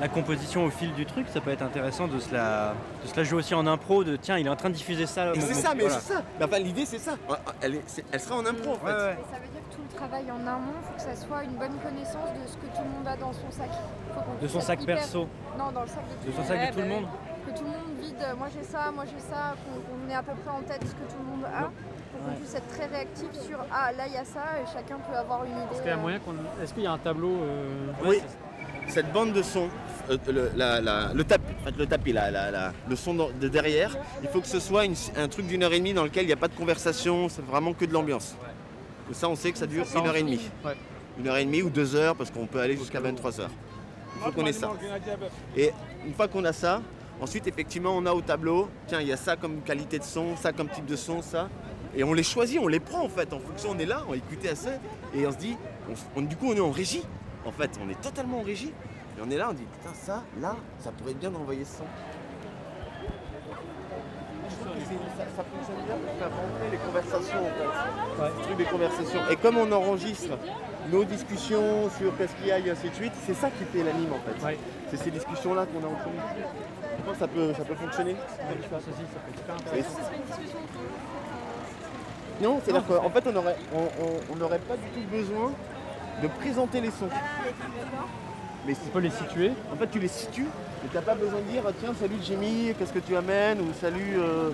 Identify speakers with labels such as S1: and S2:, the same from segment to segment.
S1: la composition au fil du truc, ça peut être intéressant de se la, de se la jouer aussi en impro, de tiens, il est en train de diffuser ça.
S2: Et c'est ça, mais
S1: voilà.
S2: c'est ça. Mais enfin, l'idée, c'est ça. Elle, est- c'est- elle sera en impro, en fait.
S1: Ouais, ouais.
S3: Mais ça veut dire que tout le travail en amont, il faut que ça soit une bonne connaissance de ce que tout le monde a dans son sac. Faut
S1: De son sac
S3: hyper-
S1: perso,
S3: Non, dans le sac de tout
S1: de
S3: le
S1: son
S3: monde.
S1: sac
S4: Ouais,
S1: de tout le
S4: bah
S1: monde.
S3: Que tout le monde vide, euh, moi j'ai ça, moi j'ai ça, qu'on ait à peu près en tête ce que tout le monde a. Pour qu'on
S1: Ouais.
S3: puisse être très réactif sur ah là il y a ça et chacun peut avoir une idée.
S5: Est-ce qu'il y a
S3: euh,
S5: moyen qu'on. Est-ce qu'il y a un tableau euh,
S2: Oui. Cette bande de son, euh, le, la- la- le tapis, en fait, le tapis, la- la- la- le son de derrière, il faut que ce soit une- un truc d'une heure et demie dans lequel il n'y a pas de conversation, c'est vraiment que de l'ambiance. Et ça, on sait que ça dure
S5: Ça,
S2: une heure et demie.
S5: Ouais.
S2: Une heure et demie ou deux heures, parce qu'on peut aller jusqu'à 23 heures. Il faut qu'on ait ça. Et une fois qu'on a ça, ensuite, effectivement, on a au tableau, tiens, il y a ça comme qualité de son, ça comme type de son, ça. Et on les choisit, on les prend en fait, en fonction, on est là, on écoute assez, et on se dit, on- on- du coup, on est en régie. En fait, on est totalement en régie. Et on est là, on dit, putain, ça, là, ça pourrait être bien d'envoyer ce son. Je trouve que c'est- ça, ça fonctionne bien pour faire rentrer les conversations en fait.
S5: Ouais.
S2: Le truc des conversations. Et comme on enregistre nos discussions sur qu'est-ce qu'il y a et ainsi de suite, c'est ça qui fait l'anime en fait.
S5: Ouais.
S2: C'est ces discussions-là qu'on a entre nous. Je pense que ça peut, ça peut fonctionner?
S5: Je pense aussi, ça peut être super
S2: Et-
S5: intéressant.
S2: Non, c'est-à-dire qu'en fait, on n'aurait on, on- on n'aurait pas du tout besoin de présenter les sons. Mais
S5: On peut les situer.
S2: en fait, tu les situes et tu n'as pas besoin de dire ah, tiens, salut Jimmy, qu'est-ce que tu amènes Ou salut, euh,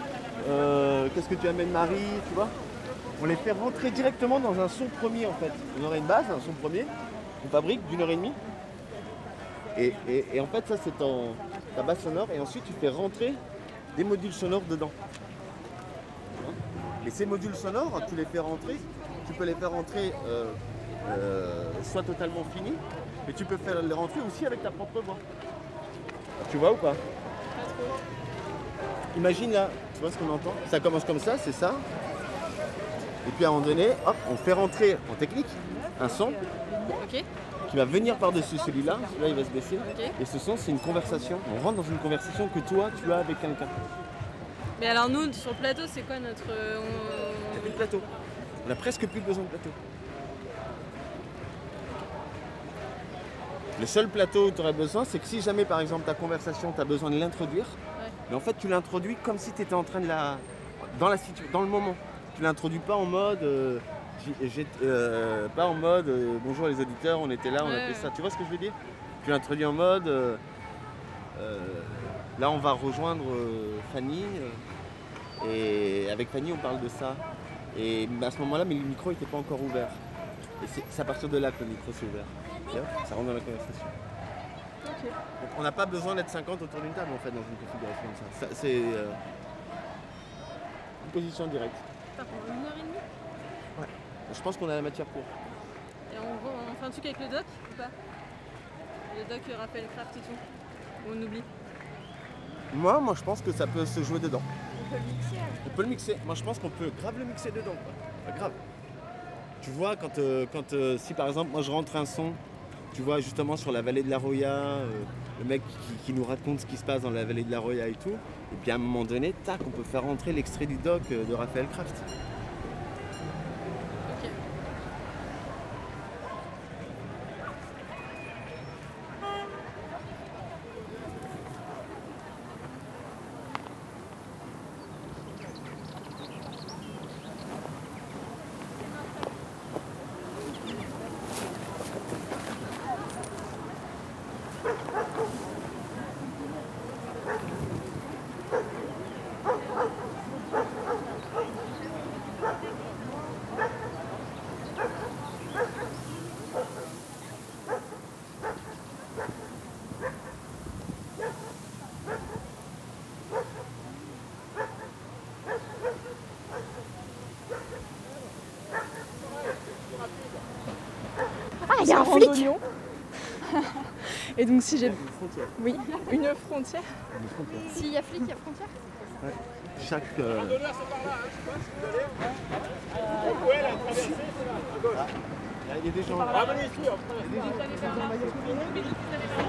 S2: euh, qu'est-ce que tu amènes Marie Tu vois On les fait rentrer directement dans un son premier en fait. On aurait une base, un son premier, on fabrique d'une heure et demie. Et, et- et en fait, ça, c'est ton- ta base sonore. Et ensuite, tu fais rentrer des modules sonores dedans. Et ces modules sonores, tu les fais rentrer, tu peux les faire rentrer euh, euh, soit totalement finis, mais tu peux faire les rentrer aussi avec ta propre voix. Tu vois ou pas Imagine là, tu vois ce qu'on entend? Ça commence comme ça, c'est ça. Et puis à un moment donné, hop, on fait rentrer en technique un son
S4: Ok.
S2: qui va venir par-dessus celui-là. Celui-là, il va se baisser. Et ce son, c'est une conversation. On rentre dans une conversation que toi, tu as avec quelqu'un.
S4: Mais alors nous, sur le plateau, c'est quoi notre... euh,
S2: Il n'y a
S4: on-
S2: plus de plateau. On a presque plus besoin de plateau. Le seul plateau où tu aurais besoin, c'est que si jamais par exemple ta conversation, tu as besoin de l'introduire, mais en fait tu l'introduis comme si tu étais en train de la. dans la situ- dans le moment. Tu l'introduis pas en mode. euh, euh, pas en mode euh, bonjour les auditeurs, on était là, on a fait ça. Tu vois ce que je veux dire? Tu l'introduis en mode. là on va rejoindre Fanny. et avec Fanny on parle de ça. Et à ce moment-là, mais le micro n'était pas encore ouvert. Et c'est à partir de là que le micro s'est ouvert. Ça rentre dans la conversation. Donc on n'a pas besoin d'être 50 autour d'une table en fait dans une configuration comme ça. Ça, c'est euh, une position directe.
S4: Putain, pendant une heure et demie
S2: Je pense qu'on a la matière pour.
S4: Et on, fait un truc avec le doc ou pas? Le doc euh, Raphaël Craft et tout Ou on oublie
S2: Moi, moi je pense que ça peut se jouer dedans.
S3: On peut le mixer. hein.
S2: On peut le mixer. Moi je pense qu'on peut grave le mixer dedans. Quoi. Pas grave. Tu vois, quand, euh, quand euh, si par exemple moi je rentre un son, tu vois justement sur la vallée de la Roya, euh, le mec qui, qui nous raconte ce qui se passe dans la vallée de la Roya et tout, et puis à un moment donné, tac, on peut faire rentrer l'extrait du doc euh, de Raphaël Kraft.
S6: Il y a un flic Et donc si j'ai... Oui, une frontière.
S3: S'il y a flic, il y a frontière.
S2: Chaque. euh, Ah, Il y a des gens.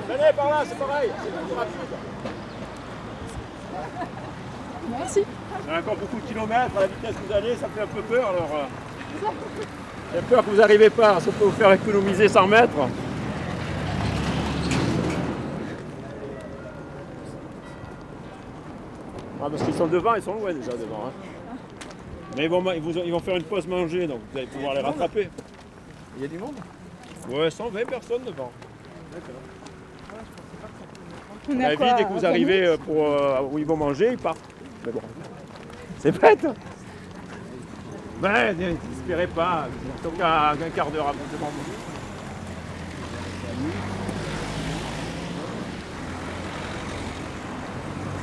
S7: Venez par là, c'est pareil, c'est plus rapide.
S6: Merci.
S7: A encore beaucoup de kilomètres, à la vitesse que vous allez, ça fait un peu peur alors. J'ai peur que vous n'arrivez pas, ça peut vous faire économiser 100 mètres. Ah, parce qu'ils sont devant, ils sont loin déjà devant. Hein. Mais ils vont, ils, faire une pause manger, donc vous allez pouvoir les rattraper.
S2: Il y a du monde?
S7: Ouais, 120 personnes devant.
S6: D'accord.
S7: La vie, dès que vous arrivez euh, pour, euh, où ils vont manger, ils partent. Mais bon, c'est bête hein hein. Ben, n'espérez pas. Donc un, un quart d'heure avant de manger.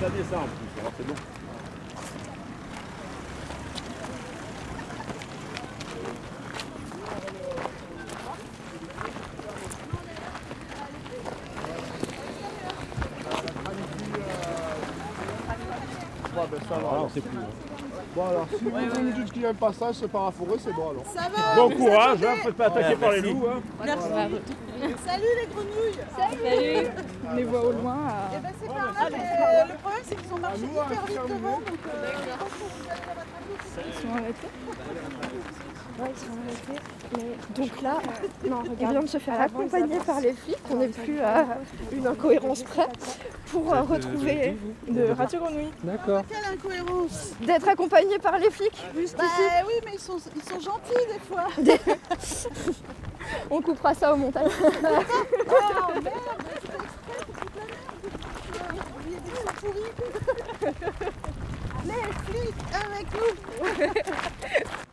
S7: Ça descend en plus, alors c'est bon. Voilà, on sait plus.
S8: Bon alors, si vous nous dites qu'il y a un passage, c'est par la forêt, c'est bon alors.
S9: Ça va
S7: Bon courage, hein, faites pas attaquer
S1: Ouais,
S7: par les loups. Hein.
S9: Merci. Salut les grenouilles
S6: Salut On les voit au loin.
S9: Eh
S6: à-
S9: ben c'est par là, mais le problème c'est qu'ils ont marché hyper vite devant, donc euh, je pense que vous allez les rattraper.
S6: Ils sont arrêtés.
S3: Ouais, ils sont arrêtés. Mais donc là, non, on vient de se faire accompagner par les flics. On n'est plus à une incohérence près pour euh, retrouver,
S6: De Radio Grenouille.
S5: D'accord.
S9: Quelle incohérence
S3: d'être accompagné par les flics juste
S9: Bah
S3: ici.
S9: oui, mais ils sont, ils sont gentils des fois.
S3: On coupera ça au montage.
S9: Oh merde, je fais exprès pour toute la merde. Vous voyez des gens pourris. Les flics avec nous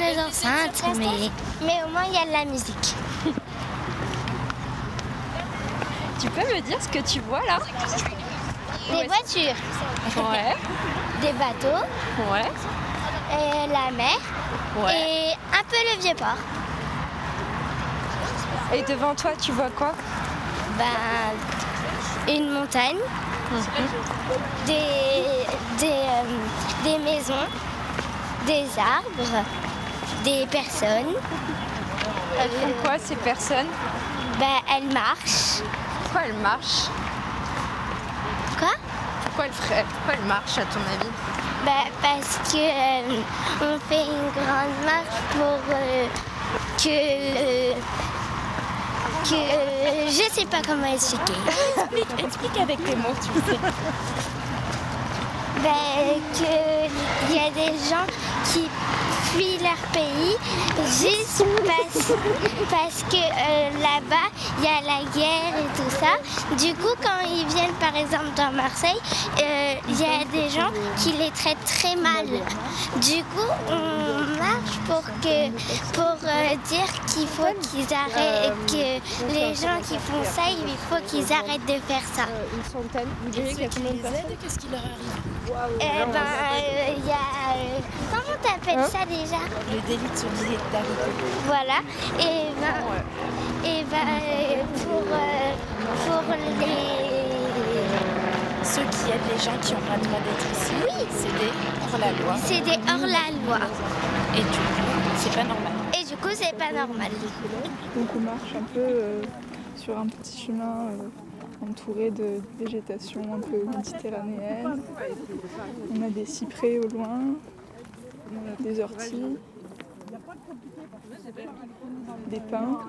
S10: nos enceintes, mais, mais au moins il y a de la musique.
S3: Tu peux me dire ce que tu vois là?
S10: Des voitures,
S3: Ouais,
S10: des bateaux,
S3: ouais,
S10: et la mer.
S3: Ouais.
S10: et un peu le vieux port.
S3: Et devant toi, tu vois quoi?
S10: Ben, une montagne, des, des, euh, des maisons, des arbres, des personnes.
S3: Elles font quoi ces personnes
S10: Ben, elles marchent.
S3: Pourquoi elles marchent
S10: Quoi
S3: Pourquoi elles feraient Pourquoi elles marchent à ton avis
S10: Ben, parce que euh, on fait une grande marche pour euh, que euh, que euh, je sais pas comment expliquer.
S3: explique, explique avec tes mots, tu sais.
S10: Ben, qu'il y a des gens qui fuient leur pays juste parce, parce que euh, là-bas, il y a la guerre et tout ça. Du coup, quand ils viennent par exemple dans Marseille, euh, il y a des gens qui les traitent très mal. Du coup, on marche pour, que, pour euh, dire qu'il faut qu'ils arrêtent, que les gens qui font ça, il faut qu'ils arrêtent de faire ça.
S3: Une centaine. Vous diriez qu'il y a combien de personnes?
S6: Qu'est-ce qui leur arrive?
S10: Eh ben, euh, il y a. euh, comment t'appelles ça déjà
S6: Le délit de solidarité.
S10: Voilà. Et ben, et ben pour, euh, pour les.
S6: Ceux qui aident les gens qui ont pas le droit d'être ici,
S10: Oui.
S6: c'est des hors-la-loi.
S10: C'est des hors-la-loi.
S6: Et du coup, c'est pas normal.
S10: Et du coup, c'est pas normal.
S6: Donc on marche un peu euh, sur un petit chemin euh, entouré de végétation un peu méditerranéenne. On a des cyprès au loin, des orties, des pins.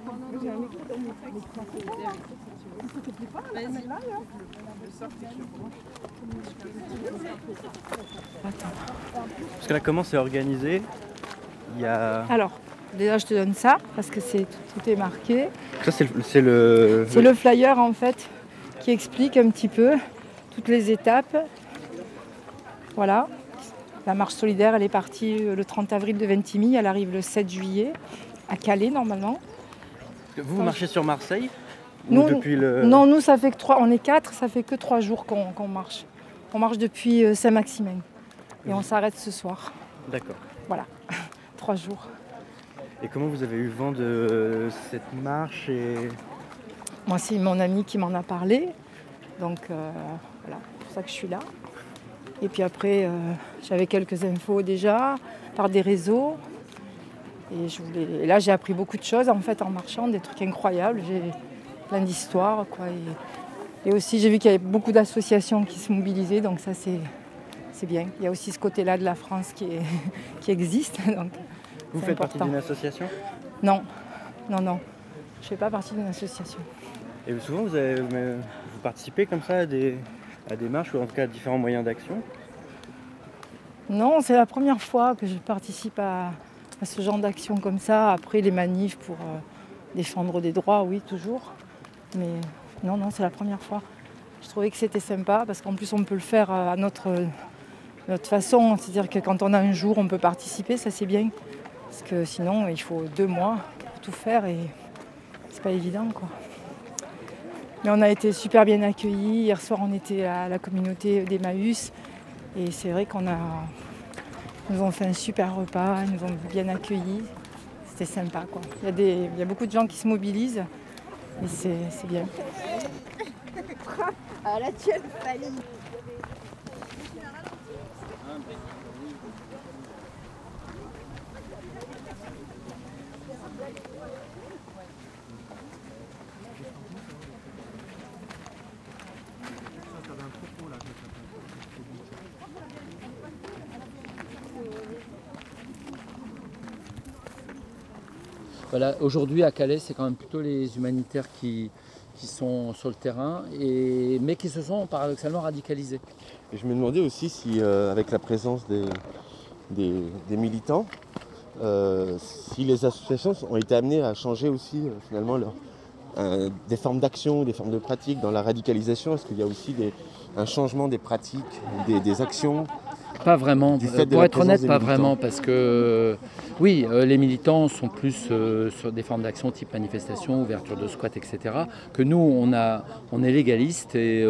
S1: Parce que là, comment c'est organisé Il y a.
S6: Alors, déjà je te donne ça parce que c'est tout est marqué.
S1: Ça, c'est le. C'est le...
S6: C'est le flyer en fait qui explique un petit peu toutes les étapes. Voilà. La marche solidaire, elle est partie euh, le 30 avril de Ventimille, elle arrive le 7 juillet à Calais normalement.
S1: Vous, vous marchez sur Marseille Ou
S6: Nous,
S1: depuis le.
S6: Non, nous ça fait que trois, on est quatre, ça fait que trois jours qu'on marche. On marche depuis euh, Saint-Maximin et on s'arrête ce soir.
S1: D'accord.
S6: Trois jours.
S1: Et comment vous avez eu vent de cette marche et.
S6: Moi, c'est mon ami qui m'en a parlé, donc euh, voilà, c'est pour ça que je suis là. Et puis après, euh, j'avais quelques infos déjà par des réseaux. Et, je voulais... et là, j'ai appris beaucoup de choses en fait en marchant, des trucs incroyables. J'ai plein d'histoires. Quoi. Et, et aussi, j'ai vu qu'il y avait beaucoup d'associations qui se mobilisaient, donc ça, c'est, c'est bien. Il y a aussi ce côté-là de la France qui, est- qui existe. Donc,
S1: Vous faites partie d'une association?
S6: Non, non, non. Je ne fais pas partie d'une association.
S1: Et souvent, vous, avez- vous participez comme ça à des, à ou en tout cas différents moyens d'action
S6: Non, c'est la première fois que je participe à, à ce genre d'action comme ça. Après les manifs pour euh, défendre des droits, oui, toujours. Mais non, non, c'est la première fois. Je trouvais que c'était sympa parce qu'en plus on peut le faire euh, à notre, notre façon. C'est-à-dire que quand on a un jour, on peut participer, ça c'est bien. Parce que sinon, il faut deux mois pour tout faire et c'est pas évident. quoi. Mais on a été super bien accueillis. Hier soir, on était à la communauté d'Emmaüs. Et c'est vrai qu'on a. Nous ont fait un super repas, ils nous ont bien accueillis. C'était sympa quoi. Il y, a des, il y a beaucoup de gens qui se mobilisent et c'est bien.
S9: À la tienne, Fanny.
S11: Aujourd'hui à Calais, c'est quand même plutôt les humanitaires qui, sont sur le terrain, mais qui se sont paradoxalement radicalisés.
S2: Je me demandais aussi si, euh, avec la présence des, militants, euh, si les associations ont été amenées à changer aussi euh, finalement des formes d'action, des formes de pratiques dans la radicalisation. Est-ce qu'il y a aussi un changement des pratiques, des actions
S11: Pas vraiment. Pour être honnête, pas vraiment, parce que euh, oui, euh, les militants sont plus euh, sur des formes d'action type manifestation, ouverture de squat, etc. Que nous, on, a, on est légaliste et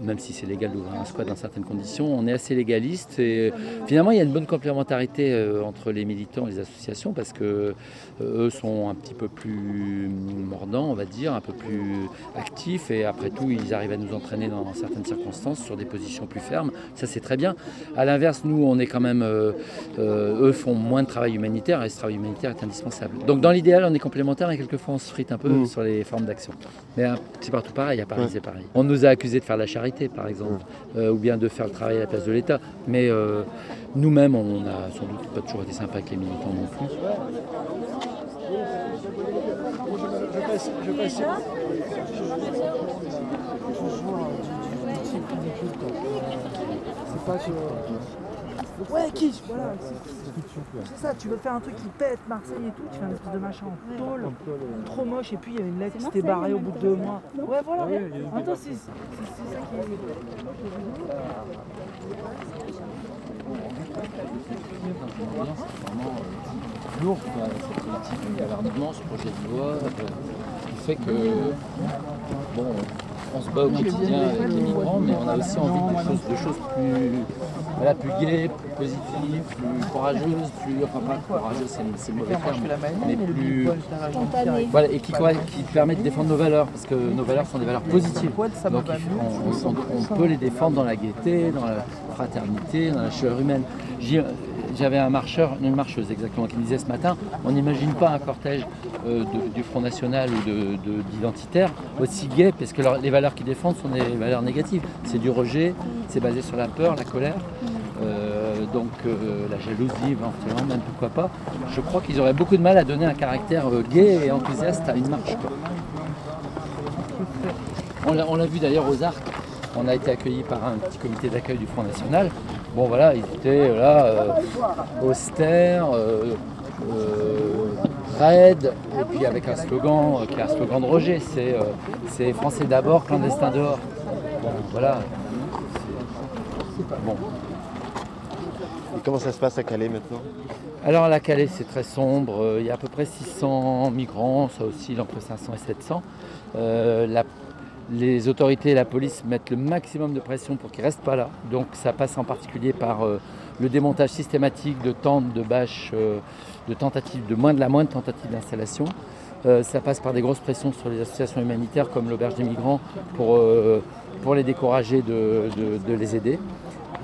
S11: même si c'est légal d'ouvrir un squat dans certaines conditions, on est assez légaliste et finalement il y a une bonne complémentarité euh, entre les militants et les associations parce que euh, eux sont un petit peu plus mordants, on va dire, un peu plus actifs et après tout ils arrivent à nous entraîner dans certaines circonstances sur des positions plus fermes. Ça c'est très bien. À l'inverse, nous on est quand même, euh, euh, eux font moins de travail humanitaire et ce travail humanitaire est indispensable. Donc dans l'idéal on est complémentaires et quelquefois on se frite un peu
S2: Mm.
S11: sur les formes d'action. Mais euh, c'est partout pareil, à Paris
S2: Ouais.
S11: c'est pareil. On nous a accusés de faire de la charité par exemple, euh, ou bien de faire le travail à la place de l'État. Mais euh, nous-mêmes on a sans doute pas toujours été sympa avec les militants non plus.
S5: Ouais, quiche, voilà. c'est- C'est ça, tu veux faire un truc qui pète, Marseille et tout, tu fais un espèce de machin en tôle, trop moche, et puis il y a une lettre qui s'était barrée au bout de deux mois. Ouais, voilà. Attends, c'est c'est- c'est ça qui est.
S11: L'ambiance est vraiment euh, lourde, quoi, cette politique. Il y a l'armement, ce projet de loi, euh, qui fait que, bon, on se bat au quotidien avec les migrants, mais on a aussi envie de choses, plus, voilà, plus gaies, plus positives, plus courageuses, plus, enfin pas courageuses, c'est le- mauvais terme, mais plus, voilà, et qui, qui permet de défendre nos valeurs, parce que nos valeurs sont des valeurs positives. Donc on- on peut les défendre dans la gaieté, dans la fraternité, dans la chaleur humaine. J'avais un marcheur, une marcheuse exactement, qui me disait ce matin, on n'imagine pas un cortège euh, du Front National ou de- de- d'identitaires aussi gai, parce que les valeurs qu'ils défendent sont des valeurs négatives. C'est du rejet, c'est basé sur la peur, la colère, euh, donc euh, la jalousie éventuellement, même pourquoi pas. Je crois qu'ils auraient beaucoup de mal à donner un caractère gai et enthousiaste à une marche. on l'a vu d'ailleurs aux Arcs. On a été accueillis par un petit comité d'accueil du Front National. Bon voilà, ils étaient là, euh, austères, euh, euh, raides, et puis avec un slogan euh, qui est un slogan de rejet, c'est Français d'abord, clandestins dehors. Bon voilà. Bon.
S2: Et comment ça se passe à Calais maintenant?
S11: Alors la Calais c'est très sombre, il y a à peu près 600 migrants, ça oscille entre 500 et 700. Euh, la- les autorités et la police mettent le maximum de pression pour qu'ils ne restent pas là. Donc ça passe en particulier par euh, le démontage systématique de tentes, de bâches, euh, de tentatives, de moins de la moindre tentative d'installation. Euh, ça passe par des grosses pressions sur les associations humanitaires comme l'Auberge des migrants pour, les décourager de les aider.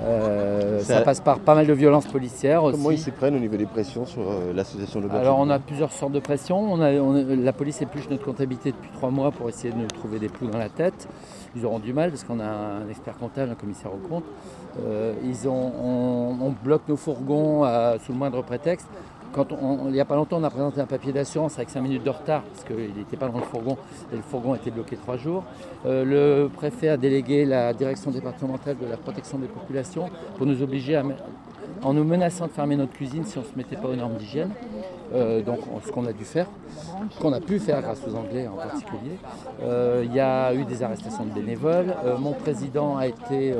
S11: Euh,
S2: Ça-
S11: ça passe par pas mal de violences policières aussi.
S2: Comment ils s'y prennent au niveau des pressions sur euh, l'association de
S11: Alors on a plusieurs sortes de pressions. On a, on a- la police épluche notre comptabilité depuis trois mois pour essayer de nous trouver des clous dans la tête. Ils auront du mal parce qu'on a un expert comptable, un commissaire au compte. Euh, ils ont, on, on bloque nos fourgons à- sous le moindre prétexte. Il n'y a pas longtemps, on a présenté un papier d'assurance avec 5 minutes de retard parce qu'il n'était pas dans le fourgon et le fourgon était bloqué trois jours. Euh, le préfet a délégué la direction départementale de la protection des populations pour nous obliger à, en nous menaçant de fermer notre cuisine si on ne se mettait pas aux normes d'hygiène. Euh, donc on- ce qu'on a dû faire, qu'on a pu faire grâce aux Anglais en particulier. Euh, Il y a eu des arrestations de bénévoles. Euh, mon président a été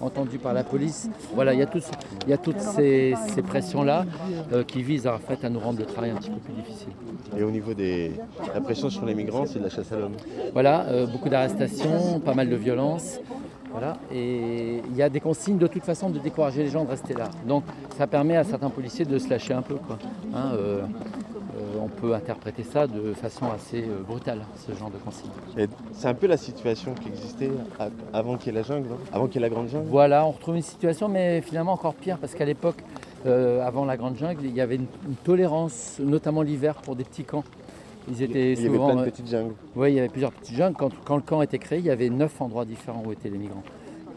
S11: entendu par la police. Voilà, il y a, y toutes ces, ces pressions-là qui visent en fait, à nous rendre le travail un petit peu plus difficile.
S2: Et au niveau des la pression sur les migrants, c'est de la chasse à l'homme.
S11: Voilà, beaucoup d'arrestations, pas mal de violences. Voilà, et il y a des consignes de toute façon de décourager les gens de rester là. Donc ça permet à certains policiers de se lâcher un peu. Quoi. Hein, euh, euh, on peut interpréter ça de façon assez euh, brutale, ce genre de consignes.
S2: Et C'est un peu la situation qui existait avant qu'il y ait la jungle, non avant qu'il y ait la grande jungle.
S11: Voilà, on retrouve une situation, mais finalement encore pire, parce qu'à l'époque, avant la Grande Jungle, il y avait une, une tolérance, notamment l'hiver, pour des petits camps. Ils étaient
S2: Il y avait
S11: souvent,
S2: plein de
S11: euh,
S2: petites jungles.
S11: Oui, il y avait plusieurs petites jungles. Quand, quand le camp était créé, il y avait neuf endroits différents où étaient les migrants.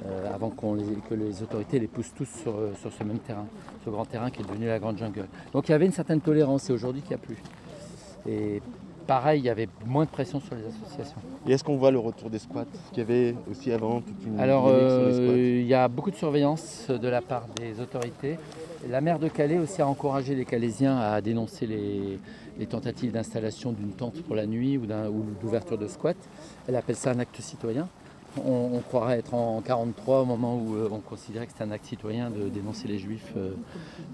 S11: euh, avant qu'on les- que les autorités les poussent tous sur, euh, sur ce même terrain, ce grand terrain qui est devenu la grande jungle. Donc il y avait une certaine tolérance et aujourd'hui qu'il n'y a plus. Et pareil, il y avait moins de pression sur les associations.
S2: Et est-ce qu'on voit le retour des squats qu'il y avait aussi avant toute une
S11: Alors, euh, il y a beaucoup de surveillance de la part des autorités. La maire de Calais aussi a encouragé les Calaisiens à dénoncer les, les tentatives d'installation d'une tente pour la nuit ou d'ouverture de squat. Elle appelle ça un acte citoyen. On, croirait être en 43 au moment où euh, on considérait que c'était un acte citoyen de dénoncer les juifs euh,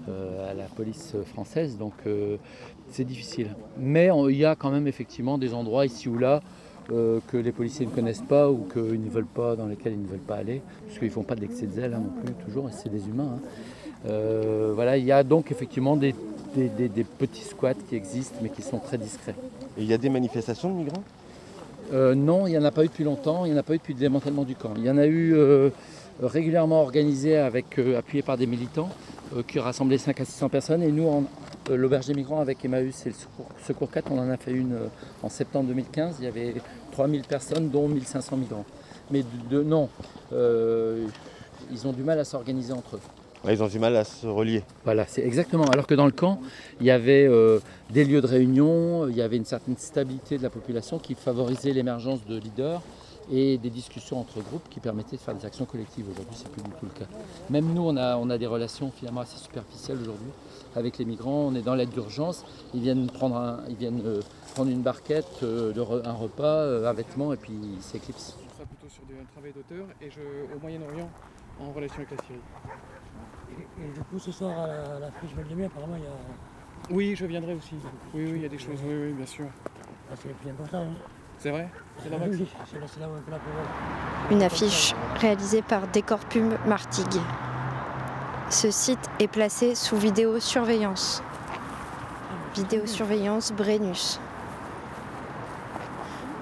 S11: euh, à la police française. Donc c'est difficile. Mais il y a quand même effectivement des endroits ici ou là que les policiers ne connaissent pas ou qu'ils ne veulent pas, dans lesquels ils ne veulent pas aller, parce qu'ils ne font pas d'excès de zèle hein, non plus, toujours, et c'est des humains. hein. Voilà, il y a donc effectivement des, des- des- des petits squats qui existent, mais qui sont très discrets.
S2: Et il y a des manifestations de migrants?
S11: Euh, non, il n'y en a pas eu depuis longtemps, il n'y en a pas eu depuis le démantèlement du camp. Il y en a eu euh, régulièrement organisés, avec, euh, par des militants, euh, qui rassemblaient 5 à 600 personnes. Et nous, en- l'auberge des migrants avec Emmaüs et le Secours, Secours 4, on en a fait une en septembre 2015. Il y avait 3000 personnes, dont 1500 migrants. Mais de, de- non, ils ont du mal à s'organiser entre eux.
S2: Ouais, Ils ont du mal à se relier.
S11: Voilà, c'est exactement. Alors que dans le camp, il y avait euh, des lieux de réunion, il y avait une certaine stabilité de la population qui favorisait l'émergence de leaders et des discussions entre groupes qui permettaient de faire des actions collectives. Aujourd'hui, c'est plus du tout le cas. Même nous, on a, on a des relations finalement assez superficielles aujourd'hui avec les migrants. On est dans l'aide d'urgence. Ils viennent prendre, un- ils viennent euh, prendre une barquette, euh, re- un repas, euh, un vêtement, et puis ils s'éclipsent.
S12: Je serai plutôt sur un travail d'auteur et je, au Moyen-Orient en relation avec la Syrie.
S13: Et du coup, ce soir à la, à la friche Valdiemé, apparemment, il y a.
S12: Oui, je viendrai aussi. Oui, oui, il y a des choses, oui, oui, bien sûr.
S13: Ah, c'est le plus important. Hein.
S12: C'est vrai? C'est là-bas
S13: Oui, c'est là, où on peut la pouvoir.
S14: Une affiche réalisée par Décorpum Martigues. Ce site est placé sous vidéosurveillance. Vidéosurveillance Brennus.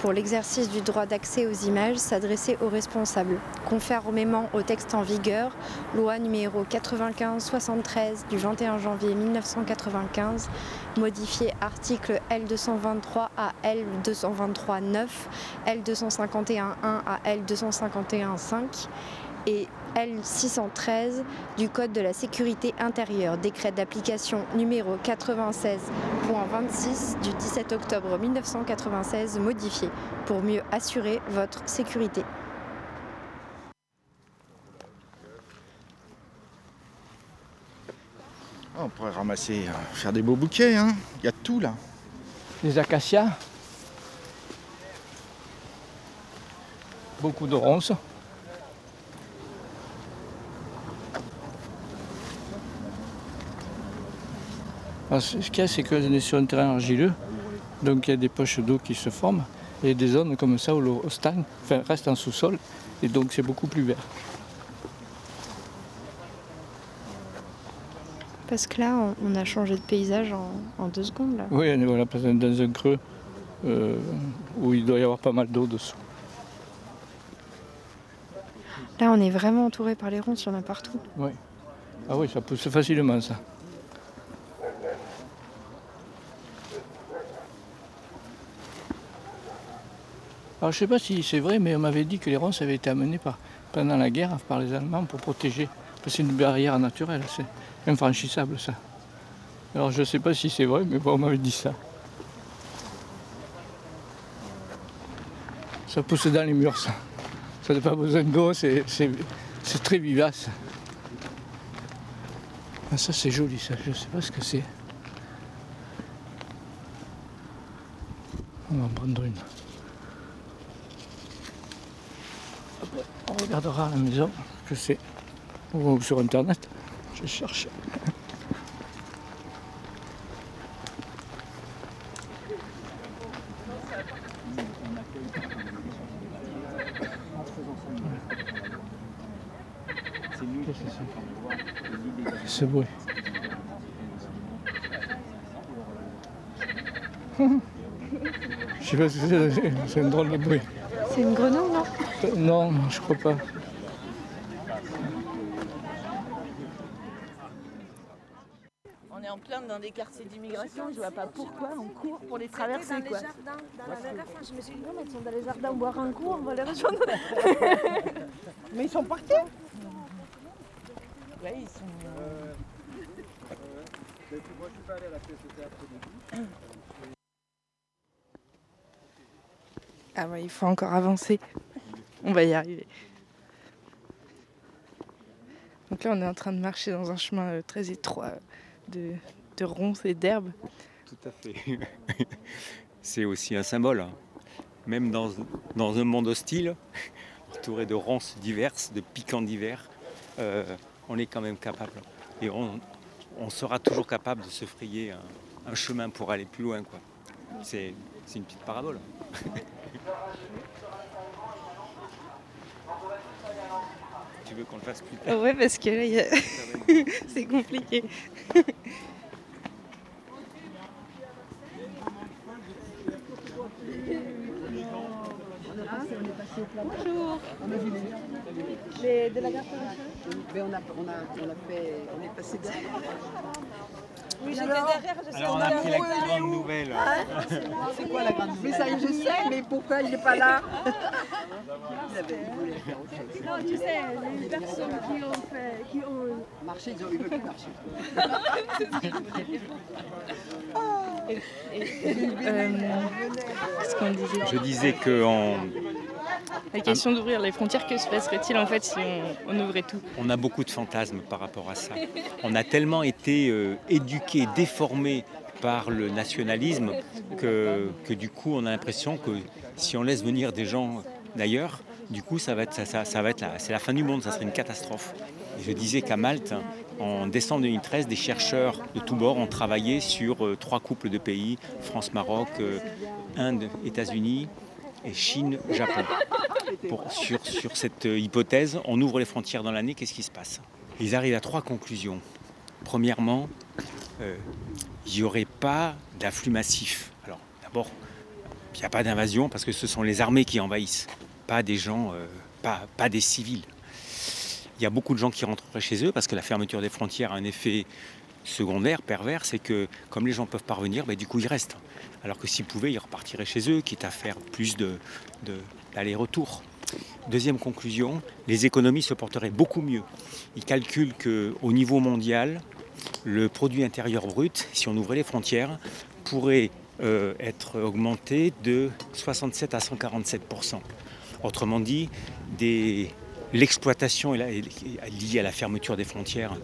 S14: Pour l'exercice du droit d'accès aux images, s'adresser aux responsables, conformément au texte en vigueur, loi numéro 95-73 du 21 janvier 1995, modifié article L223 à L223-9, L251-1 à L251-5 et L613 du Code de la sécurité intérieure, décret d'application numéro 96.26 du 17 octobre 1996 modifié pour mieux assurer votre sécurité.
S15: On pourrait ramasser, euh, faire des beaux bouquets, hein. Il y a tout là.
S16: Les acacias. Beaucoup de ronces. Alors, ce qu'il y a, c'est qu'on est sur un terrain argileux, donc il y a des poches d'eau qui se forment, et des zones comme ça où l'eau stagne, enfin reste en sous-sol, et donc c'est beaucoup plus vert.
S14: Parce que là, on, on a changé de paysage en, en deux secondes. Là.
S16: Oui, on est voilà, dans un creux euh, où il doit y avoir pas mal d'eau dessous.
S3: Là, on est vraiment entouré par les ronces, il y en a partout.
S16: Oui. Ah oui, ça pousse facilement ça. Alors je sais pas si c'est vrai, mais on m'avait dit que les ronces avaient été amenées pendant la guerre par les Allemands pour protéger. C'est une barrière naturelle, c'est infranchissable ça. Alors je sais pas si c'est vrai, mais on m'avait dit ça. Ça pousse dans les murs ça. Ça n'a pas besoin d'eau, c'est très vivace. Ah, ça c'est joli ça, je sais pas ce que c'est. On va en prendre une. Après, on regardera à la maison, je sais. Ou sur internet, je cherche. Que c'est Ce bruit. Je sais pas que c'est, c'est un drôle de bruit.
S3: C'est une grenouille, non
S16: Euh, je crois pas.
S9: On est en plein dans des quartiers d'immigration, je vois pas pourquoi on court pour les traverser
S17: Dans les
S9: quoi.
S17: jardins, dans la fois, je me suis dit, non, mais ils sont dans les jardins boire un coup, on va les rejoindre.
S9: Mais ils sont partis Ouais, ils sont. euh,
S6: Ah ouais, il faut encore avancer. On va y arriver. Donc là, on est en train de marcher dans un chemin euh, très étroit de, de ronces et d'herbes.
S18: Tout à fait. C'est aussi un symbole. hein. Même dans, un monde hostile, entouré de ronces diverses, de piquants divers, euh, on est quand même capable. Et on, sera toujours capable de se frayer un, un chemin pour aller plus loin. c'est une petite parabole. tu veux qu'on le fasse plus tard
S6: Ouais, parce que là, a- c'est compliqué.
S17: Bonjour. Les de la gare Mais on a, on a, on a fait, on est passé derrière. Oui, j'étais derrière, je suis
S18: Alors on a appris la grande nouvelle.
S17: C'est quoi la grande
S9: Mais ça, je sais, mais pourquoi il n'est pas là.
S17: Non, tu sais, les personnes qui ont fait, qui ont marché, ils ont eu plus marcher.
S6: Euh, ce qu'on disait.
S18: Je disais que en-
S6: La question d'ouvrir les frontières, que se passerait-il en fait si on, ouvrait tout?
S18: On a beaucoup de fantasmes par rapport à ça. On a tellement été euh, éduqués, déformés par le nationalisme que, du coup on a l'impression que si on laisse venir des gens d'ailleurs, du coup ça va ça, va c'est la fin du monde, ça serait une catastrophe. Je disais qu'à Malte, en décembre 2013, des chercheurs de tous bords ont travaillé sur euh, trois couples de pays, France-Maroc, euh, Inde, États-Unis et Chine-Japon. Sur cette euh, hypothèse, on ouvre les frontières dans l'année, qu'est-ce qui se passe? Ils arrivent à trois conclusions. Premièrement, euh, il n'y aurait pas d'afflux massif. Alors d'abord, il n'y a pas d'invasion parce que ce sont les armées qui envahissent, pas des gens, euh, pas, pas des civils. Il y a beaucoup de gens qui rentreraient chez eux parce que la fermeture des frontières a un effet secondaire, pervers, c'est que comme les gens peuvent pas revenir, ben, du coup ils restent. Alors que s'ils pouvaient, ils repartiraient chez eux, quitte à faire plus d'aller-retour. Deuxième conclusion, les économies se porteraient beaucoup mieux. Ils calculent qu'au niveau mondial, le produit intérieur brut, si on ouvrait les frontières, pourrait euh, être augmenté de 67 à 147% Autrement dit, des- l'exploitation liée à la fermeture des frontières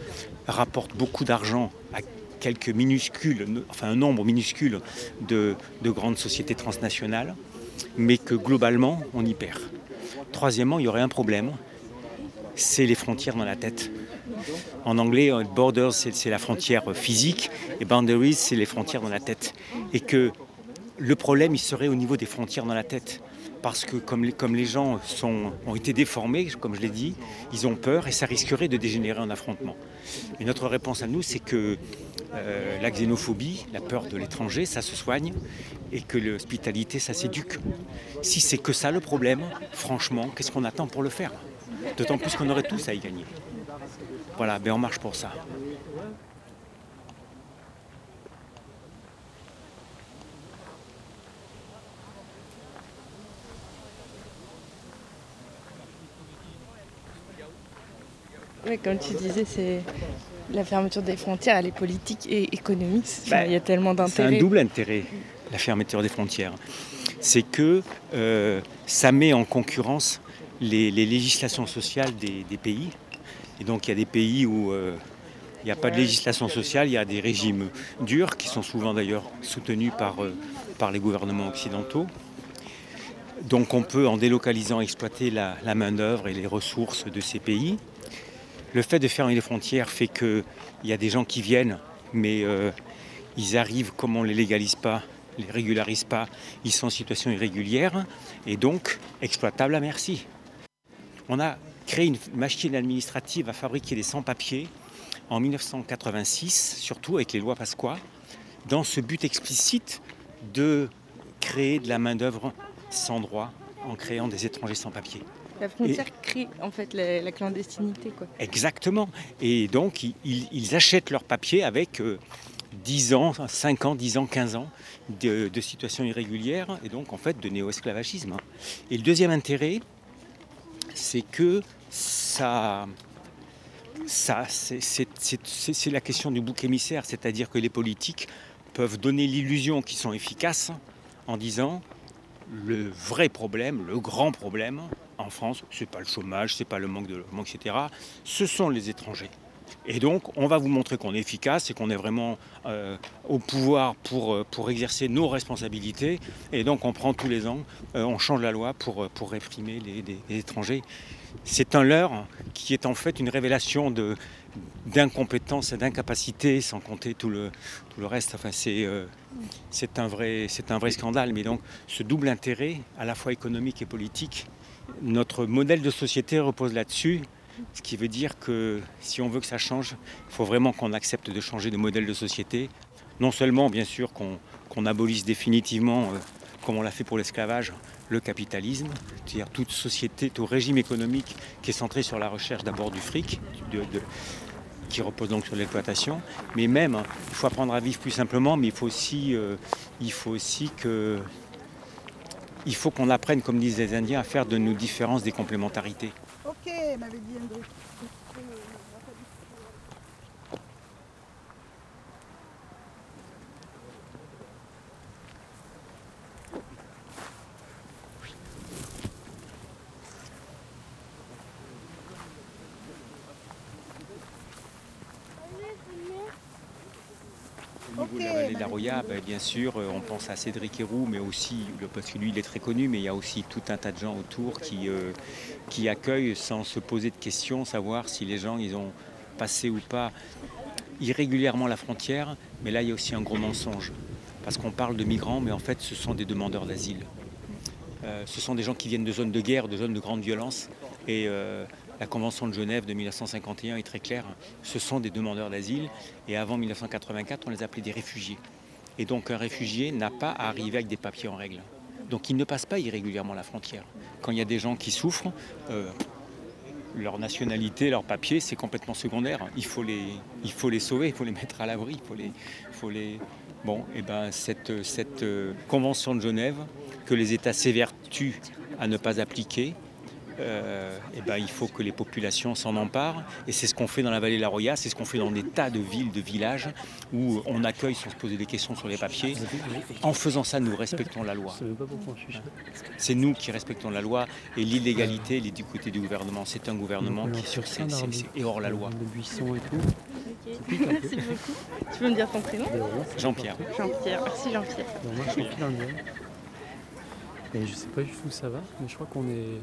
S18: rapporte beaucoup d'argent à quelques minuscules, enfin un nombre minuscule de, de grandes sociétés transnationales, mais que globalement on y perd. Troisièmement, il y aurait un problème, c'est les frontières dans la tête. En anglais, euh, borders, c'est la frontière physique, et boundaries, c'est les frontières dans la tête. Et que le problème, il serait au niveau des frontières dans la tête. Parce que comme les, gens ont été déformés, comme je l'ai dit, ils ont peur et ça risquerait de dégénérer en affrontement. Et notre réponse à nous, c'est que euh, la xénophobie, la peur de l'étranger, ça se soigne et que l'hospitalité, ça s'éduque. Si c'est que ça le problème, franchement, qu'est-ce qu'on attend pour le faire? D'autant plus qu'on aurait tous à y gagner. Voilà, ben on marche pour ça.
S19: Oui, comme tu disais, c'est la fermeture des frontières, elle est politique et économique.
S18: Bah,
S19: il y a tellement
S18: C'est
S19: d'intérêts.
S18: un double intérêt, la fermeture des frontières. C'est que euh, ça met en concurrence les, les législations sociales des, des pays. Et donc il y a des pays où euh, il n'y a pas de législation sociale, il y a des régimes durs qui sont souvent d'ailleurs soutenus par, euh, par les gouvernements occidentaux. Donc on peut, en délocalisant, exploiter la, la main-d'œuvre et les ressources de ces pays. Le fait de fermer les frontières fait qu'il y a des gens qui viennent, mais euh, ils arrivent comme on ne les légalise pas, les régularise pas, ils sont en situation irrégulière et donc exploitables à merci. On a créé une machine administrative à fabriquer des sans-papiers en 1986, surtout avec les lois Pasqua, dans ce but explicite de créer de la main-d'œuvre sans droit en créant des étrangers sans papier.
S19: La frontière crée en fait la, la clandestinité. Quoi.
S18: Exactement. Et donc, ils, achètent leur papier avec euh, 10 ans, 5 ans, 10 ans, 15 ans de, de situation irrégulière et donc en fait de néo-esclavagisme. Et le deuxième intérêt, c'est que ça. ça c'est la question du bouc émissaire, c'est-à-dire que les politiques peuvent donner l'illusion qu'ils sont efficaces en disant le vrai problème, le grand problème en France, c'est pas le chômage, c'est pas le manque de logement, etc. Ce sont les étrangers. Et donc, on va vous montrer qu'on est efficace et qu'on est vraiment euh, au pouvoir pour, euh, pour exercer nos responsabilités. Et donc, on prend tous les ans, euh, on change la loi pour, pour réprimer les, étrangers. C'est un leurre qui est en fait une révélation de, d'incompétence et d'incapacité, sans compter tout le, tout le reste. Enfin, c'est, c'est, un vrai, c'est un vrai scandale. Mais donc, ce double intérêt, à la fois économique et politique, notre modèle de société repose là-dessus. Ce qui veut dire que si on veut que ça change, il faut vraiment qu'on accepte de changer de modèle de société. Non seulement, bien sûr, qu'on abolisse définitivement, euh, comme on l'a fait pour l'esclavage, le capitalisme, c'est-à-dire toute société, tout régime économique qui est centré sur la recherche d'abord du fric, qui repose donc sur l'exploitation, mais même, hein, il faut apprendre à vivre plus simplement, mais il faut aussi, euh, il faut aussi que il faut qu'on apprenne, comme disent les Indiens, à faire de nos différences des complémentarités.
S9: Ok, m'avait dit.
S18: Au niveau de ben, bien sûr, euh, on pense à Cédric Héroux, mais aussi, parce que lui, il est très connu, mais il y a aussi tout un tas de gens autour qui, euh, qui accueillent sans se poser de questions, savoir si les gens, ils ont passé ou pas irrégulièrement la frontière. Mais là, il y a aussi un gros mensonge. Parce qu'on parle de migrants, mais en fait, ce sont des demandeurs d'asile. Euh, ce sont des gens qui viennent de zones de guerre, de zones de grande violence. Et la Convention de Genève de 1951 est très claire. Ce sont des demandeurs d'asile. Et avant 1984, on les appelait des réfugiés. Et donc un réfugié n'a pas à arriver avec des papiers en règle. Donc il ne passe pas irrégulièrement la frontière. Quand il y a des gens qui souffrent, euh, leur nationalité, leur papier, c'est complètement secondaire. Il faut les, il faut les sauver, il faut les mettre à l'abri, il faut les, faut les. Bon, et ben cette, cette euh, convention de Genève que les États s'évertuent à ne pas appliquer, euh, eh ben, il faut que les populations s'en emparent. Et c'est ce qu'on fait dans la vallée de la Roya, c'est ce qu'on fait dans des tas de villes, de villages, où on accueille sans se poser des questions sur les papiers. En faisant ça, nous respectons la loi. C'est nous qui respectons la loi et l'illégalité, elle est du côté du gouvernement. C'est un gouvernement qui est sur c'est- est hors la loi.
S20: De buissons et tout.
S19: Merci beaucoup. Tu peux me dire ton prénom?
S18: Jean-Pierre.
S19: Jean-Pierre. Merci Jean-Pierre.
S20: Moi, je suis finlandien. Et je sais pas juste où ça va, mais je crois qu'on est,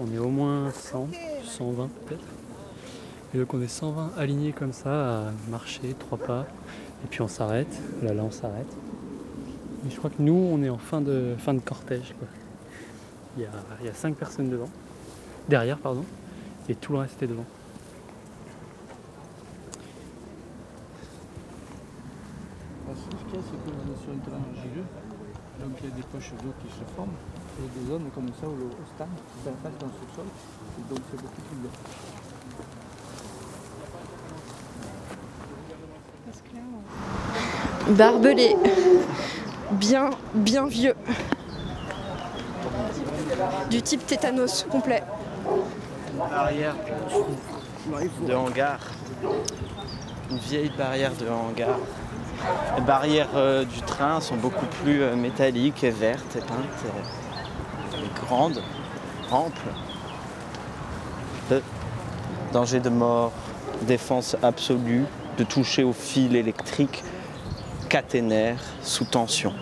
S20: on est au moins 100, 120 peut-être. Et donc on est 120 alignés comme ça à marcher, trois pas, et puis on s'arrête. Là, là, on s'arrête. Et je crois que nous, on est en fin de, cortège. Il y a, il personnes devant, derrière, pardon, et tout le reste est devant.
S11: Ce qu'il y a, c'est qu'on est sur un terrain argileux, donc il y a des poches d'eau qui se forment.
S21: Il y a des zones comme ça où le en face dans le sous-sol, et donc c'est beaucoup plus bien.
S14: Barbelé. Bien, bien vieux. Du type tétanos complet.
S2: Barrière de hangar. Une vieille barrière de hangar. Les barrières euh, du train sont beaucoup plus euh, métalliques et vertes et peintes et, et grandes, amples. Euh, danger de mort, défense absolue, de toucher au fil électrique caténaire sous tension.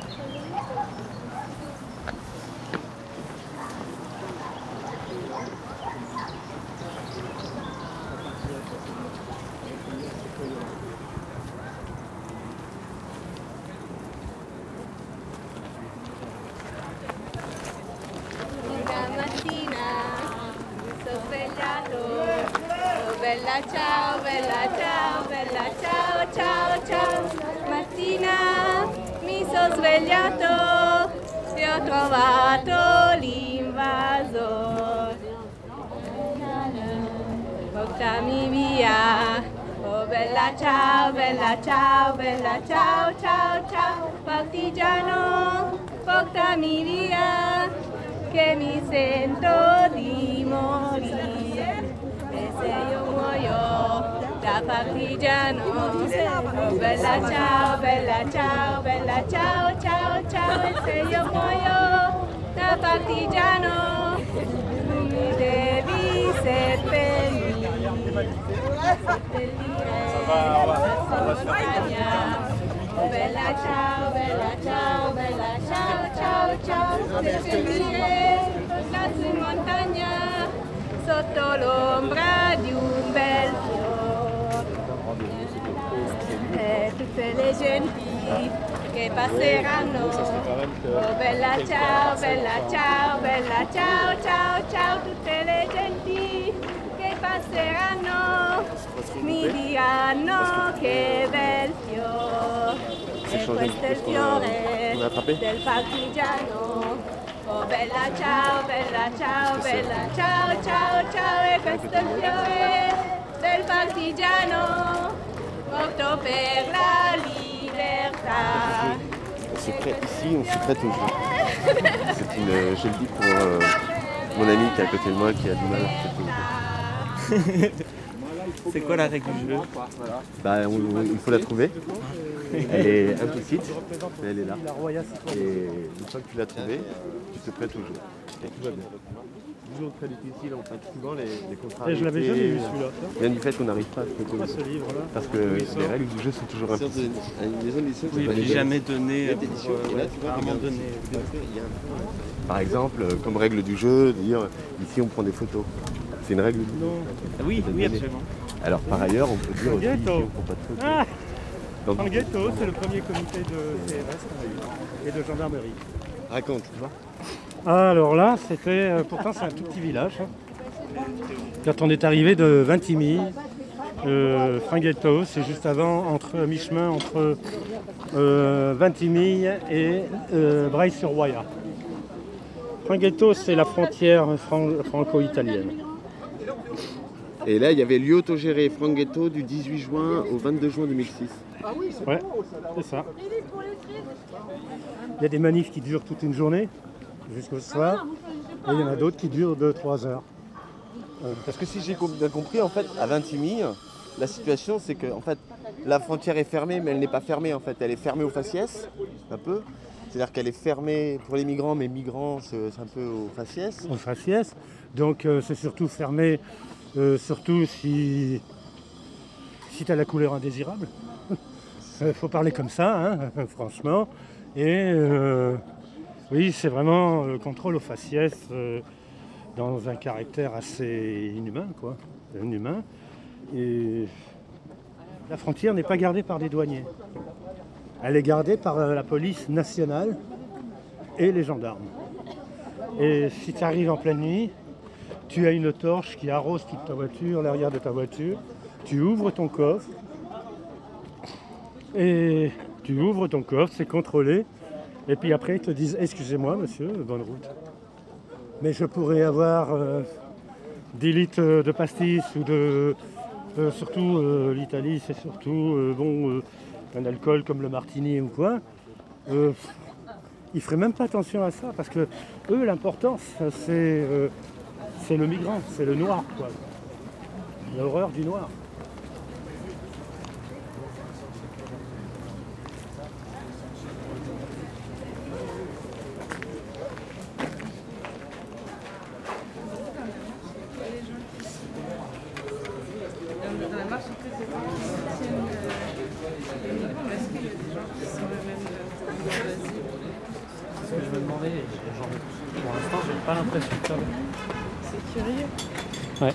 S22: Partigiano bella ciao bella ciao bella ciao ciao ciao se io muoio da partigiano mi devi seppellire seppellire bella ciao, bella ciao, bella ciao, ciao, ciao, seppellire lassù in montagna sotto l'ombra di un bel fiore. E tutte le genti che passeranno. Oh bella ciao, bella ciao, bella ciao, ciao, ciao, tutte le genti che passeranno mi diranno che bel fiore. E questo è il fiore del partigiano. Oh bella ciao, bella ciao, bella ciao, ciao, ciao, e questo è il fiore del partigiano, morto per la libertà.
S2: On se prête ici, on se prête au jeu. C'est une, je le dis pour euh, mon ami qui est à côté de moi qui a du mal à se prêter au jeu.
S23: C'est quoi la règle du jeu?
S2: Bah, on- on- il faut la trouver. Elle est implicite, mais elle est là. Et une fois que tu l'as trouvée, tu te prêtes au jeu. Et tout va bien. Toujours très difficile en fait. Souvent les, les contrariétés.
S24: Et je l'avais jamais vu, celui-là.
S2: Viennent du fait qu'on n'arrive pas à
S24: Pourquoi
S2: jeu.
S24: ce livre-là
S2: Parce que les règles du jeu sont toujours implicites.
S23: Oui, puis jamais donné euh.
S2: Par exemple, euh, comme règle du jeu, dire ici on prend des photos. C'est une règle du jeu.
S23: Ah oui, oui, absolument.
S2: Alors par ailleurs, on peut dire aussi ici
S24: Ghetto.
S2: on prend pas de photos.
S24: Ah
S2: Donc,
S24: En ghetto, c'est le premier comité de CRS et de gendarmerie.
S2: Raconte.
S24: Alors là, c'était. euh, pourtant, c'est un tout petit village. hein. Quand on est arrivé de Vintimille, euh, c'est juste avant, entre mi-chemin entre euh, Vintimille et euh, Braille-sur-Roya. Fringhetto, c'est la frontière fran- franco-italienne.
S2: Et là, il y avait lieu autogéré Franghetto du 18 juin au 22 juin 2006.
S24: Ouais, c'est ça. Il y a des manifs qui durent toute une journée, jusqu'au soir, et il y en a d'autres qui durent 2-3 heures.
S2: Parce que si j'ai bien compris, en fait, à Vintimille, la situation c'est que en fait, la frontière est fermée, mais elle n'est pas fermée en fait. Elle est fermée aux faciès, un peu. C'est-à-dire qu'elle est fermée pour les migrants, mais migrants c'est un peu aux faciès.
S24: au faciès. Donc euh, c'est surtout fermé, euh, surtout si, si tu as la couleur indésirable. Il faut parler comme ça, hein, franchement. Et euh, oui, c'est vraiment le contrôle au faciès euh, dans un caractère assez inhumain, quoi. Inhumain. La frontière n'est pas gardée par des douaniers. Elle est gardée par euh, la police nationale et les gendarmes. Et si tu arrives en pleine nuit, tu as une torche qui arrose toute ta voiture, l'arrière de ta voiture. Tu ouvres ton coffre. Et tu ouvres ton coffre, c'est contrôlé. Et puis après, ils te disent Excusez-moi, monsieur, bonne route.
S25: mais je pourrais avoir euh, des litres euh, de pastis ou de. euh, surtout euh, l'Italie, c'est surtout euh, bon, euh, un alcool comme le martini ou quoi. Euh, ils feraient même pas attention à ça parce que eux, l'important, ça, c'est euh, c'est le migrant, c'est le noir, quoi. L'horreur du noir.
S19: Dans la marche, en fait, c'est vraiment soutiennent les migrants, mais est-ce qu'il y a des gens qui sont eux-mêmes demandeurs d'asile
S20: C'est ce que je me demandais. et genre, pour
S19: C'est.
S20: Ouais.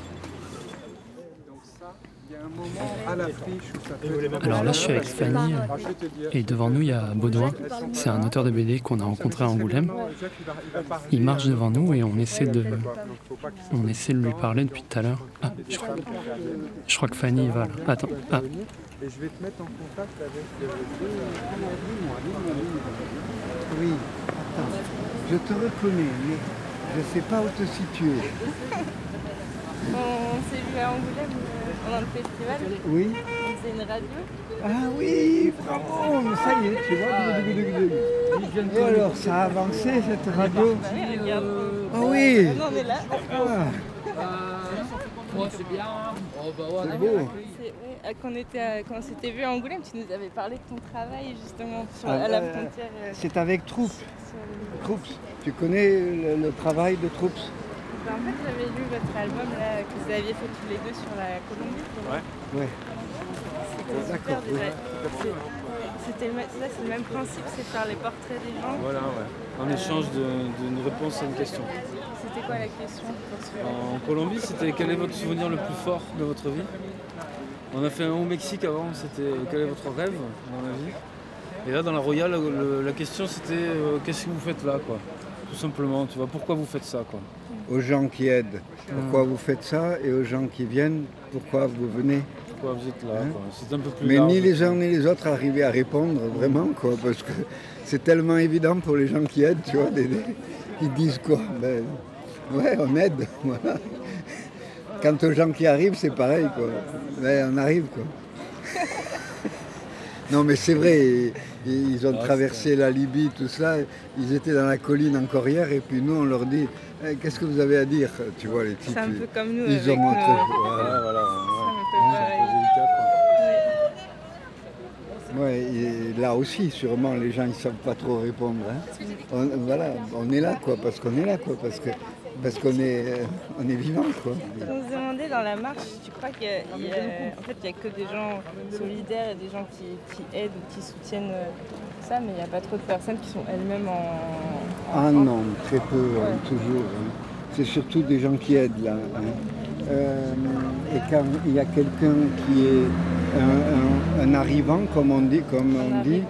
S26: Alors là, je suis avec Fanny et devant nous, il y a Baudouin. C'est un auteur de BD qu'on a rencontré à Angoulême. Il marche devant nous et on essaie de, on essaie de lui parler depuis tout à l'heure. Ah, je, crois, je crois que Fanny va là. Attends. Ah,
S27: Et je vais te mettre en contact avec euh,
S28: Oui, attends. Je te reconnais, mais je ne sais pas où te situer.
S19: On s'est vu à Angoulême euh, pendant le festival.
S28: Oui.
S19: On faisait une radio.
S28: Ah oui, bravo, ça y est, tu vois. Et alors, ça a avancé cette radio. Ah oui
S19: On en est là.
S16: C'est bien. Oh, bah ouais,
S28: C'est beau.
S19: C'est- ouais, euh, Quand on, était à- quand on s'était vu à Angoulême, tu nous avais parlé de ton travail justement sur,
S28: Ah,
S19: à la
S28: euh,
S19: frontière. euh,
S28: C'est avec Troupe.
S19: sur.
S28: Tu connais le, le travail de Troups?
S19: Bah, en fait, j'avais lu votre album là, que vous aviez fait tous les deux sur la Colombie.
S28: Ouais. Ouais.
S19: C'était super
S28: D'accord, oui.
S19: déjà. C'est- C'était ça, c'est le même principe, c'est faire les portraits des gens.
S1: Voilà, ouais. En échange d'une réponse à une question.
S19: C'était quoi la question pour celui-là
S1: En Colombie, c'était quel est votre souvenir le plus fort de votre vie? On a fait un au Mexique avant, c'était quel est votre rêve dans la vie Et là, dans la Royale, le- la question c'était euh, qu'est-ce que vous faites là, quoi? Tout simplement, tu vois, pourquoi vous faites ça, quoi?
S28: Aux gens qui aident, pourquoi vous faites ça? Et aux gens qui viennent, pourquoi vous venez?
S1: Pourquoi vous êtes là,
S28: Hein
S1: quoi? C'est un peu plus
S28: Mais
S1: large.
S28: ni les uns ni les autres arrivaient à répondre vraiment, quoi, parce que c'est tellement évident pour les gens qui aident, tu vois, d'aider. Ils disent quoi? Ben, ouais, on aide, voilà. Quant aux gens qui arrivent, c'est pareil, quoi. On arrive, quoi. Non, mais c'est vrai, ils ont
S1: Ah,
S28: traversé la Libye, tout cela. Ils étaient dans la colline encore hier, et puis nous, on leur dit Eh, Qu'est-ce que vous avez à dire Tu vois, les types.
S19: C'est un peu comme nous
S28: Ils
S19: avec
S28: ont montré.
S19: nos-
S28: voilà, voilà. Ouais, et là aussi, sûrement, les gens ils savent pas trop répondre. hein. On, voilà, on est là, quoi, parce qu'on est là, quoi, parce que parce qu'on est, euh, on est vivant, quoi.
S19: On se demandait dans la marche, tu crois qu'il y a, il y a- en fait, il y a que des gens solidaires et des gens qui, qui aident ou qui soutiennent euh, ça, mais il n'y a pas trop de personnes qui sont elles-mêmes en...
S28: Ah non, très peu, hein, toujours. hein. C'est surtout des gens qui aident, là. hein. Euh, et quand il y a quelqu'un qui est un, un- un arrivant, comme on dit, comme on dit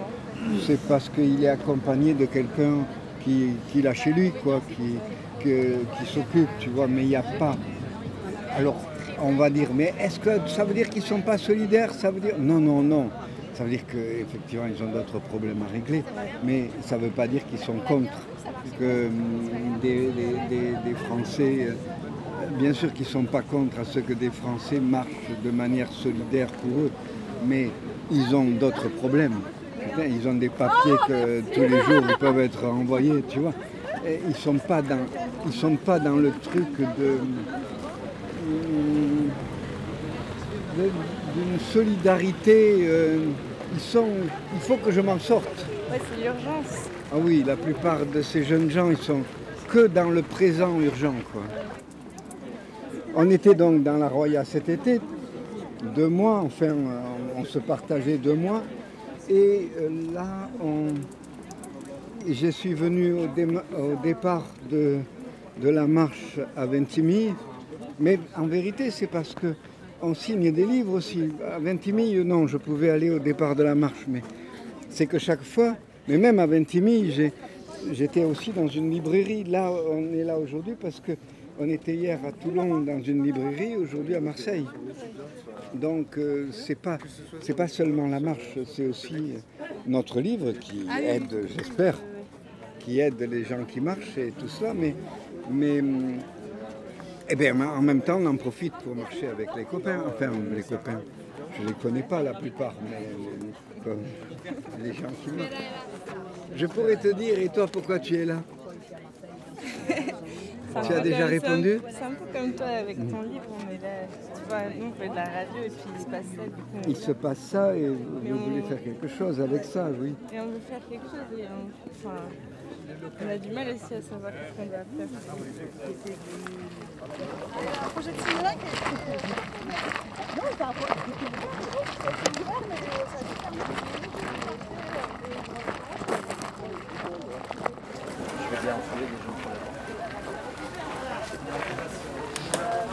S28: c'est parce qu'il est accompagné de quelqu'un qui, qui l'a chez lui, quoi, qui, qui s'occupe, tu vois, mais il n'y a pas. Alors, on va dire, mais est-ce que ça veut dire qu'ils ne sont pas solidaires? Ça veut dire. Non, non, non. Ça veut dire qu'effectivement, ils ont d'autres problèmes à régler, mais ça ne veut pas dire qu'ils sont contre. Que hum, des, des- des- Français, euh, bien sûr qu'ils ne sont pas contre à ce que des Français marchent de manière solidaire pour eux, mais ils ont d'autres problèmes. Ils ont des papiers que tous les jours ils peuvent être envoyés, tu vois. Et ils ne sont, pas dans- ils sont pas dans le truc de de- d'une solidarité. euh, ils sont, il faut que je m'en sorte.
S19: Ouais, c'est l'urgence.
S28: Ah oui, la plupart de ces jeunes gens, ils sont que dans le présent urgent. Quoi. On était donc dans la Roya cet été, deux mois, enfin, on, on se partageait deux mois. Et euh, là, on, je suis venu au, départ de, de la marche à Ventimille, mais en vérité, c'est parce que on signe des livres aussi. À Ventimille, non, je pouvais aller au départ de la marche, mais c'est que chaque fois, mais même à Ventimille, j'étais aussi dans une librairie. Là, on est là aujourd'hui parce que on était hier à Toulon dans une librairie, aujourd'hui à Marseille. Donc euh, c'est pas c'est pas seulement la marche, c'est aussi notre livre qui aide, j'espère, qui aide les gens qui marchent et tout cela, mais, mais eh bien, en même temps, on en profite pour marcher avec les copains. Enfin, les copains, je ne les connais pas la plupart, mais les gens qui marchent. Je pourrais te dire, et toi, pourquoi tu es là? Tu as déjà répondu?
S19: C'est un, peu comme toi avec ton livre, mais là, tu vois, nous on fait de la radio et puis il se passe ça. Du coup, on-
S28: Il se passe ça et vous
S19: Mais
S28: vous voulez
S19: on-
S28: faire quelque chose avec ça, oui.
S19: Et on veut faire quelque chose et on, enfin, on a du mal aussi à savoir ce qu'on doit faire.
S9: Un projet de cinéma Non, c'est un projet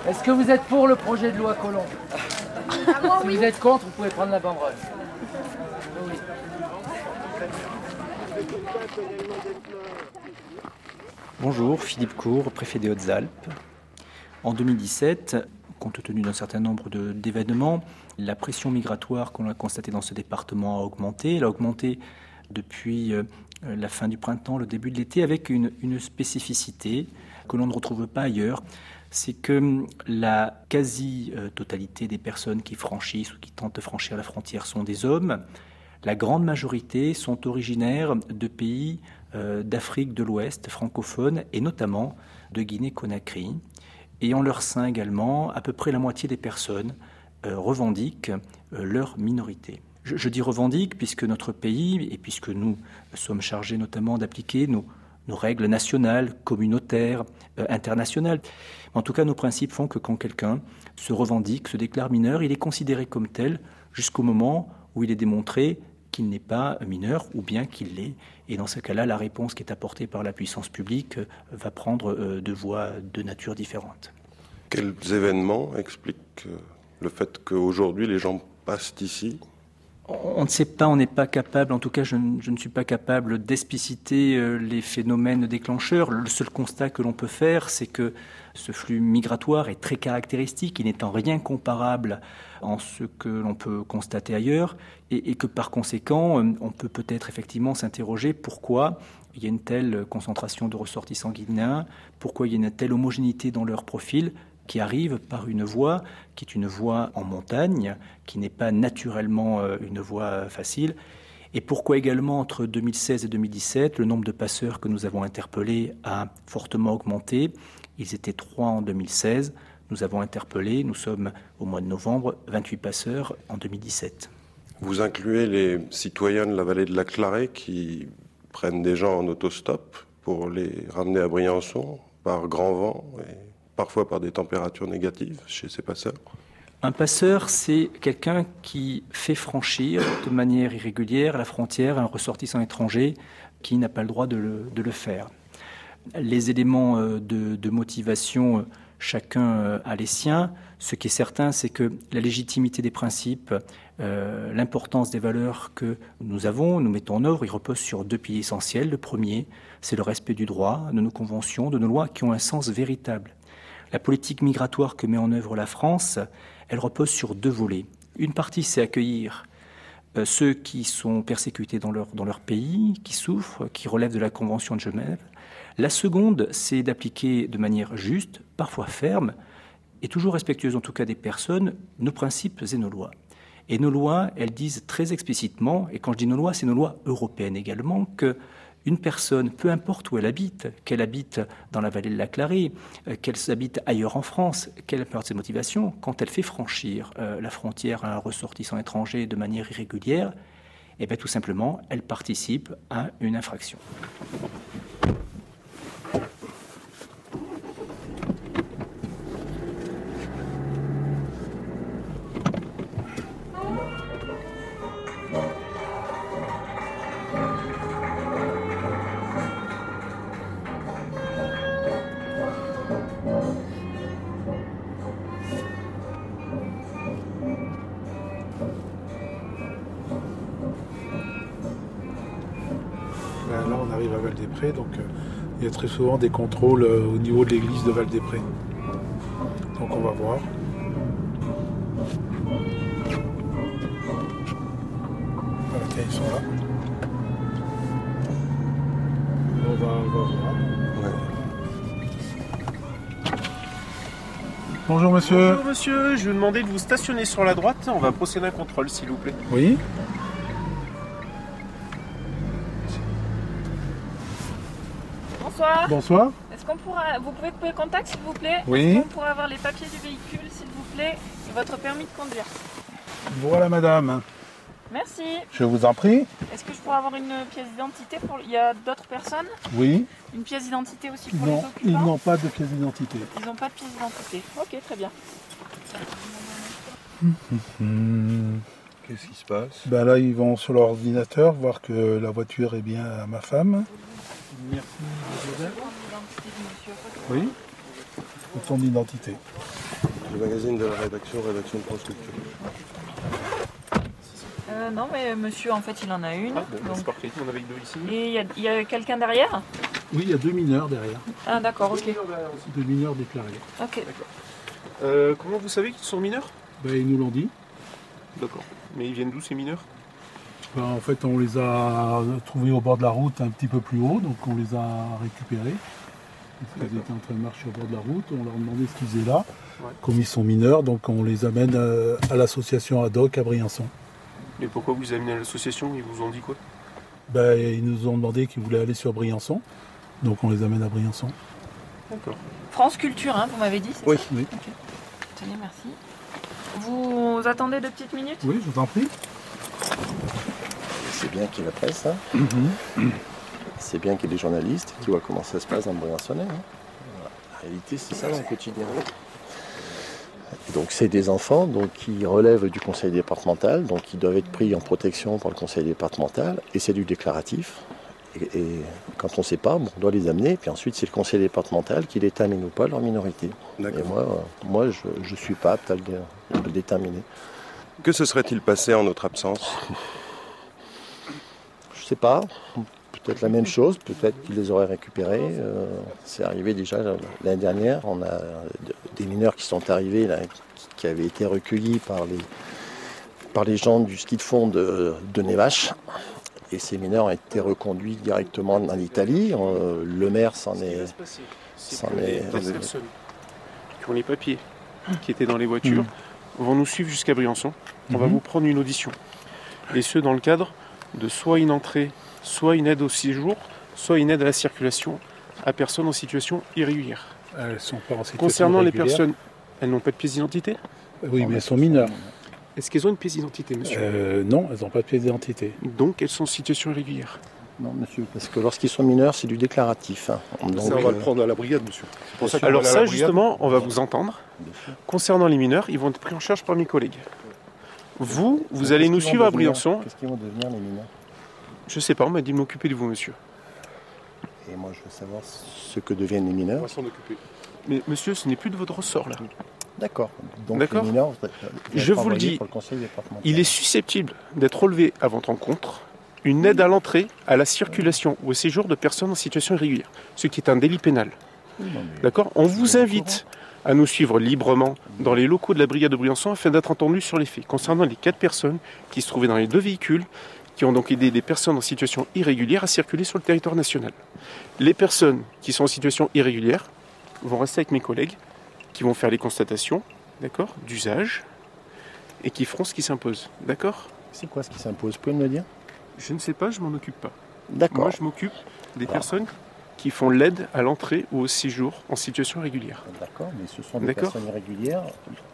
S5: Est-ce que vous êtes pour le projet de loi Colomb Si vous êtes contre, vous pouvez prendre la banderole. Oui.
S29: Bonjour, Philippe Cour, préfet des Hautes-Alpes. En 2017, compte tenu d'un certain nombre d'événements, la pression migratoire qu'on a constatée dans ce département a augmenté. Elle a augmenté depuis euh, la fin du printemps, le début de l'été, avec une, une spécificité que l'on ne retrouve pas ailleurs. C'est que la quasi-totalité des personnes qui franchissent ou qui tentent de franchir la frontière sont des hommes. La grande majorité sont originaires de pays euh, d'Afrique de l'Ouest francophone et notamment de Guinée-Conakry. Et en leur sein également, à peu près la moitié des personnes euh, revendiquent euh, leur minorité. Je, dis revendique puisque notre pays, et puisque nous sommes chargés notamment d'appliquer nos, règles nationales, communautaires, internationales. En tout cas, nos principes font que quand quelqu'un se revendique, se déclare mineur, il est considéré comme tel jusqu'au moment où il est démontré qu'il n'est pas mineur ou bien qu'il l'est. Et dans ce cas-là, la réponse qui est apportée par la puissance publique euh, va prendre euh, de voies de nature différente.
S30: Quels événements expliquent euh, le fait qu'aujourd'hui les gens passent ici?
S29: On ne sait pas, on n'est pas capable, en tout cas je, ne- je ne suis pas capable d'expliciter les phénomènes déclencheurs. Le seul constat que l'on peut faire, c'est que ce flux migratoire est très caractéristique, il n'est en rien comparable en ce que l'on peut constater ailleurs, et, et que par conséquent, euh, on peut peut-être effectivement s'interroger pourquoi il y a une telle concentration de ressortissants guinéens, pourquoi il y a une telle homogénéité dans leur profil qui arrive par une voie qui est une voie en montagne, qui n'est pas naturellement euh, une voie facile. Et pourquoi également entre 2016 et 2017, le nombre de passeurs que nous avons interpellés a fortement augmenté. Ils étaient trois en 2016. Nous avons interpellé, nous sommes au mois de novembre, 28 passeurs en 2017.
S30: Vous incluez les citoyens de la vallée de la Clarée qui prennent des gens en autostop pour les ramener à Briançon par grand vent et parfois par des températures négatives chez ces passeurs.
S29: Un passeur, c'est quelqu'un qui fait franchir de manière irrégulière la frontière à un ressortissant étranger qui n'a pas le droit de le, de le faire. Les éléments euh, de, motivation, euh, chacun euh, a les siens. Ce qui est certain, c'est que la légitimité des principes, l'importance des valeurs que nous avons, nous mettons en œuvre, ils reposent sur deux piliers essentiels. Le premier, c'est le respect du droit, de nos conventions, de nos lois qui ont un sens véritable. La politique migratoire que met en œuvre la France, elle repose sur deux volets. Une partie, c'est accueillir ceux qui sont persécutés dans leur, dans leur pays, qui souffrent, qui relèvent de la Convention de Genève. La seconde, c'est d'appliquer de manière juste, parfois ferme, et toujours respectueuse en tout cas des personnes, nos principes et nos lois. Et nos lois, elles disent très explicitement, et quand je dis nos lois, c'est nos lois européennes également, que une personne, peu importe où elle habite, qu'elle habite dans la vallée de la Clarée, euh, qu'elle habite ailleurs en France, quelle importe ses motivations, quand elle fait franchir euh, la frontière à un ressortissant étranger de manière irrégulière, eh bien tout simplement, elle participe à une infraction.
S31: Il y a très souvent des contrôles euh, au niveau de l'église de Val-des-Prés. Donc on va voir. Voilà, tiens, ils sont là.
S32: on va, on va voir. Bonjour monsieur.
S33: Bonjour monsieur, je vais vous demander de vous stationner sur la droite. On va procéder à un contrôle s'il vous plaît.
S32: Oui.
S31: Bonsoir.
S32: Bonsoir.
S31: Est-ce qu'on pourra, vous pouvez couper le contact s'il vous plaît?
S32: Oui.
S31: Est-ce qu'on pourra avoir les papiers du véhicule s'il vous plaît et votre permis de conduire?
S32: Voilà madame.
S31: Merci.
S32: Je vous en prie.
S31: Est-ce que je pourrais avoir une pièce d'identité pour Il y a d'autres personnes?
S32: Oui.
S31: Une pièce d'identité aussi pour
S32: Non,
S31: les
S32: ils
S31: occupants
S32: n'ont pas de pièce d'identité.
S31: Ils n'ont pas de pièce d'identité. Ok, très bien.
S32: Qu'est-ce qui se passe? Ben Là, ils vont sur leur ordinateur voir que la voiture est bien à ma femme. Merci, Oui. Ton d'identité.
S30: Le magazine de la rédaction, rédaction de France Culture.
S31: Euh, non, mais monsieur, en fait, il en a une.
S33: Ah, bon,
S31: donc-
S33: C'est parfait, on avait deux ici.
S31: Et il y a, il y a quelqu'un derrière?
S32: Oui, il y a deux mineurs derrière.
S31: Ah, d'accord, ok.
S32: Deux mineurs déclarés.
S31: Ok.
S33: Euh, comment vous savez qu'ils sont mineurs?
S32: Ben, ils nous l'ont dit.
S33: D'accord. Mais ils viennent d'où ces mineurs?
S32: Ben, en fait, on les a trouvés au bord de la route un petit peu plus haut, donc on les a récupérés. Parce qu'ils étaient en train de marcher au bord de la route, on leur a demandé ce qu'ils faisaient là.
S33: Ouais.
S32: Comme ils sont mineurs, donc on les amène euh, à l'association ad hoc à Briançon.
S33: Mais pourquoi vous amenez à l'association? Ils vous ont dit quoi?
S32: Ben, ils nous ont demandé qu'ils voulaient aller sur Briançon, donc on les amène à Briançon.
S33: D'accord.
S31: France Culture, hein, vous m'avez dit c'est
S32: Oui.
S31: ça?
S32: Oui.
S31: Ok. Tenez, merci. Vous attendez deux petites minutes?
S32: Oui, je vous en prie.
S34: C'est bien qu'il y ait la presse, hein. C'est bien qu'il y ait des journalistes qui voient comment ça se passe dans le Briançonnais. hein. La réalité, c'est ça dans le quotidien. Donc c'est des enfants donc, qui relèvent du conseil départemental, donc qui doivent être pris en protection par le conseil départemental, et c'est du déclaratif. Et, et quand on ne sait pas, bon, on doit les amener, puis ensuite c'est le conseil départemental qui détermine ou pas leur minorité. Et moi, euh, moi je ne suis pas apte à le, à le déterminer.
S30: Que se serait-il passé en notre absence?
S34: Je sais pas. Peut-être la même chose, peut-être qu'ils les auraient récupérés. euh, c'est arrivé déjà l'année dernière. On a de- des mineurs qui sont arrivés, là, qui- avaient été recueillis par les, par les gens du ski de fond de, de Nevache. Et ces mineurs ont été reconduits directement en Italie. Euh, le maire s'en est. s'en
S33: les
S34: est-
S33: dix personnes qui ont les papiers, qui étaient dans les voitures, vont nous suivre jusqu'à Briançon. On va
S32: Mhm.
S33: vous prendre une audition. Et ce, dans le cadre de soit une entrée, soit une aide au séjour, soit une aide à la circulation à personnes en situation irrégulière.
S32: Elles sont pas en situation
S33: Concernant les personnes, elles n'ont pas de pièce d'identité
S32: Oui, mais elles sont mineures.
S33: Est-ce qu'elles ont une pièce d'identité, monsieur
S32: Euh, non, elles n'ont pas de pièce d'identité.
S33: Donc elles sont en situation irrégulière.
S34: Non, monsieur, parce que lorsqu'ils sont mineurs, c'est du déclaratif. hein. Donc,
S33: Ça, on va le
S34: euh,
S33: prendre
S15: à la brigade, monsieur. Pour ça
S33: Alors ça, justement, on va vous entendre. Concernant les mineurs, ils vont être pris en charge par mes collègues. Vous, vous allez nous suivre à Briançon.
S34: Qu'est-ce qu'ils vont devenir, les mineurs
S33: Je sais pas, on m'a dit de m'occuper de vous, monsieur.
S34: Et moi, je veux savoir ce que deviennent les mineurs.
S33: On va s'en occuper. Mais monsieur, ce n'est plus de votre ressort, là.
S34: D'accord. Donc
S33: D'accord.
S34: les mineurs,
S33: Je vous le dis,
S34: par le conseil départemental.
S33: il est susceptible d'être relevé à votre encontre une aide à l'entrée, à la circulation ou au séjour de personnes en situation irrégulière, ce qui est un délit pénal. D'accord? On vous invite à nous suivre librement dans les locaux de la brigade de Briançon afin d'être entendu sur les faits. Concernant les quatre personnes qui se trouvaient dans les deux véhicules, qui ont donc aidé des personnes en situation irrégulière à circuler sur le territoire national. Les personnes qui sont en situation irrégulière vont rester avec mes collègues qui vont faire les constatations, d'accord, d'usage et qui feront ce qui s'impose, d'accord?
S34: C'est quoi ce qui s'impose? Vous pouvez me le dire?
S33: Je ne sais pas, je m'en occupe pas.
S34: D'accord.
S33: Moi, je m'occupe des personnes qui font l'aide à l'entrée ou au séjour en situation régulière.
S34: D'accord, mais ce sont des personnes irrégulières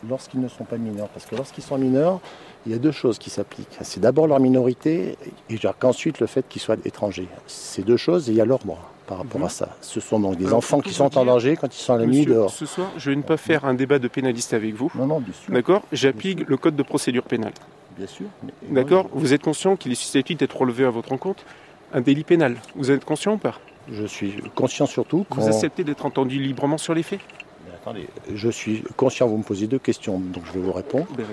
S34: lorsqu'ils ne sont pas mineurs. Parce que lorsqu'ils sont mineurs, il y a deux choses qui s'appliquent. C'est d'abord leur minorité et qu'ensuite le fait qu'ils soient étrangers. C'est deux choses et il y a leur droit par rapport
S33: Mhm.
S34: à ça. Ce sont donc des
S33: Alors,
S34: enfants qui sont en danger quand ils sont à la nuit dehors.
S33: Ce soir, je vais ne pas faire un débat de pénaliste avec vous.
S34: Non, non, bien sûr.
S33: D'accord? J'applique le code de procédure pénale.
S34: Bien sûr.
S33: D'accord? Vous êtes conscient qu'il est susceptible d'être relevé à votre encontre un délit pénal. Vous êtes conscient ou pas?
S34: Je suis conscient surtout
S33: Vous
S34: qu'on-
S33: acceptez d'être entendu librement sur les faits?
S34: Mais attendez, je suis conscient, vous me posez deux questions, donc je vais vous répondre.
S33: Ben.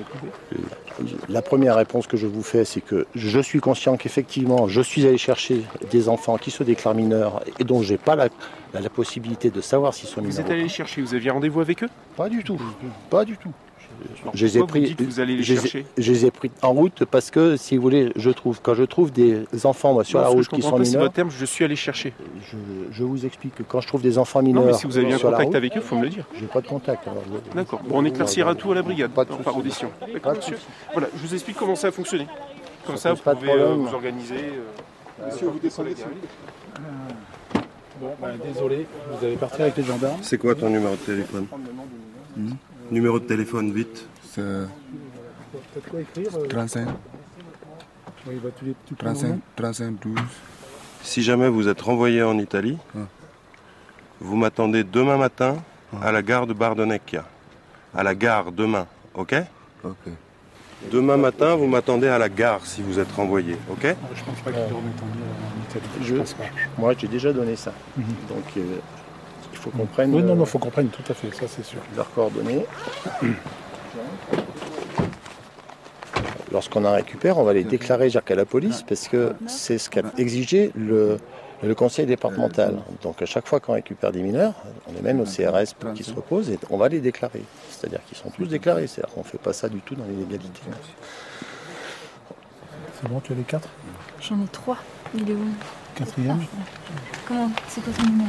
S34: La première réponse que je vous fais, c'est que je suis conscient qu'effectivement, je suis allé chercher des enfants qui se déclarent mineurs et dont j'ai pas la, la- la possibilité de savoir s'ils sont
S33: Vous
S34: mineurs.
S33: êtes allé les chercher, vous aviez rendez-vous avec eux?
S34: Pas du tout. Pas du tout.
S33: Alors,
S34: je les ai
S33: vous
S34: pris,
S33: dites que vous allez les
S34: je,
S33: chercher
S34: je les ai pris en route parce que, si vous voulez, je trouve, quand je trouve des enfants moi, sur
S33: Non,
S34: la route qui sont
S33: pas, c'est
S34: mineurs,
S33: votre terme, je suis allé chercher.
S34: je, je vous explique que quand je trouve des enfants
S33: Non,
S34: mineurs
S33: mais si vous avez un contact
S34: route,
S33: avec eux, il faut me le dire.
S34: J'ai pas de contact.
S33: D'accord. Bon, on éclaircira tout à la brigade,
S34: Pas de
S33: par audition. D'accord, monsieur. Voilà, je vous explique comment ça a fonctionné. Comme
S34: Ça
S33: vous
S34: pas de
S33: pouvez euh, vous organiser. euh,
S31: Monsieur, vous descendez. Bon, ben, désolé, vous allez partir avec les gendarmes.
S30: C'est quoi ton numéro de téléphone? Numéro de téléphone, vite.
S35: C'est
S31: Peut-être quoi écrire euh
S35: 35,
S31: Oui, bah, tu les tu prends le
S35: 35,
S31: nom
S35: 35, 12.
S30: Si jamais vous êtes renvoyé en Italie, vous m'attendez demain matin à la gare de Bardonecchia. À la gare demain, ok?
S35: Ok.
S30: Demain matin, vous m'attendez à la gare si vous êtes renvoyé, ok?
S31: Je pense pas qu'ils le remettent en en Italie.
S34: Je-
S31: pense pas.
S34: moi, j'ai déjà donné ça.
S31: Mhm.
S34: Donc, euh, il faut qu'on prenne
S31: Oui, non,
S34: euh,
S31: non, faut qu'on prenne tout à fait, ça c'est sûr.
S34: leurs coordonnées. Lorsqu'on en récupère, on va les déclarer Jacques à la police parce que c'est ce qu'a exigé le, le conseil départemental. Donc à chaque fois qu'on récupère des mineurs, on les mène au CRS pour qu'ils se reposent et on va les déclarer. C'est-à-dire qu'ils sont tous déclarés, c'est-à-dire qu'on ne fait pas ça du tout dans l'illégalité.
S31: C'est bon, tu as les quatre?
S14: J'en ai trois. Il est où?
S31: Quatrième
S14: Comment C'est quoi ton numéro?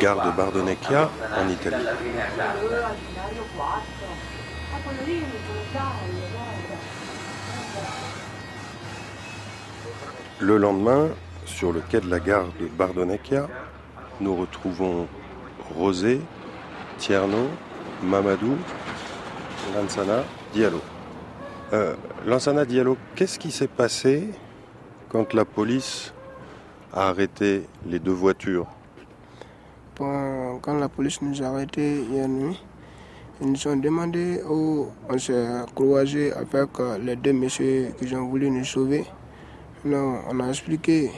S30: Gare de Bardonecchia en Italie. Le lendemain, sur le quai de la gare de Bardonecchia, nous retrouvons Rosé, Tierno, Mamadou, Lansana, Diallo. Euh, Lansana Diallo, qu'est-ce qui s'est passé quand la police a arrêté les deux voitures
S36: Quand la police nous a arrêtés hier nuit, ils nous ont demandé où on s'est croisé avec euh, les deux messieurs qui ont voulu nous sauver. Non, on a expliqué.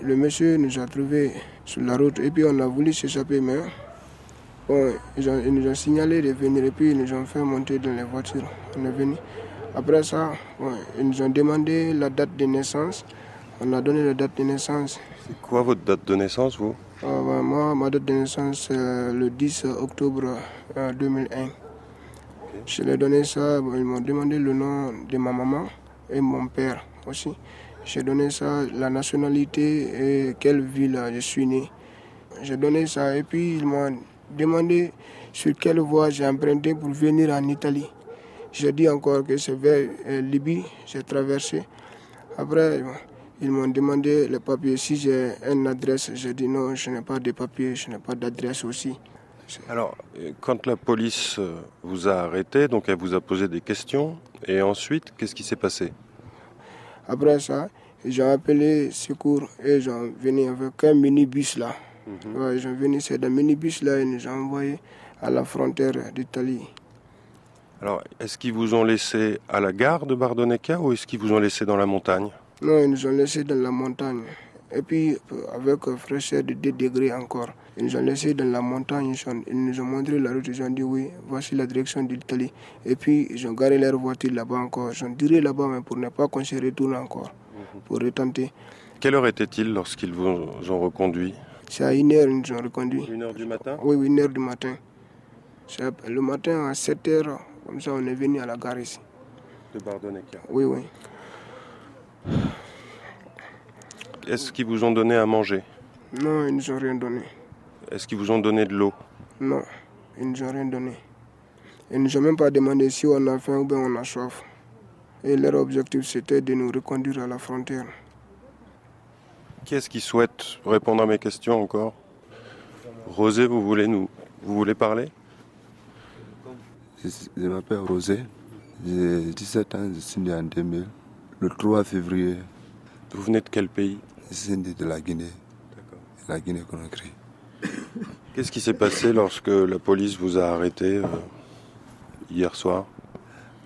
S36: Le monsieur nous a trouvés sur la route et puis on a voulu s'échapper, mais bon, ils, ils nous ont signalé de venir et puis ils nous ont fait monter dans les voitures. On est venu. Après ça, bon, ils nous ont demandé la date de naissance. On a donné la date de naissance.
S30: C'est quoi votre date de naissance, vous?
S36: Bah, moi, ma date de naissance, c'est le 10 octobre euh, 2001. Je leur ai donné ça, ils m'ont demandé le nom de ma maman et mon père aussi. J'ai donné ça, la nationalité et quelle ville euh, je suis né. J'ai donné ça et puis ils m'ont demandé sur quelle voie j'ai emprunté pour venir en Italie. J'ai dit encore que c'est vers euh, Libye, j'ai traversé. Après, bon, ils m'ont demandé les papiers. Si j'ai une adresse, j'ai dit non, je n'ai pas de papiers, je n'ai pas d'adresse aussi.
S30: Alors, euh, quand la police euh, vous a arrêté, donc elle vous a posé des questions, et ensuite, qu'est-ce qui s'est passé?
S36: Après ça, ont appelé secours et ont venu avec un minibus là. Ouais, ils ont venu, c'est dans minibus là, ils nous ont envoyé à la frontière d'Italie.
S30: Alors, est-ce qu'ils vous ont laissé à la gare de Bardonecchia ou est-ce qu'ils vous ont laissé dans la montagne?
S36: Non, ils nous ont laissés dans la montagne. Et puis, euh, avec une fraîcheur de 2 degrés encore, ils nous ont laissés dans la montagne. Ils, nous ont montré la route. Ils ont dit oui, voici la direction de l'Italie. Et puis, ils ont garé leur voiture là-bas encore. Ils ont tiré là-bas, mais pour ne pas qu'on se retourne encore, pour retenter.
S30: Quelle heure était-il lorsqu'ils vous ont reconduit?
S36: C'est à une heure qu'ils nous ont reconduit.
S30: Une heure du matin?
S36: Oui, oui, une heure du matin. Le matin à 7 heures, comme ça, on est venu à la gare ici.
S30: De Bardonecchia.
S36: Oui, oui.
S30: Est-ce qu'ils vous ont donné à manger?
S36: Non, ils nous ont rien donné.
S30: Est-ce qu'ils vous ont donné de l'eau?
S36: Non, ils nous ont rien donné. Ils nous ont même pas demandé si on a faim ou bien on a soif. Et leur objectif, c'était de nous reconduire à la frontière.
S30: Qui est-ce qui souhaite répondre à mes questions encore? Rosé, vous voulez nous vous voulez parler?
S35: Je, je m'appelle Rosé, j'ai 17 ans, je suis né en 2000, le 3 février.
S30: Vous venez de quel pays?
S35: Je de la Guinée, la Guinée-Conakry.
S30: Qu'est-ce qui s'est passé lorsque la police vous a arrêté euh, hier soir?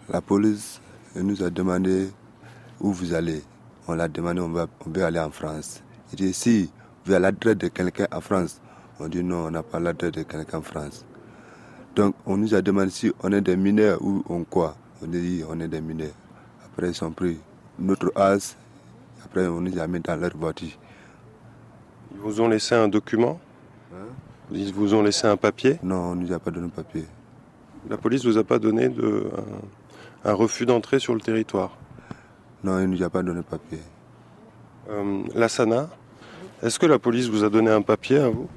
S35: La police nous a demandé où vous allez On l'a demandé, on, va, on veut aller en France. Il dit, si vous avez l'adresse de quelqu'un en France, on dit non, on n'a pas l'adresse de quelqu'un en France. Donc on nous a demandé si on est des mineurs ou on quoi. On dit on est des mineurs. Après ils ont pris notre as. Après on nous a mis dans leur voiture.
S30: Ils vous ont laissé un document Ils vous ont laissé un papier
S35: Non, on ne nous a pas donné de papier.
S30: La police vous a pas donné de, un, un refus d'entrée sur le territoire
S35: Non, il ne nous a pas donné de papier.
S30: Euh, la SANA, est-ce que la police vous a donné un papier à vous?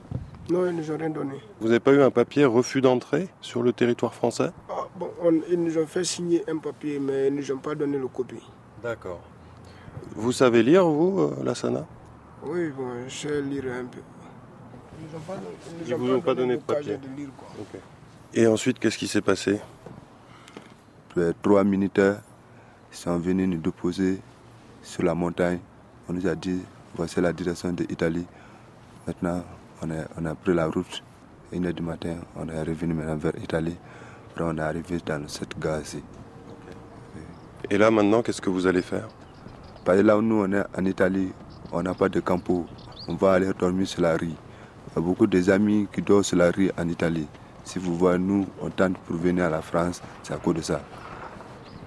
S36: Non, ils ne nous ont rien donné.
S30: Vous n'avez pas eu un papier refus d'entrée sur le territoire français?
S36: Ah, bon, on- ils nous ont fait signer un papier, mais ils ne nous ont pas donné le copie.
S30: D'accord. Vous savez lire, vous, euh, la SANA?
S36: Oui, bon, je sais lire un peu. Ils Ils
S30: vous ont pas donné de papier.
S36: de lire, quoi.
S30: Et ensuite, qu'est-ce qui s'est passé?
S35: Les trois militaires sont venus nous déposer sur la montagne. On nous a dit, voici la direction de l'Italie. Maintenant, on a, on a pris la route. Une heure du matin, on est revenu maintenant vers l'Italie. Après, on est arrivé dans cette gare ici.
S30: Et là, maintenant, qu'est-ce que vous allez faire?
S35: Parce que là où nous, on est en Italie, on n'a pas de campo. On va aller dormir sur la rue. Il y a beaucoup des amis qui dorment sur la rue en Italie. Si vous voyez, nous, on tente pour venir à la France, c'est à cause de ça.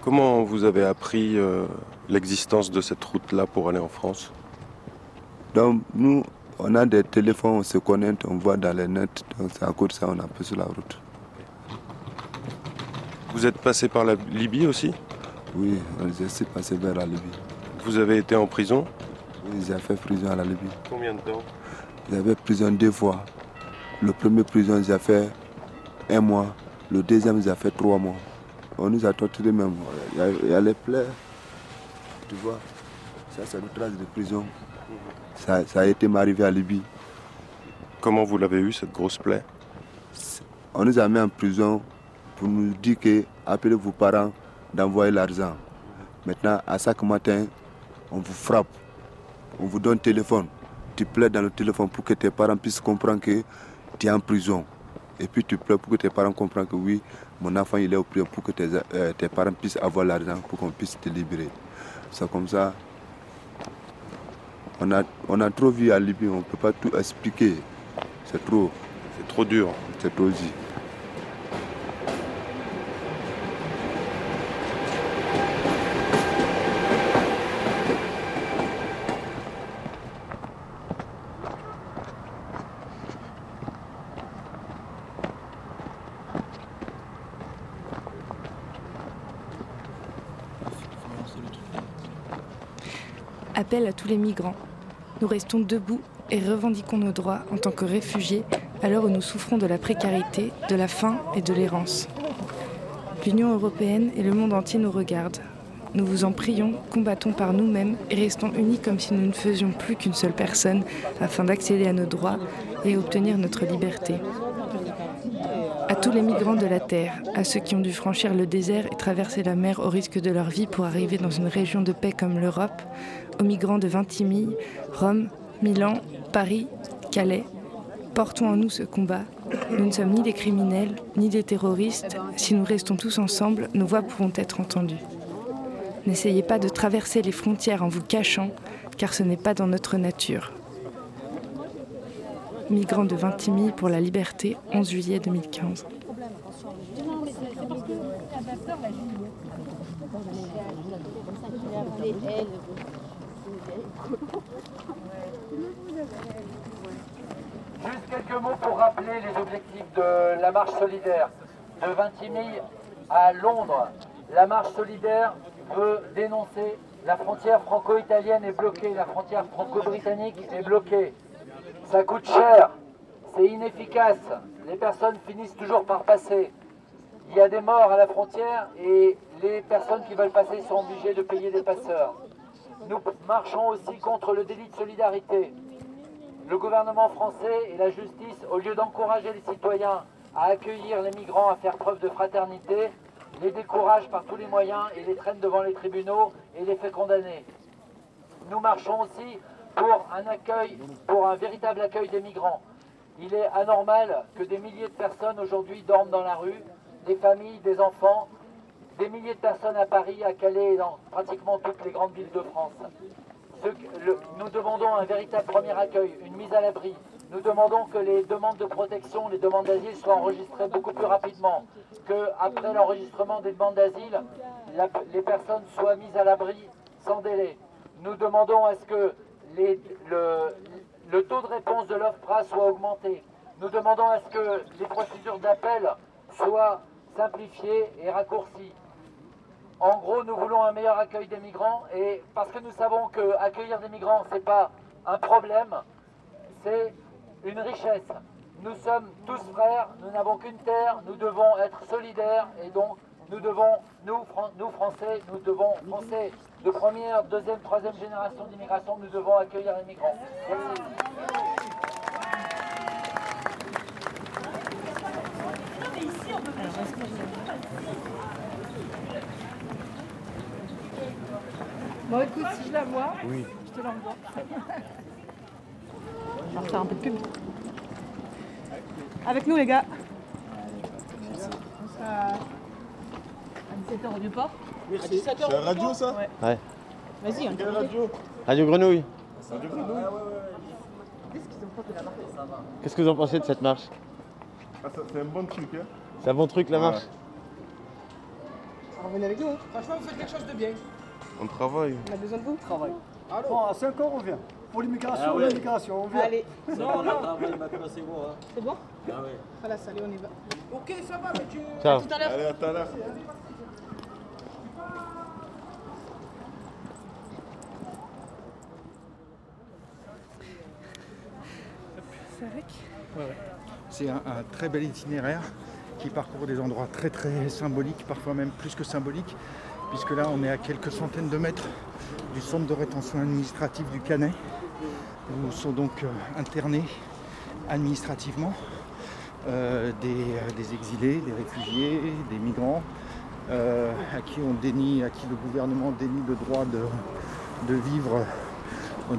S30: Comment vous avez appris euh, l'existence de cette route-là pour aller en France?
S35: Donc, nous, on a des téléphones, on se connecte, on voit dans les nets. Donc, c'est à cause de ça on a pris sur la route.
S30: Vous êtes passé par la Libye aussi?
S35: Oui, on est passé vers la Libye.
S30: Vous avez été en prison?
S35: Oui, j'ai fait prison à la Libye.
S30: Combien de temps?
S35: J'avais prison deux fois. Le premier prison, j'ai fait un mois. Le deuxième, j'ai fait trois mois. On nous a torturés même. Il y a, il y a les plaies. Tu vois, ça, c'est une trace de prison. Ça, ça a été m'arrivé à Libye.
S30: Comment vous l'avez eu, cette grosse plaie?
S35: On nous a mis en prison pour nous dire que appelez vos parents d'envoyer l'argent. Maintenant, à chaque matin, on vous frappe. On vous donne téléphone. Tu plaides dans le téléphone pour que tes parents puissent comprendre que tu es en prison. Et puis tu pleures pour que tes parents comprennent que oui, mon enfant il est au prison pour que tes, euh, tes parents puissent avoir l'argent pour qu'on puisse te libérer. C'est comme ça. On a, on a trop vu à Libye, on ne peut pas tout expliquer. C'est trop.
S30: C'est trop dur.
S35: C'est trop dur.
S14: Appel à les migrants. Nous restons debout et revendiquons nos droits en tant que réfugiés à l'heure où nous souffrons de la précarité, de la faim et de l'errance. L'Union européenne et le monde entier nous regardent. Nous vous en prions, combattons par nous-mêmes et restons unis comme si nous ne faisions plus qu'une seule personne afin d'accéder à nos droits et obtenir notre liberté. Tous les migrants de la Terre, à ceux qui ont dû franchir le désert et traverser la mer au risque de leur vie pour arriver dans une région de paix comme l'Europe, aux migrants de Vintimille, Rome, Milan, Paris, Calais, portons en nous ce combat. Nous ne sommes ni des criminels, ni des terroristes. Si nous restons tous ensemble, nos voix pourront être entendues. N'essayez pas de traverser les frontières en vous cachant, car ce n'est pas dans notre nature. Migrants de Vintimille pour la liberté, 11 juillet 2015.
S37: Juste quelques mots pour rappeler les objectifs de la marche solidaire. De Vintimille à Londres, la marche solidaire veut dénoncer la frontière franco-italienne est bloquée, la frontière franco-britannique est bloquée. Ça coûte cher, c'est inefficace, les personnes finissent toujours par passer. Il y a des morts à la frontière et les personnes qui veulent passer sont obligées de payer des passeurs. Nous marchons aussi contre le délit de solidarité. Le gouvernement français et la justice, au lieu d'encourager les citoyens à accueillir les migrants, à faire preuve de fraternité, les découragent par tous les moyens et les traînent devant les tribunaux et les fait condamner. Nous marchons aussi pour un véritable accueil des migrants. Il est anormal que des milliers de personnes aujourd'hui dorment dans la rue, des familles, des enfants, des milliers de personnes à Paris, à Calais et dans pratiquement toutes les grandes villes de France. Nous demandons un véritable premier accueil, une mise à l'abri. Nous demandons que les demandes de protection, les demandes d'asile soient enregistrées beaucoup plus rapidement, que après l'enregistrement des demandes d'asile, les personnes soient mises à l'abri sans délai. Nous demandons à ce que le taux de réponse de l'OFPRA soit augmenté. Nous demandons à ce que les procédures d'appel soient simplifiées et raccourcies. En gros, nous voulons un meilleur accueil des migrants et parce que nous savons que accueillir des migrants, ce n'est pas un problème, c'est une richesse. Nous sommes tous frères, nous n'avons qu'une terre, nous devons être solidaires et donc nous devons, nous, Fran- nous Français, nous devons, Français de première, deuxième, troisième génération d'immigration, nous devons accueillir les migrants. Merci.
S9: Bon, écoute, si je la vois,
S33: Oui.
S9: je te l'envoie. On va refaire un peu de pub. Avec nous, les gars. 17h au Vieux-Port.
S2: Merci.
S9: À 17h
S2: C'est la radio, ça
S9: Ouais.
S2: Ouais.
S9: Vas-y, on
S2: Quelle radio
S9: Radio
S2: Grenouille.
S9: Radio Qu'est-ce qu'ils ont pas fait la marche Ça va.
S2: Qu'est-ce que vous en pensez de cette marche
S28: Ah, c'est un bon truc, hein
S2: C'est un bon truc la marche
S9: Revenez avec nous. hein. Franchement, vous faites quelque chose de bien.
S2: On travaille.
S9: On a besoin de vous. Travail.
S28: Bon, à 5 heures, on vient. Pour l'immigration,
S9: Ah ouais.
S28: l'immigration, on vient.
S9: Allez.
S28: Non, non.
S9: c'est bon. C'est bon Ah ouais. Voilà, allez, on y va. Ok, ça va, mais tu.
S2: Ciao.
S9: À tout à l'heure.
S28: Allez, à tout à l'heure.
S15: C'est un, un très bel itinéraire qui parcourt des endroits très très symboliques, parfois même plus que symboliques, puisque là on est à quelques centaines de mètres du centre de rétention administrative du Canet, où sont donc euh, internés administrativement euh, des, euh, des exilés, des réfugiés, des migrants, euh, à qui on dénie, à qui le gouvernement dénie le droit de, de vivre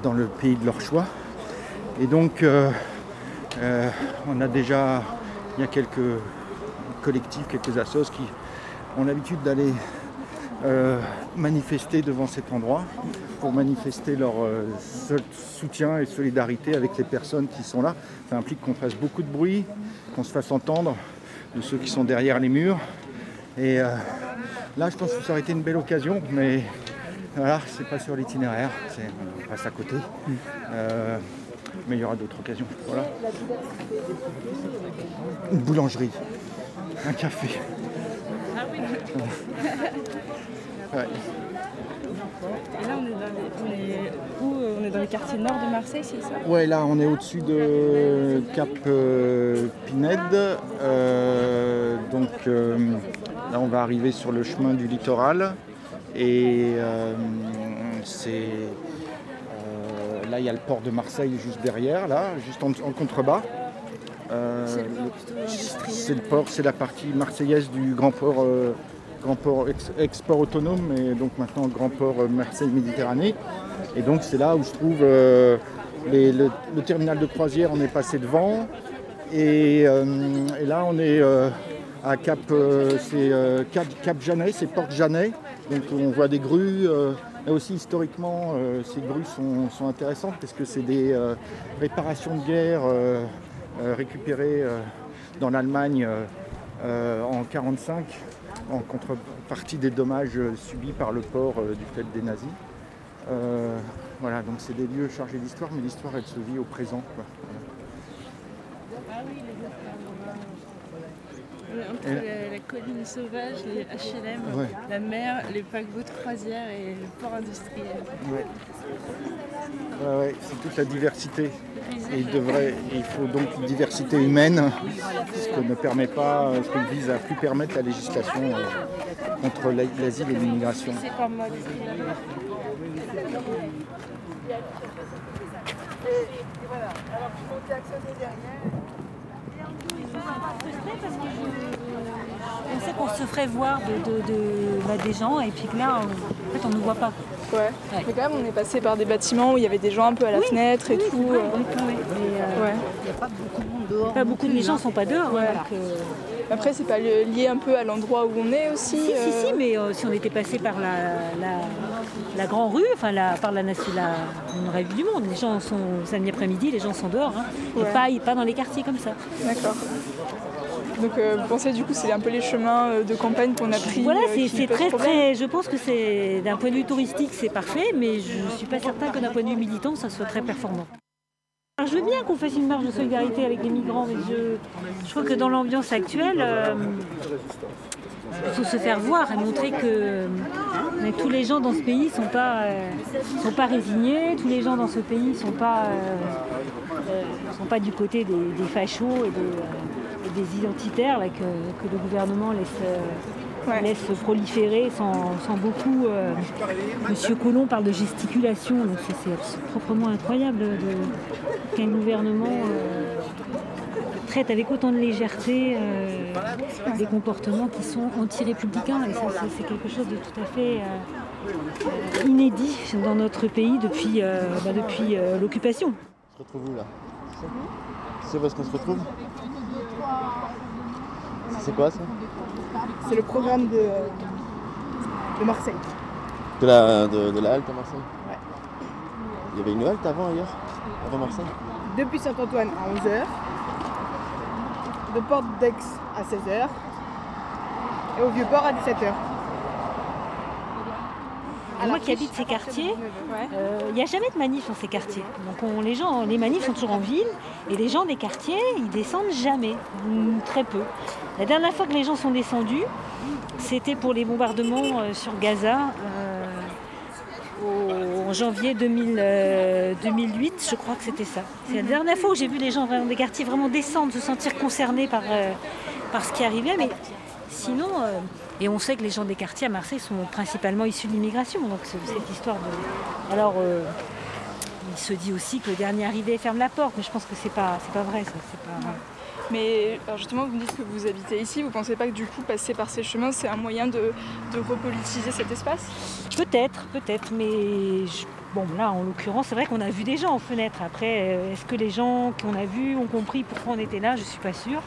S15: dans le pays de leur choix. Et donc euh, on a déjà, il y a quelques collectifs, quelques assos qui ont l'habitude d'aller euh, manifester devant cet endroit pour manifester leur euh, soutien et solidarité avec les personnes qui sont là. Ça implique qu'on fasse beaucoup de bruit, qu'on se fasse entendre de ceux qui sont derrière les murs. Et là, je pense que ça aurait été une belle occasion, mais voilà, c'est pas sur l'itinéraire, on passe à côté. Mais il y aura d'autres occasions. Voilà. Une boulangerie, un café.
S19: Ah oui.
S15: Ouais.
S19: Et là, on est, dans les, on est où euh, On est dans les quartiers nord de Marseille, c'est ça?
S15: Ouais, là on est au-dessus de Cap euh, Pinède. Euh, donc euh, là on va arriver sur le chemin du littoral. Et c'est. Là il y a le port de Marseille juste derrière, là, juste en, en contrebas. Euh,
S19: C'est le port
S15: c'est la partie marseillaise du grand port, euh, grand port ex- export autonome, et donc maintenant grand port euh, Marseille-Méditerranée. Et donc c'est là où se trouve euh, les- le, le terminal de croisière, on est passé devant. Et, et là on est à Cap, c'est, Cap, Cap Janet, c'est Porte Janet. Donc on voit des grues. Là aussi historiquement, euh, ces grues sont, intéressantes parce que c'est des euh, réparations de guerre euh, récupérées dans l'Allemagne en 1945 en contrepartie des dommages subis par le port du fait des nazis. Voilà, donc c'est des lieux chargés d'histoire, mais l'histoire elle se vit au présent.
S19: Ah oui, les On est entre
S15: Et-
S19: la, la colline sauvage, les HLM,
S15: Ouais.
S19: la mer, les paquebots de croisière et le port industriel.
S15: Ouais. C'est toute la diversité. Et il, devrait, il faut donc une diversité humaine, ce que ne permet pas, ce que vise à plus permettre la législation euh, contre la- l'asile et l'immigration.
S19: C'est mode.
S38: On sait qu'on se ferait voir de, de- de- bah, des gens et puis que là, on, en fait, on ne nous voit pas.
S39: Ouais. Mais quand même, on est passé par des bâtiments où il y avait des gens un peu à la fenêtre et tout. euh,
S38: Mais, euh,
S39: Ouais.
S38: Il n'y a pas beaucoup de monde dehors. Pas beaucoup de les gens ne sont pas dehors. hein, donc, euh,
S39: Après, c'est pas li- lié un peu à l'endroit où on est aussi
S38: Si, si,
S39: euh,
S38: si, mais euh, si on était passé par la, la, la grande rue, enfin la, par la, la une vue du monde, les gens sont samedi après-midi, les gens sont dehors, hein, et pas, pas dans les quartiers comme ça.
S39: D'accord. Donc euh, vous pensez du coup c'est un peu les chemins euh, de campagne qu'on a pris
S38: Voilà,
S39: euh,
S38: c'est très très. Je pense que c'est d'un point de vue touristique c'est parfait, mais je ne suis pas certain que d'un point de vue militant ça soit très performant. Je veux bien qu'on fasse une marche de solidarité avec les migrants, mais je, crois que dans l'ambiance actuelle, euh, il faut se faire voir et montrer que euh, tous les gens dans ce pays ne sont, pas, euh, sont pas résignés, tous les gens dans ce pays ne sont, pas, euh, euh, sont pas du côté des, fachos et des, euh, identitaires que le gouvernement laisse, euh, laisse proliférer sans, sans beaucoup. euh, Monsieur Collomb parle de gesticulation, donc c'est- c'est proprement incroyable qu'un gouvernement euh, traite avec autant de légèreté euh, des comportements qui sont anti-républicains. Et ça, c'est- c'est quelque chose de tout à fait inédit dans notre pays depuis, euh, bah, depuis euh, l'occupation.
S2: On se retrouve où là? Est-ce qu'on se retrouve? C'est quoi ça?
S39: C'est le programme de, de Marseille.
S2: de la, de, de la halte à Marseille Il y avait une halte avant ailleurs Avant Marseille
S9: Depuis Saint-Antoine à 11h, de Porte d'Aix à 16h et au Vieux-Port à 17h.
S38: Moi qui habite ces quartiers, euh, il n'y a jamais de manif dans ces quartiers. Donc on- les, gens, les manifs sont toujours en ville et les gens des quartiers, ils descendent jamais, ou très peu. La dernière fois que les gens sont descendus, c'était pour les bombardements euh, sur Gaza euh, en janvier 2000, euh, 2008, je crois que c'était ça. C'est la dernière fois où j'ai vu les gens vraiment des quartiers vraiment descendre, se sentir concernés par, euh, par ce qui arrivait. Mais sinon, euh, et on sait que les gens des quartiers à Marseille sont principalement issus de l'immigration. Donc ce- cette histoire de. Alors, euh, il se dit aussi que le dernier arrivé ferme la porte, mais je pense que c'est pas, c'est pas vrai. Ça, c'est pas...
S39: Mais alors justement, vous me dites que vous habitez ici, vous pensez pas que du coup passer par ces chemins c'est un moyen de, de repolitiser cet espace?
S38: Peut-être, peut-être, mais je- bon là en l'occurrence c'est vrai qu'on a vu des gens aux fenêtres. Après, euh, est-ce que les gens qu'on a vus ont compris pourquoi on était là? Je suis pas sûre.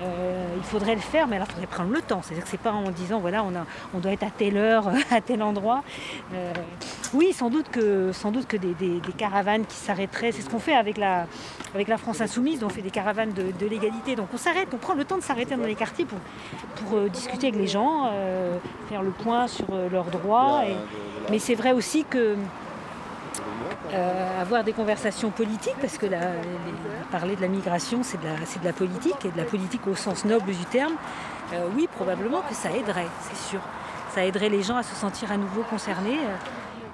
S38: Euh, il faudrait le faire, mais alors il faudrait prendre le temps. C'est-à-dire que c'est pas en disant voilà on, doit être à telle heure, à tel endroit. Euh, oui, sans doute que, des, caravanes qui s'arrêteraient, c'est ce qu'on fait avec la, France Insoumise, on fait des caravanes de, l'égalité. Donc on s'arrête, on prend le temps de s'arrêter dans les quartiers pour, euh, discuter avec les gens, faire le point sur leurs droits. mais c'est vrai aussi que euh, avoir des conversations politiques, parce que parler de la migration, c'est de, la- de la politique, et de la politique au sens noble du terme, euh, oui, probablement que ça aiderait, c'est sûr. Ça aiderait les gens à se sentir à nouveau concernés.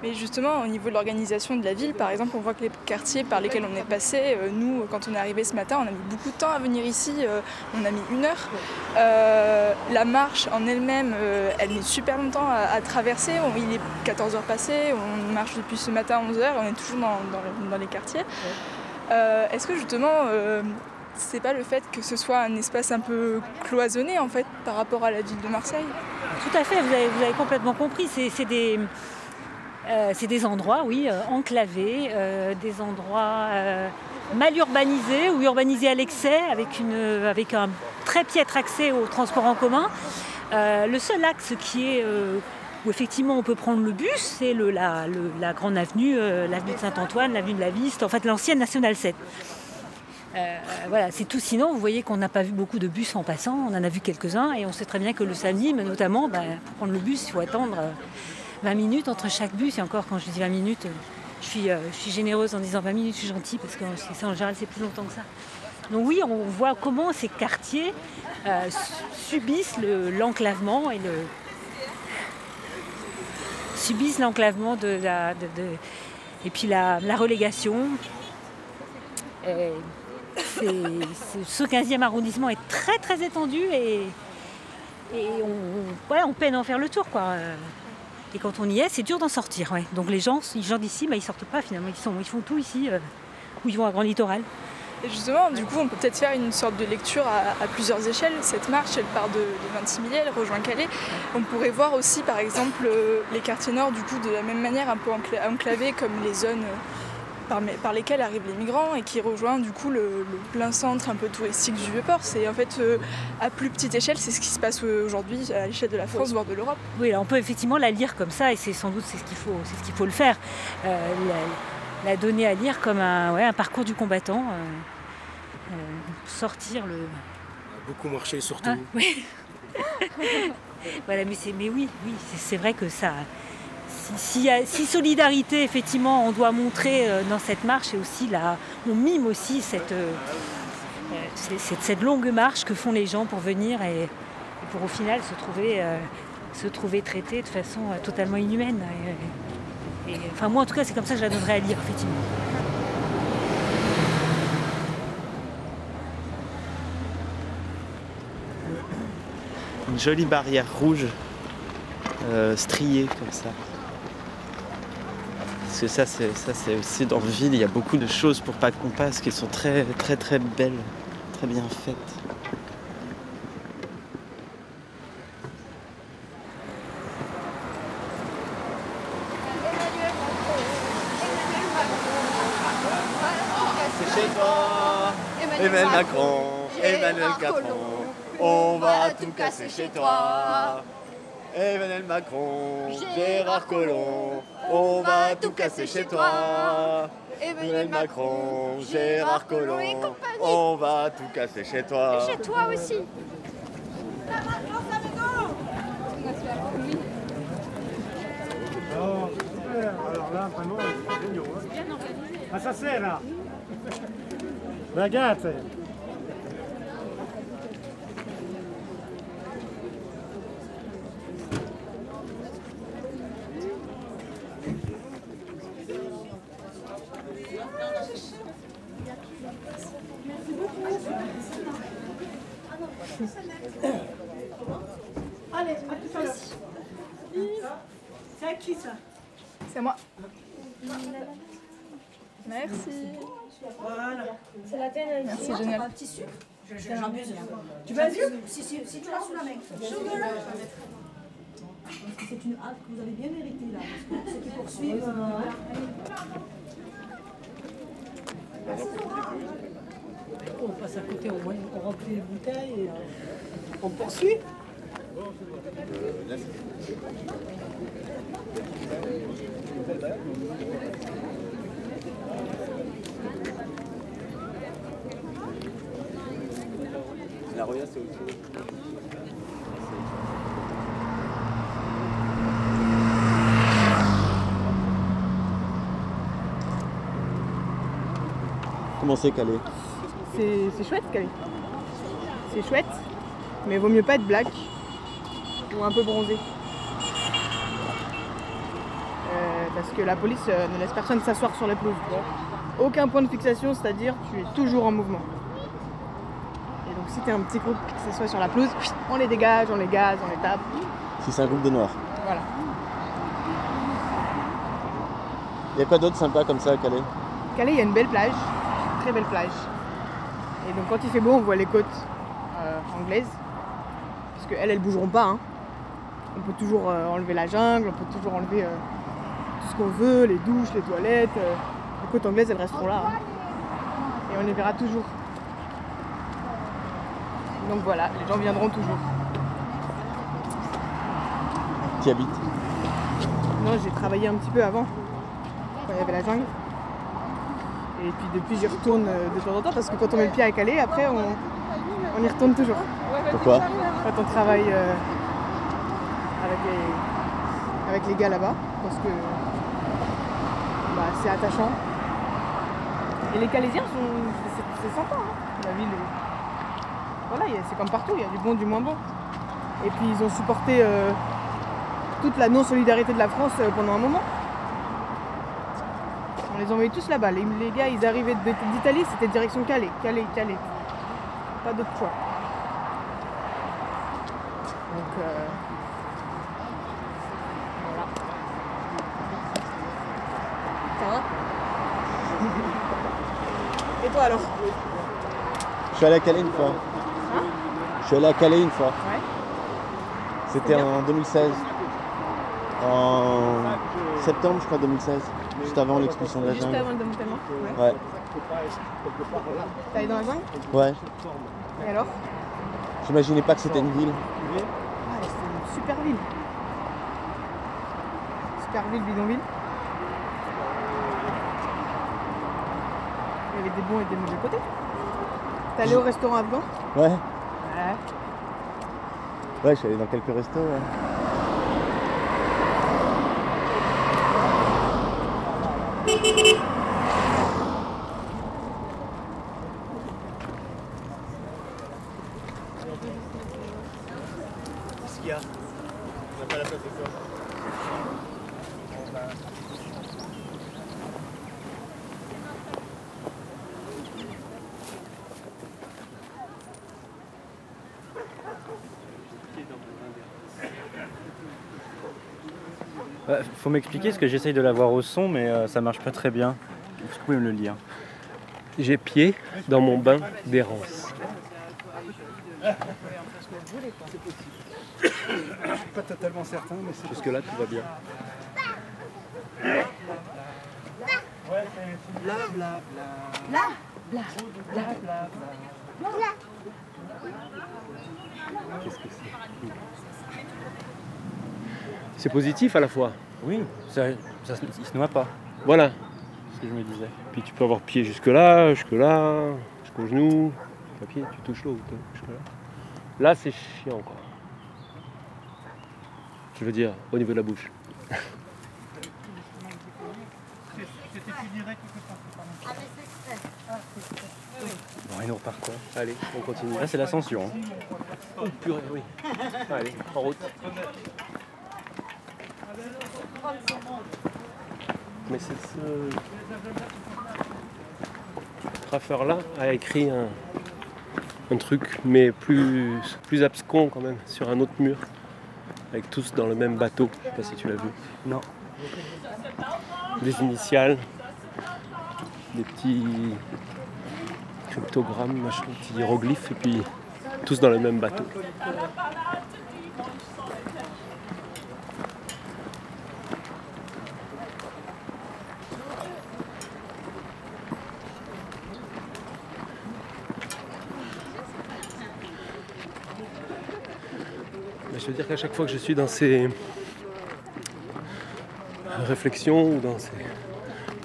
S39: Mais justement, au niveau de l'organisation de la ville, par exemple, on voit que les quartiers par lesquels on est passé, euh, nous, quand on est arrivé ce matin, on a mis beaucoup de temps à venir ici, euh, on a mis une heure. Euh, la marche en elle-même, elle met super longtemps à, traverser. Il est 14h passé, on marche depuis ce matin à 11h, on est toujours dans, les quartiers. Est-ce que justement, c'est pas le fait que ce soit un espace un peu cloisonné en fait par rapport à la ville de Marseille?
S38: Tout à fait, vous avez, vous avez complètement compris. C'est des, euh, c'est des endroits, oui, euh, enclavés, euh, des endroits mal urbanisés ou urbanisés à l'excès, avec, un très piètre accès au transport en commun. Le seul axe qui est où effectivement on peut prendre le bus, c'est la, grande avenue, l'avenue de Saint-Antoine, l'avenue de la Viste, en fait l'ancienne Nationale 7. Euh, voilà, c'est tout. Sinon, vous voyez qu'on n'a pas vu beaucoup de bus en passant. On en a vu quelques-uns et on sait très bien que le samedi, mais notamment, bah, pour prendre le bus, il faut attendre 20 minutes entre chaque bus. Et encore, quand je dis 20 minutes, euh, je suis, généreuse en disant 20 minutes, je suis gentille parce que ça, en général, c'est plus longtemps que ça. Donc oui, on voit comment ces quartiers euh, subissent le- l'enclavement et le subissent l'enclavement de la et puis la, relégation. Ce 15e arrondissement est très très étendu et, on, on peine à en faire le tour. Quoi. Et quand on y est, c'est dur d'en sortir. Donc les gens, les gens d'ici, bah, ils sortent pas finalement. Ils, font tout ici, euh, ou ils vont à Grand Littoral.
S39: Et justement, du coup, on peut peut-être faire une sorte de lecture à, plusieurs échelles. Cette marche, elle part de, de Vintimille, elle rejoint Calais. On pourrait voir aussi, par exemple, euh, les quartiers nord, du coup, de la même manière, un peu encla- enclavés, comme les zones, euh, par, par lesquels arrivent les migrants et qui rejoint du coup le, le plein centre un peu touristique du Vieux-Port. C'est en fait euh, à plus petite échelle, c'est ce qui se passe euh, aujourd'hui à l'échelle de la France, voire de l'Europe.
S38: Oui, là, on peut effectivement la lire comme ça, et c'est sans doute c'est ce qu'il faut, c'est ce qu'il faut le faire. Euh, la, la donner à lire comme un, ouais, un parcours du combattant. euh, euh, sortir le.
S40: Beaucoup marché surtout.
S38: Ah, oui. voilà, mais, c'est, mais oui, oui, c'est, c'est vrai que ça. Si, solidarité, effectivement, on doit montrer euh, dans cette marche, et aussi là, on mime aussi cette, euh, euh, cette, cette longue marche que font les gens pour venir et, pour au final se trouver, se trouver de façon totalement inhumaine. Enfin, moi, en tout cas, c'est comme ça que je la donnerais lire, effectivement.
S2: Une jolie barrière rouge striée comme ça. Parce que ça c'est ça c'est aussi dans la ville, il y a beaucoup de choses pour pas qu'on passe qui sont très très très belles, très bien faites. C'est chez toi, Emmanuel Macron, Emmanuel Macron, on va tout casser chez toi. Emmanuel Macron, Gérard Collomb, on va tout casser chez toi. Emmanuel Macron, Gérard Collomb, on va tout casser chez toi.
S9: Chez toi aussi.
S24: Oh, super. Alors là, vraiment, c'est génial. Hein. Ah, ça c'est là. Ragazze.
S9: Allez, à tout à l'heure.
S5: C'est à qui ça
S39: C'est moi. Merci.
S5: Voilà.
S9: C'est la tienne.
S39: Merci, génial.
S9: Un tissu
S5: Je j'abuse.
S9: Tu vas yeux si, si, si tu l'as sous la main.
S5: Que c'est une hâte que vous avez bien méritée là. Parce que ceux qui poursuivent. On passe à côté, on, on remplit les bouteilles et euh, on poursuit.
S2: La Roya c'est. Comment c'est calé
S41: C'est c'est chouette, Calais. C'est chouette, mais vaut mieux pas être black ou un peu bronzé. Euh, parce que la police euh, ne laisse personne s'asseoir sur la pelouse. Aucun point de fixation, c'est-à-dire tu es toujours en mouvement. Donc si tu es un petit groupe qui s'assoit sur la pelouse, on les dégage, on les gaze, on les tape.
S2: Si c'est un groupe de noirs.
S41: Voilà.
S2: Il y a quoi d'autre sympa comme ça à Calais?
S41: Calais, il y a une belle plage, très belle plage. Et donc quand il fait beau, on voit les côtes euh, anglaises. Parce qu'elles, elles bougeront pas. hein. On peut toujours euh, enlever la jungle, on peut toujours enlever euh, tout ce qu'on veut, les douches, les toilettes. les côtes anglaises, elles resteront là. hein. Et on les verra toujours. Donc voilà, les gens viendront toujours.
S2: Qui habite
S41: Non, j'ai travaillé un petit peu avant, quand il y avait la jungle. Et puis depuis, j'y retourne euh, de temps en temps parce que quand on met le pied à Calais, après, on, on y retourne toujours.
S2: Pourquoi
S41: Quand on travaille euh, avec, les, avec les gars là-bas, parce que bah, c'est attachant. Et les Calaisiens, sont, c'est, sympa. hein. La ville, voilà, a- c'est comme partout, il y a du bon, du moins bon. Et puis ils ont supporté euh, toute la non-solidarité de la France euh, pendant un moment. On les envoyait tous là-bas. Les, gars, ils arrivaient d'Italie, c'était direction Calais, Calais, Calais. Pas d'autre choix. Donc, euh, voilà. Va Et toi alors?
S2: Je suis allé à Calais une fois. Je suis allé à Calais une fois.
S41: Ouais.
S2: C'était en 2016. En septembre, je crois, 2016. Juste avant l'expulsion de la
S41: Juste
S2: jungle.
S41: avant le démantèlement Ouais.
S2: Ouais.
S41: T'es allé dans la jungle
S2: Ouais.
S41: Et alors?
S2: J'imaginais pas que c'était une ville.
S41: Ah, c'est une super ville. Super ville, bidonville. Il y avait des bons et des mauvais côtés. T'es allé au restaurant afghan?
S2: Ouais.
S41: Ouais.
S2: Je suis allé dans quelques restos
S42: qu'il y a On n'a pas la place de quoi
S1: Bah, faut m'expliquer parce que j'essaye de l'avoir au son, mais euh, ça marche pas très bien. Vous pouvez me le lire?
S43: J'ai pied dans mon bain d'errance.
S44: Je suis pas totalement certain, mais c'est
S43: Jusque-là, tout va bien.
S41: Bla bla bla. Bla bla bla bla bla.
S43: Qu'est-ce que c'est? C'est positif à la fois.
S1: Oui, ça, ça, se- il se noie pas.
S43: Voilà.
S1: Ce que je me disais.
S43: Puis tu peux avoir pied jusque-là, jusque-là, jusqu'au genou. Pas pied, tu touches l'eau. tu- jusque-là. Là, c'est chiant, quoi. Je veux dire, au niveau de la bouche.
S1: Bon, il nous repart quoi
S43: Allez, on continue.
S1: Là, c'est l'ascension. hein.
S43: Oh purée, oui. Allez, en route. Mais c'est ce graffeur-là a écrit un, un truc, mais plus, plus abscon quand même, sur un autre mur, avec tous dans le même bateau. Je sais pas si tu l'as vu.
S1: Non.
S43: Des initiales, des petits cryptogrammes, machin, petits hiéroglyphes, et puis tous dans le même bateau. Je veux dire qu'à chaque fois que je suis dans ces réflexions ou dans ces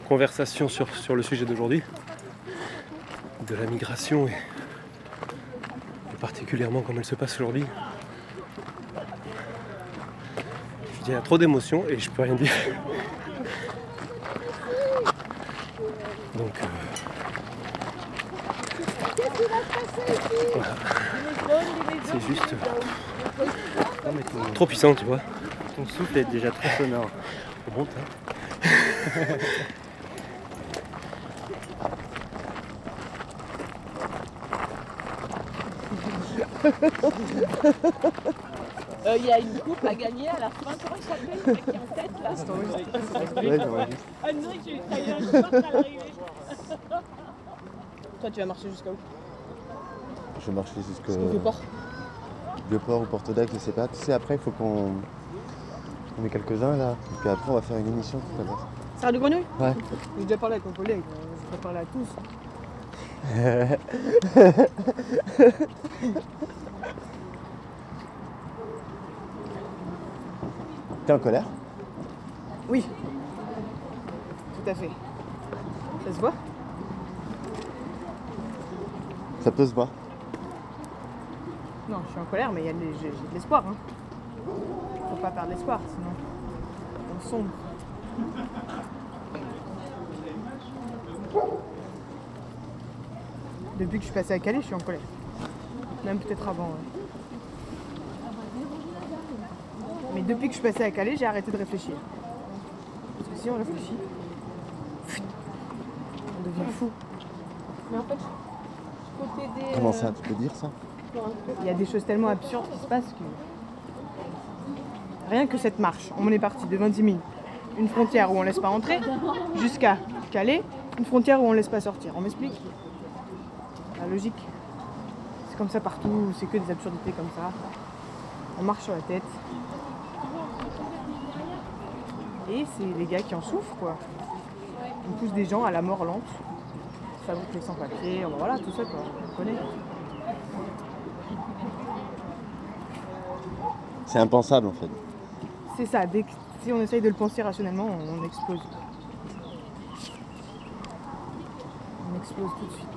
S43: conversations sur, sur le sujet d'aujourd'hui, de la migration et, particulièrement comme elle se passe aujourd'hui, il y a trop d'émotions et je peux rien dire. Donc euh, voilà. c'est juste
S1: Non, mais ton,
S43: trop puissant, tu vois.
S1: ton souffle est déjà trop sonore.
S43: On monte, hein.
S4: Euh, Il y a une coupe à gagner à la fin. Comment il s'appelle le mec qui est en tête là
S2: Ouais.
S4: Ah non, j'ai eu un short à l'arrivée.
S41: Toi, tu vas marcher jusqu'à où?
S2: Je vais marcher jusqu'au
S41: Jusqu'au Vieux-Port.
S2: Vieux-Port ou Porto d'Ac, je sais pas. Tu sais, après, il faut qu'on on met quelques-uns là. Et puis après, on va faire une émission tout à l'heure.
S41: Sarah de Grenouille
S2: Ouais.
S41: J'ai déjà parlé avec mon collègue, je peux parler à tous.
S2: T'es en colère?
S41: Oui. Tout à fait. Ça se voit?
S2: Ça peut se voir.
S41: Non, je suis en colère, mais il y a de- j'ai de l'espoir. Hein. Faut pas perdre l'espoir, sinon on sombre. Depuis que je suis passée à Calais, je suis en colère. Même peut-être avant. ouais. Mais depuis que je suis passée à Calais, j'ai arrêté de réfléchir. Parce que si on réfléchit, on devient fou.
S4: Mais en fait, je peux t'aider.
S2: Comment
S4: euh,
S2: ça Tu peux dire ça?
S41: Il y a des choses tellement absurdes qui se passent que. Rien que cette marche, on est parti de Vintimille, une frontière où on laisse pas entrer, jusqu'à Calais, une frontière où on laisse pas sortir. On m'explique La logique. C'est comme ça partout, c'est que des absurdités comme ça. On marche sur la tête. Et c'est les gars qui en souffrent quoi. On pousse des gens à la mort lente. Fabrique les sans-papiers, voilà, tout ça quoi, on connaît.
S2: C'est impensable en fait.
S41: C'est ça, si on essaye de le penser rationnellement, on explose. On explose tout de suite.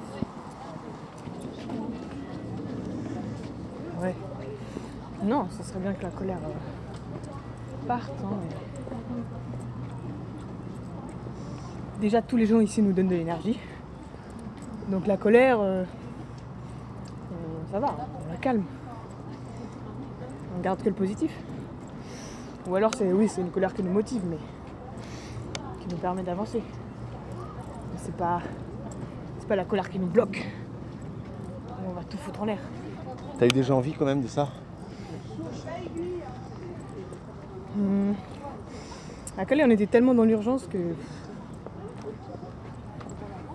S41: Ouais. Non, ça serait bien que la colère euh, parte. hein, Déjà, tous les gens ici nous donnent de l'énergie. Donc la colère, euh, euh, ça va, on la calme. Garde que le positif. Ou alors, c'est oui, c'est une colère qui nous motive, mais qui nous permet d'avancer. Mais c'est pas, c'est pas la colère qui nous bloque. On va tout foutre en l'air.
S2: T'as eu déjà envie quand même de ça?
S41: Hmm. À Calais, on était tellement dans l'urgence que.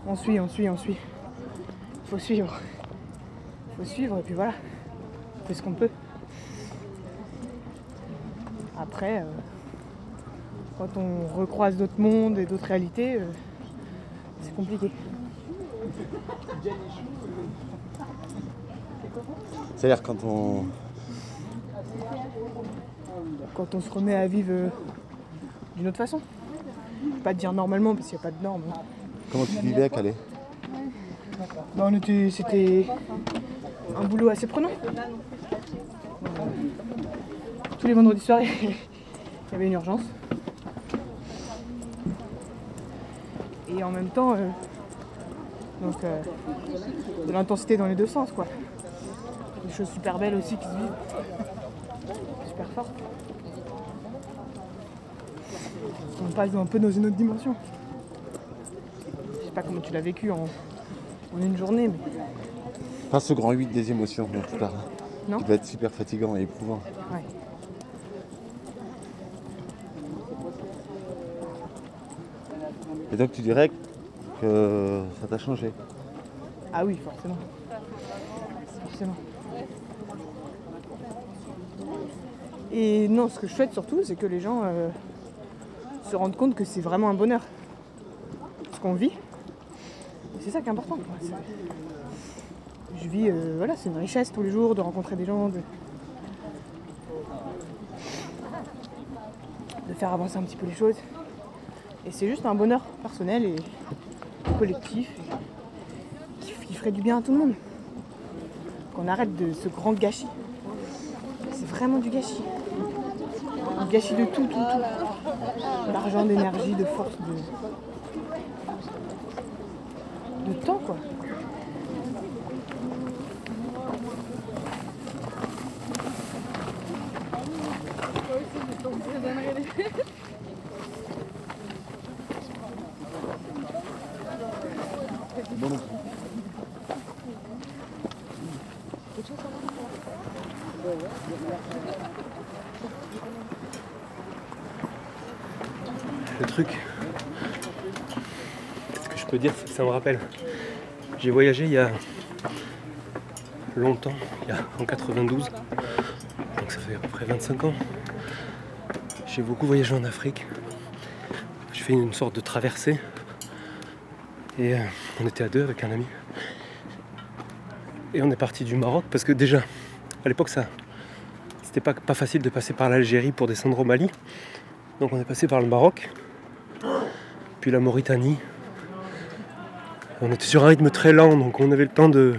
S41: On suit, on suit, on suit. Faut suivre. Faut suivre, et puis voilà. On fait ce qu'on peut. Après, euh, quand on recroise d'autres mondes et d'autres réalités, euh, c'est compliqué.
S2: C'est-à-dire quand on.
S41: Quand on se remet à vivre euh, d'une autre façon. Pas de dire normalement, parce qu'il n'y a pas de normes. hein.
S2: Comment tu vivais à Calais
S41: c'était un boulot assez prenant. Tous les vendredis soirs, il y avait une urgence. Et en même temps, euh, donc euh, de l'intensité dans les deux sens, quoi. Des choses super belles aussi qui se vivent, super fortes. On passe un peu dans une autre dimension. Je sais pas comment tu l'as vécu en, en une journée, mais
S2: Pas ce grand 8 des émotions dont tu parles.
S41: Non.
S2: Qui doit être super fatigant et éprouvant.
S41: ouais.
S2: Et donc tu dirais que ça t'a changé
S41: Ah oui, forcément. Forcément. Et non, ce que je souhaite surtout, c'est que les gens euh, se rendent compte que c'est vraiment un bonheur. Ce qu'on vit. C'est ça qui est important. Je vis, euh, voilà, c'est une richesse tous les jours de rencontrer des gens, de faire avancer un petit peu les choses. Et c'est juste un bonheur personnel et collectif qui, ferait du bien à tout le monde. Qu'on arrête de ce grand gâchis. C'est vraiment du gâchis. Un gâchis de tout, tout, tout. D'argent, d'énergie, de force, de. de temps, quoi.
S43: Le truc, ce que je peux dire, c'est que ça me rappelle. J'ai voyagé il y a longtemps, il y a, en 92, donc ça fait à peu près 25 ans. J'ai beaucoup voyagé en Afrique. J'ai fait une sorte de traversée. Et euh, on était à deux avec un ami. Et on est parti du Maroc parce que déjà, à l'époque, ça, c'était pas, pas facile de passer par l'Algérie pour descendre au Mali. Donc on est passé par le Maroc, puis la Mauritanie. On était sur un rythme très lent, donc on avait le temps de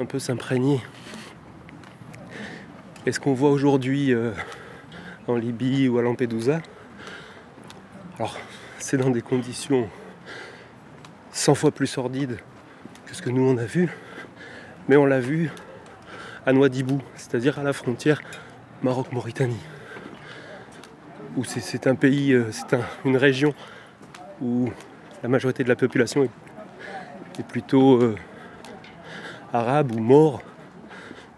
S43: un peu s'imprégner. Et ce qu'on voit aujourd'hui euh, en Libye ou à Lampedusa, alors c'est dans des conditions 100 fois plus sordides que ce que nous on a vu, mais on l'a vu à Nouadhibou, c'est-à-dire à la frontière Maroc-Mauritanie où c'est- un pays, euh, c'est un- une région où la majorité de la population est, plutôt euh, arabe ou maure,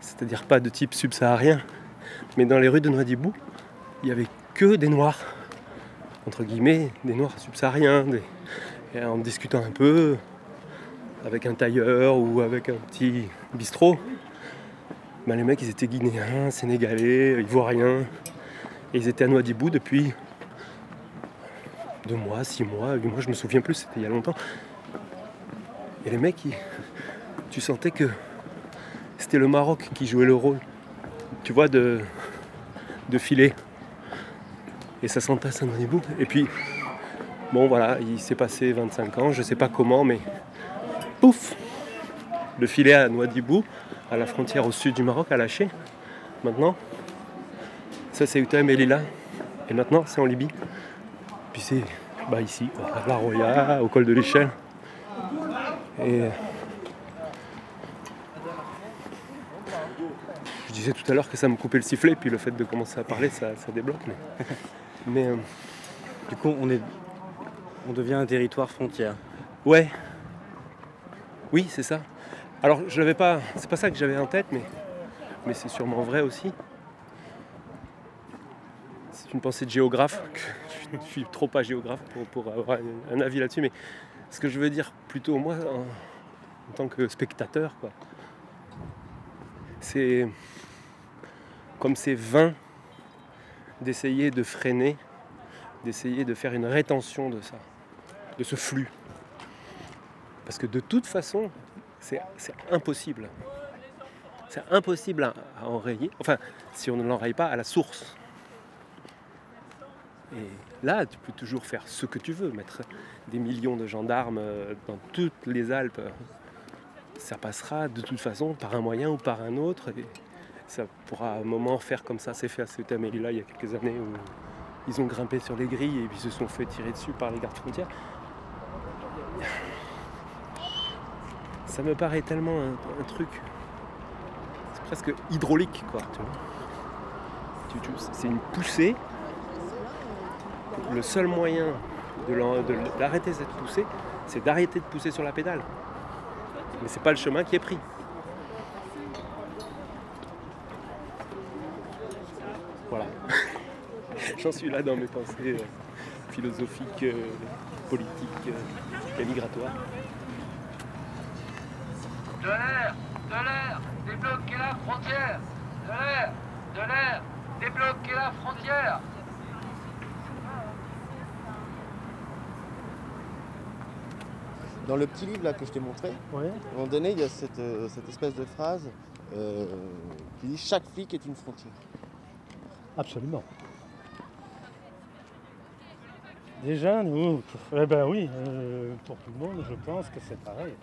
S43: c'est-à-dire pas de type subsaharien. Mais dans les rues de Nouadhibou, il n'y avait que des noirs, entre guillemets, des noirs subsahariens. des- Et en discutant un peu avec un tailleur ou avec un petit bistrot, ben, les mecs ils étaient guinéens, sénégalais, ivoiriens. Et ils étaient à Nouadhibou depuis deux mois, six mois, huit mois, je me souviens plus, c'était il y a longtemps. Et les mecs, tu sentais que c'était le Maroc qui jouait le rôle, tu vois, de, de filet. Et ça s'entasse un bout. Et puis, bon voilà, il s'est passé 25 ans, je sais pas comment, mais pouf Le filet à Nouadhibou, à la frontière au sud du Maroc, a lâché. Maintenant, ça c'est Uta et. Et maintenant, c'est en Libye. Puis c'est bah, ici, à La Roya, au col de l'échelle. Et je disais tout à l'heure que ça me coupait le sifflet, puis le fait de commencer à parler, ça, débloque. Mais, mais euh,
S45: Du coup, on, est, on devient un territoire frontière.
S43: ouais, oui, c'est ça. Alors, je l'avais pas, c'est pas ça que j'avais en tête, mais, c'est sûrement vrai aussi. C'est une pensée de géographe. que je ne suis trop pas géographe pour, avoir un, un avis là-dessus, mais ce que je veux dire plutôt moi en, en tant que spectateur, quoi, c'est comme c'est vain d'essayer de freiner, d'essayer de faire une rétention de ça, de ce flux. Parce que de toute façon, c'est c'est impossible. C'est impossible à, enrayer. Enfin, si on ne l'enraye pas à la source. Et là, tu peux toujours faire ce que tu veux, mettre des millions de gendarmes euh, dans toutes les Alpes. Ça passera de toute façon par un moyen ou par un autre. Ça pourra à un moment faire comme ça s'est fait à Ceuta et Melilla il y a quelques années où ils ont grimpé sur les grilles et puis se sont fait tirer dessus par les gardes frontières. Ça me paraît tellement un, truc. C'est presque hydraulique, quoi. C'est une poussée. Le seul moyen d'arrêter cette poussée, c'est d'arrêter de pousser sur la pédale. Mais c'est pas le chemin qui est pris. Voilà. J'en suis là dans mes pensées euh, philosophiques, euh, politiques euh, et migratoires.
S37: De l'air, de l'air, débloquez la frontière. De l'air, de l'air, débloquez la frontière.
S2: Dans le petit livre là que je t'ai montré, à un moment donné, il y a cette, euh, cette espèce de phrase euh, qui dit chaque flic est une frontière.
S24: Absolument. Déjà, nous, eh ben oui, euh, pour tout le monde, je pense que c'est pareil.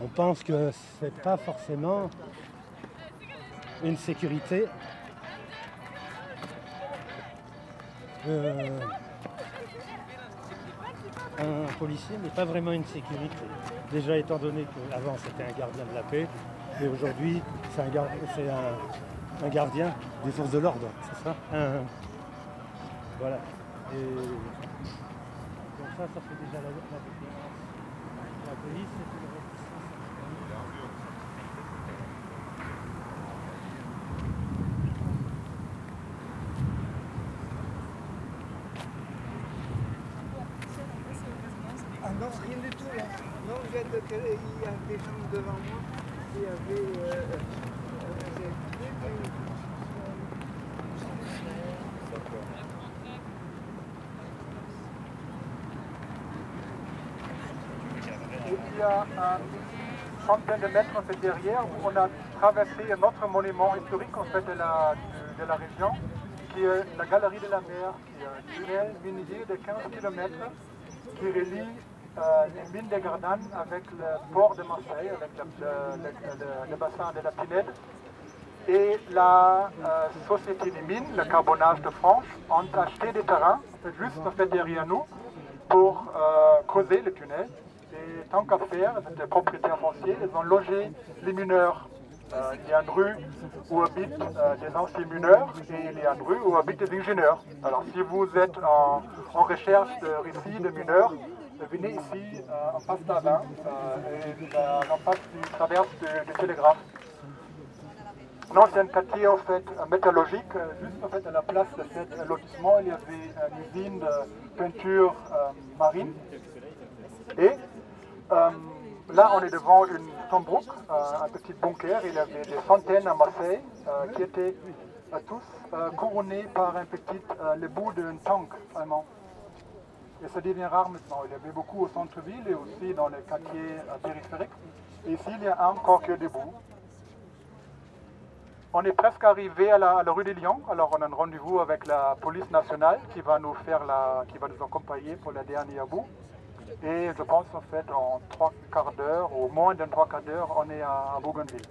S24: On pense que c'est pas forcément une sécurité. Euh, un policier n'est pas vraiment une sécurité. Déjà étant donné qu'avant c'était un gardien de la paix, et aujourd'hui c'est un, gardien des forces de l'ordre, c'est ça? Voilà. Et donc ça, ça fait déjà la, la différence. La police, c'est une
S46: Ah non, rien du tout là. Non, de il y a des gens devant moi. Avait. euh, euh,
S47: a une centaine de mètres derrière où on a traversé un autre monument historique en fait, de, la, de, la région, qui est la Galerie de la Mer, qui est un tunnel minier de 15 km qui relie euh, les mines de Gardanne avec le port de Marseille, avec le bassin de la Pinède. Et la euh, Société des mines, le carbonage de France, ont acheté des terrains juste en fait, derrière nous pour euh, creuser le tunnel. Et tant qu'à faire, des propriétaires fonciers, ils ont logé les mineurs. Il y a une rue où habitent euh, des anciens mineurs et il y a une rue où habitent des ingénieurs. Alors si vous êtes en, recherche de récits de mineurs, venez ici euh, en face d'Avin, euh, et en face du traverse du, du télégraphe. Non, c'est un quartier en fait métallurgique. Juste en fait à la place de cet lotissement, il y avait une usine de peinture marine. Et euh, là, on est devant une Tombrook, euh, un petit bunker. Il y avait des centaines à Marseille euh, qui étaient à tous, euh, couronné par un petit, euh, le bout d'un tank allemand. Et ça devient rare maintenant. Il y avait beaucoup au centre-ville et aussi dans les quartiers euh, périphériques. Et ici, il y a encore qui est debout. On est presque arrivé à la, à la rue des Lions. Alors, on a un rendez-vous avec la police nationale qui va nous faire la, qui va nous accompagner pour la dernière bout. Et je pense en fait en trois quarts d'heure, ou moins d'un trois quarts d'heure, on est à, Bougainville.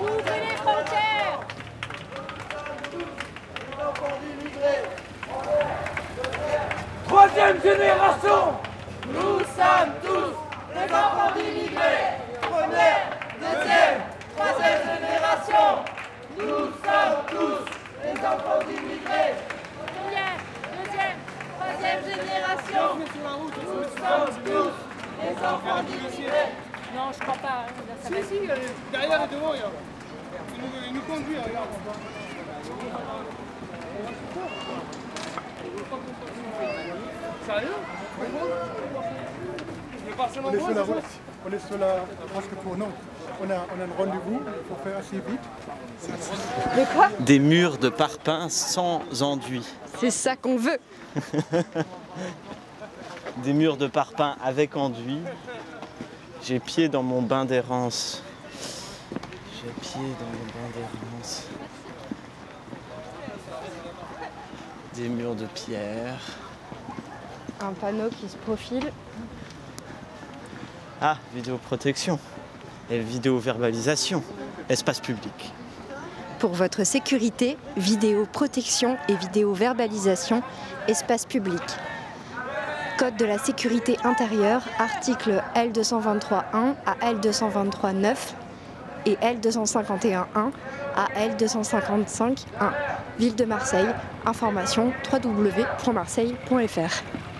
S9: Ouvrez les frontières
S37: Troisième génération
S9: Nous sommes tous les enfants d'immigrés Première, deuxième, troisième Nous sommes tous les enfants d'immigrés Première, deuxième, troisième génération Nous sommes tous les enfants d'immigrés
S38: Non, je crois pas.
S46: Si, si, il y a les- derrière et devant, regarde. Il nous, il nous conduit, regarde. Sérieux?
S47: On est sur la route. On est sur la. Parce que pour nous, on a, on a un rendez-vous. Il faut faire assez vite.
S9: Mais quoi
S2: Des murs de parpaing sans enduit.
S9: C'est ça qu'on veut
S2: Des murs de parpaing avec enduit. J'ai pied dans mon bain d'errance. J'ai pied dans mon bain d'errance. Des murs de pierre.
S14: Un panneau qui se profile.
S2: Ah, vidéoprotection. Et vidéo-verbalisation. Espace public.
S22: Pour votre sécurité, vidéo protection et vidéo verbalisation, espace public. Code de la sécurité intérieure, article L223.1 à L223.9 et L251.1 à L255.1. Ville de Marseille. Information www.marseille.fr.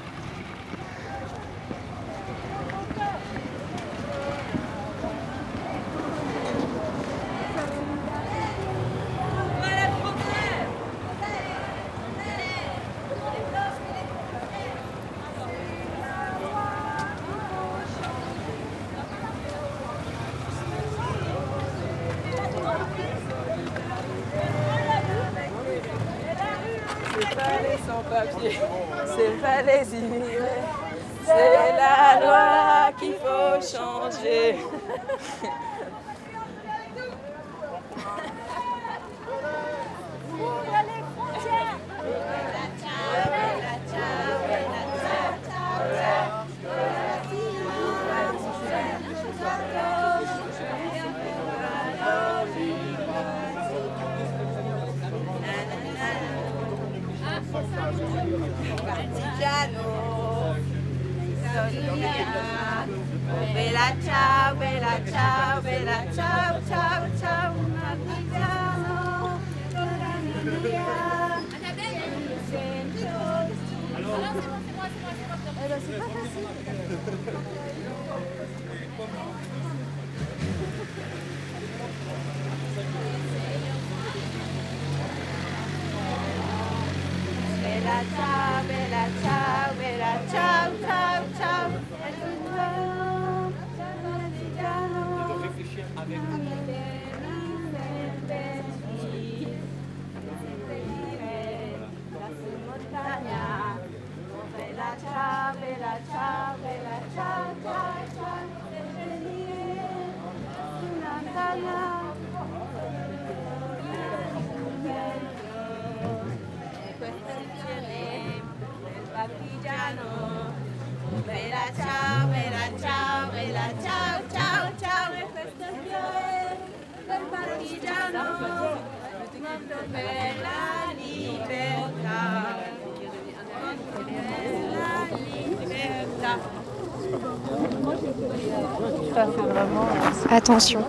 S22: Attention,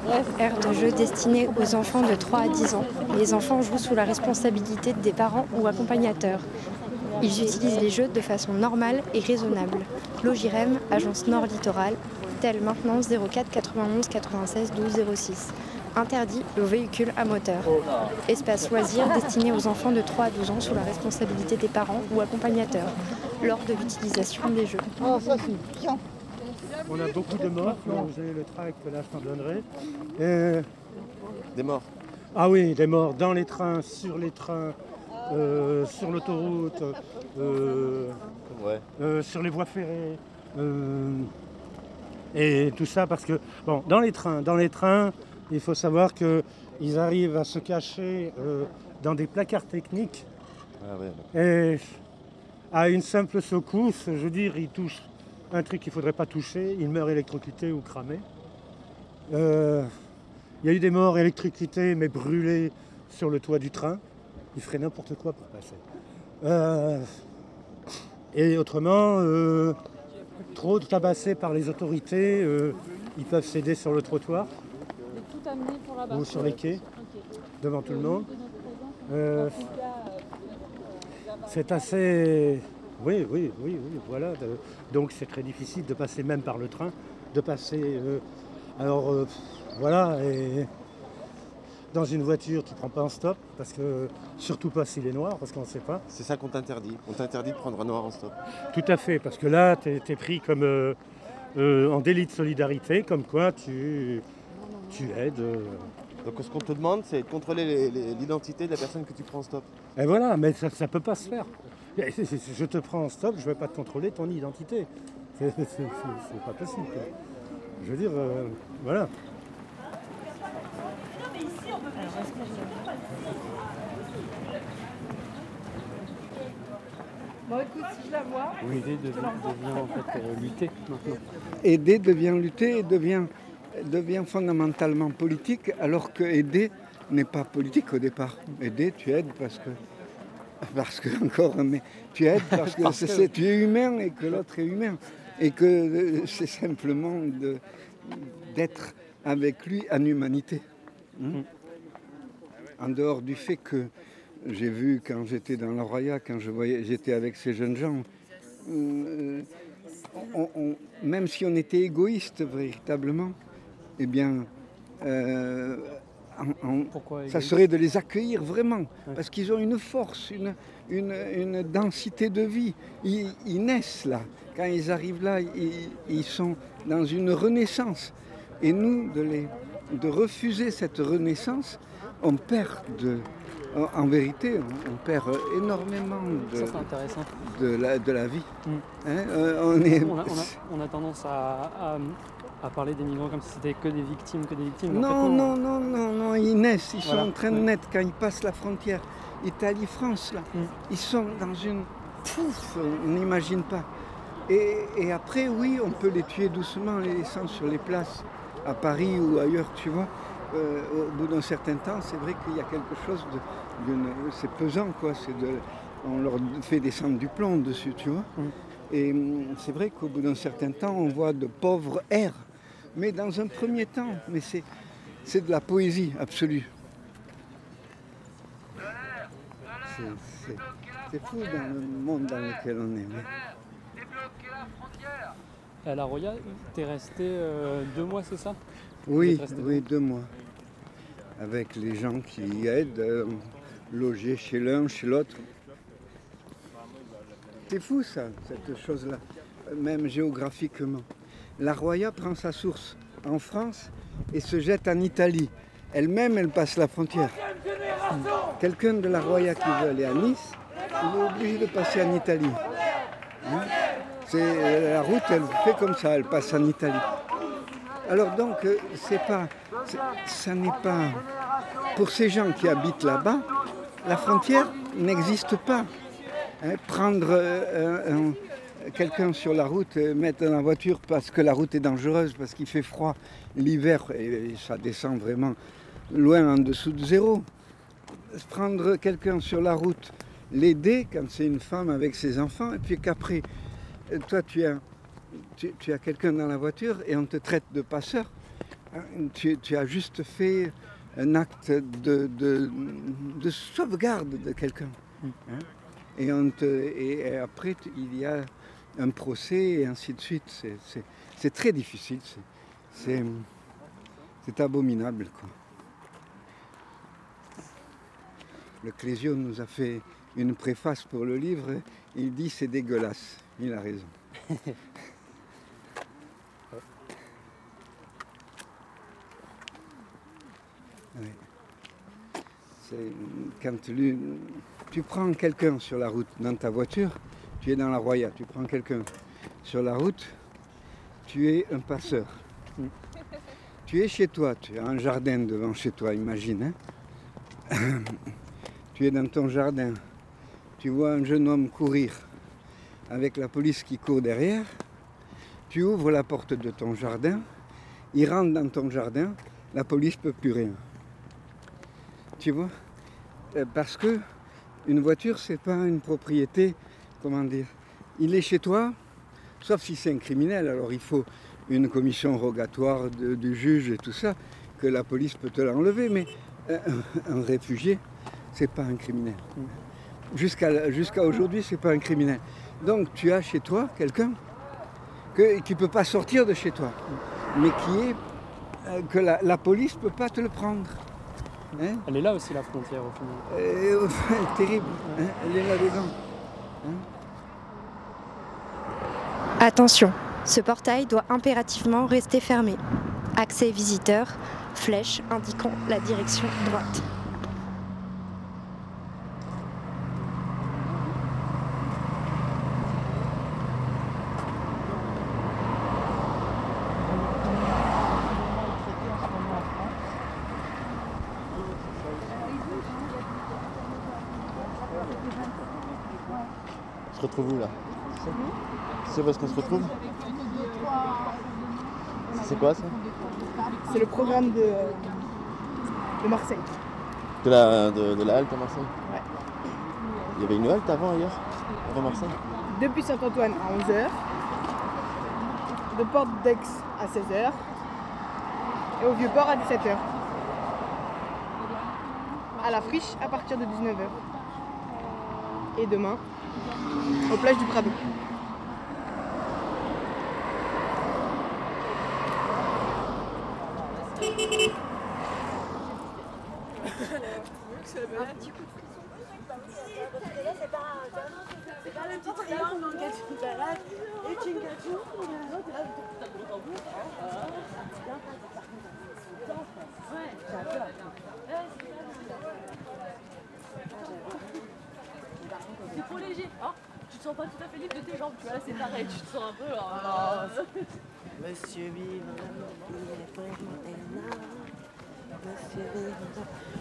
S22: de jeu destinée aux enfants de 3 à 10 ans. Les enfants jouent sous la responsabilité des parents ou accompagnateurs. Ils utilisent les jeux de façon normale et raisonnable. Logirem, agence Nord Littoral, tel maintenance 04 91 96 12 06. Interdit aux véhicules à moteur. Espace loisirs destiné aux enfants de 3 à 12 ans sous la responsabilité des parents ou accompagnateurs. lors de l'utilisation des jeux.
S41: Oh, ça.
S24: On a beaucoup de morts, vous avez le tract, là je t'en donnerai. Et-
S2: Des morts.
S24: Ah oui, des morts dans les trains, sur les trains, euh, sur l'autoroute, euh,
S2: Ouais.
S24: euh, sur les voies ferrées. et tout ça parce que, bon, dans les trains, dans les trains, il faut savoir qu'ils arrivent à se cacher dans des placards techniques
S2: Ah ouais.
S24: et à une simple secousse, je veux dire, il touche un truc qu'il ne faudrait pas toucher, il meurt électrocuté ou cramé. Euh, Il y a eu des morts électrocutés mais brûlés sur le toit du train. Ils feraient n'importe quoi pour passer. Euh, et autrement, euh, trop tabassés par les autorités, ils peuvent céder sur le trottoir
S38: Tout amené pour la
S24: ou sur les quais devant tout le monde. C'est assez. Oui, oui, oui, oui, voilà. Donc c'est très difficile de passer même par le train, de passer. euh, Alors euh, voilà, et dans une voiture, tu prends pas un stop, parce que surtout pas s'il est noir, parce qu'on ne sait pas.
S2: C'est ça qu'on t'interdit. On t'interdit de prendre un noir en stop.
S24: Tout à fait, parce que là, tu es, pris comme euh, en délit de solidarité, comme quoi tu, tu aides.
S2: Donc ce qu'on te demande, c'est de contrôler l'identité de la personne que tu prends en stop.
S24: Et voilà, mais ça ne peut pas se faire. Je te prends en stop, je ne vais pas te contrôler ton identité. C'est pas possible. quoi. Je veux dire, euh, voilà.
S41: Bon, écoute, si je la vois.
S45: L'idée devient, devient en fait euh, lutter maintenant.
S28: Aider devient lutter et devient, devient fondamentalement politique, alors que aider n'est pas politique au départ. Aider, tu aides parce que, parce que encore, mais tu aides parce que,
S45: Parce
S28: tu es humain et que l'autre est humain. Et que euh, c'est simplement d'être avec lui en humanité. hein? En dehors du fait que j'ai vu quand j'étais dans la Roya, quand je voyais, j'étais avec ces jeunes gens, euh, on- on- même si on était égoïste véritablement, eh bien, euh, en- en- ça serait de les accueillir vraiment, parce qu'ils ont une force, une, une, une densité de vie. Ils, ils naissent là. Quand ils arrivent là, ils, ils sont dans une renaissance. Et nous, de, les, de refuser cette renaissance, on perd de... En vérité, on perd énormément de,
S45: Ça, c'est intéressant.
S28: de, la, de la vie.
S45: Mm.
S28: Hein, euh, on est...
S45: On a, on a- on a tendance à, à- à parler des migrants comme si c'était que des victimes, que des victimes. en
S28: Non,
S45: fait,
S28: non, non, non, non, ils naissent, ils
S45: Voilà,
S28: sont en train de
S45: ouais.
S28: naître quand ils passent la frontière Italie-France, là.
S45: Mm.
S28: Ils sont dans une... Pouf, on n'imagine pas. Et, et après, oui, on peut les tuer doucement, les laissant sur les places, à Paris ou ailleurs, tu vois. Euh, au bout d'un certain temps, c'est vrai qu'il y a quelque chose de... C'est pesant, quoi. C'est de, on leur fait descendre du plomb dessus, tu vois. Et hum, c'est vrai qu'au bout d'un certain temps, on voit de pauvres airs. Mais dans un premier temps, mais c'est, c'est de la poésie absolue. C'est, fou dans le monde dans lequel on est. mais-
S45: À La Roya, t'es resté euh, deux mois, c'est ça?
S28: Oui, oui, deux mois. Avec les gens qui aident, euh, loger chez l'un, chez l'autre. C'est fou ça, cette chose-là, même géographiquement. La Roya prend sa source en France et se jette en Italie. Elle-même, elle passe la frontière. Quelqu'un de la Roya qui veut aller à Nice, il est obligé de passer en Italie. Hein? C'est, euh, la route, elle fait comme ça, elle passe en Italie. Alors donc, euh, c'est pas, ça n'est pas pour ces gens qui habitent là-bas, la frontière n'existe pas. Hein, prendre euh, quelqu'un sur la route, euh, mettre dans la voiture parce que la route est dangereuse, parce qu'il fait froid l'hiver et, ça descend vraiment loin en dessous de zéro. Prendre quelqu'un sur la route, l'aider quand c'est une femme avec ses enfants, et puis qu'après, euh, toi tu as, tu, tu as quelqu'un dans la voiture et on te traite de passeur. Hein, Tu, tu as juste fait un acte de, de- de sauvegarde de quelqu'un. hein. Et, on te- et- et après, il y a un procès et ainsi de suite. C'est- très difficile. c'est- abominable. Le Clésio nous a fait une préface pour le livre, il dit c'est dégueulasse. Il a raison. Quand tu prends quelqu'un sur la route dans ta voiture, tu es dans la Roya, tu prends quelqu'un sur la route, tu es un passeur. Tu es chez toi, tu as un jardin devant chez toi, imagine. hein. tu es dans ton jardin, tu vois un jeune homme courir avec la police qui court derrière, tu ouvres la porte de ton jardin, il rentre dans ton jardin, la police ne peut plus rien. Tu vois? Euh, Parce que une voiture, c'est pas une propriété, comment dire, il est chez toi, sauf si c'est un criminel, alors il faut une commission rogatoire de- du juge et tout ça, que la police peut te l'enlever, mais euh, un réfugié, c'est pas un criminel. Jusqu'à jusqu'à aujourd'hui, c'est pas un criminel. Donc tu as chez toi quelqu'un que- qui ne peut pas sortir de chez toi, mais qui est euh, que la, la police ne peut pas te le prendre. Hein
S48: Elle est là aussi la frontière au final.
S28: Euh, terrible, hein, elle est là-dedans.
S14: Attention, ce portail doit impérativement rester fermé. Accès visiteur, flèche indiquant la direction droite.
S2: On se retrouve où là? C'est est-ce qu'on se retrouve C'est quoi ça
S41: C'est le programme de, de Marseille.
S2: de la, de, de la halte à Marseille
S41: Ouais.
S2: Il y avait une halte avant ailleurs Avant Marseille
S41: Depuis Saint-Antoine à 11h, de Porte d'Aix à 16h et au Vieux-Port à 17h. À la friche à partir de 19h. Et demain, aux plages du Prado.
S4: C'est pas le petit triangle dans lequel tu te balades et tu gâteau, et l'autre là, tu tapes le tambour. Ouais, j'ai peur. C'est trop léger, hein Tu te sens pas tout à fait libre de tes jambes, tu vois, là c'est pareil, tu te sens un peu. euh,
S23: Monsieur Vivant,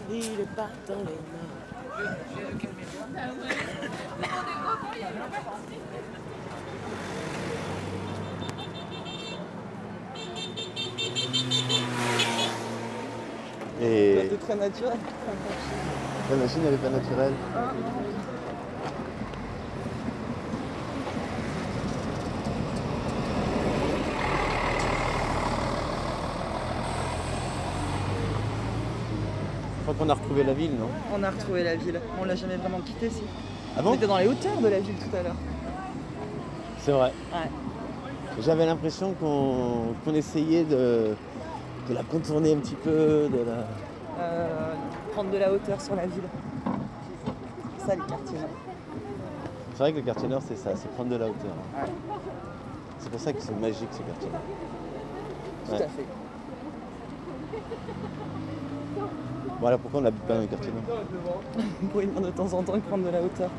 S23: il est pas dans les mains.
S2: Et
S41: C'était très naturel.
S2: la machine elle est pas naturelle. Qu'on a retrouvé la ville, non
S49: On a retrouvé la ville. On l'a jamais vraiment quittée, si.
S2: Ah bon
S49: On était dans les hauteurs de la ville tout à l'heure.
S2: C'est vrai.
S49: Ouais.
S2: J'avais l'impression qu'on essayait de, de la contourner un petit peu, de la...
S49: Euh, prendre de la hauteur sur la ville. C'est ça les quartiers.
S2: C'est vrai que le quartier nord c'est ça, c'est prendre de la hauteur. C'est pour ça que c'est magique ce quartier nord.
S49: Tout
S2: Ouais.
S49: à fait.
S2: Voilà pourquoi on n'habite pas dans le quartier nord.
S49: Pour une de temps en temps de prendre de la hauteur.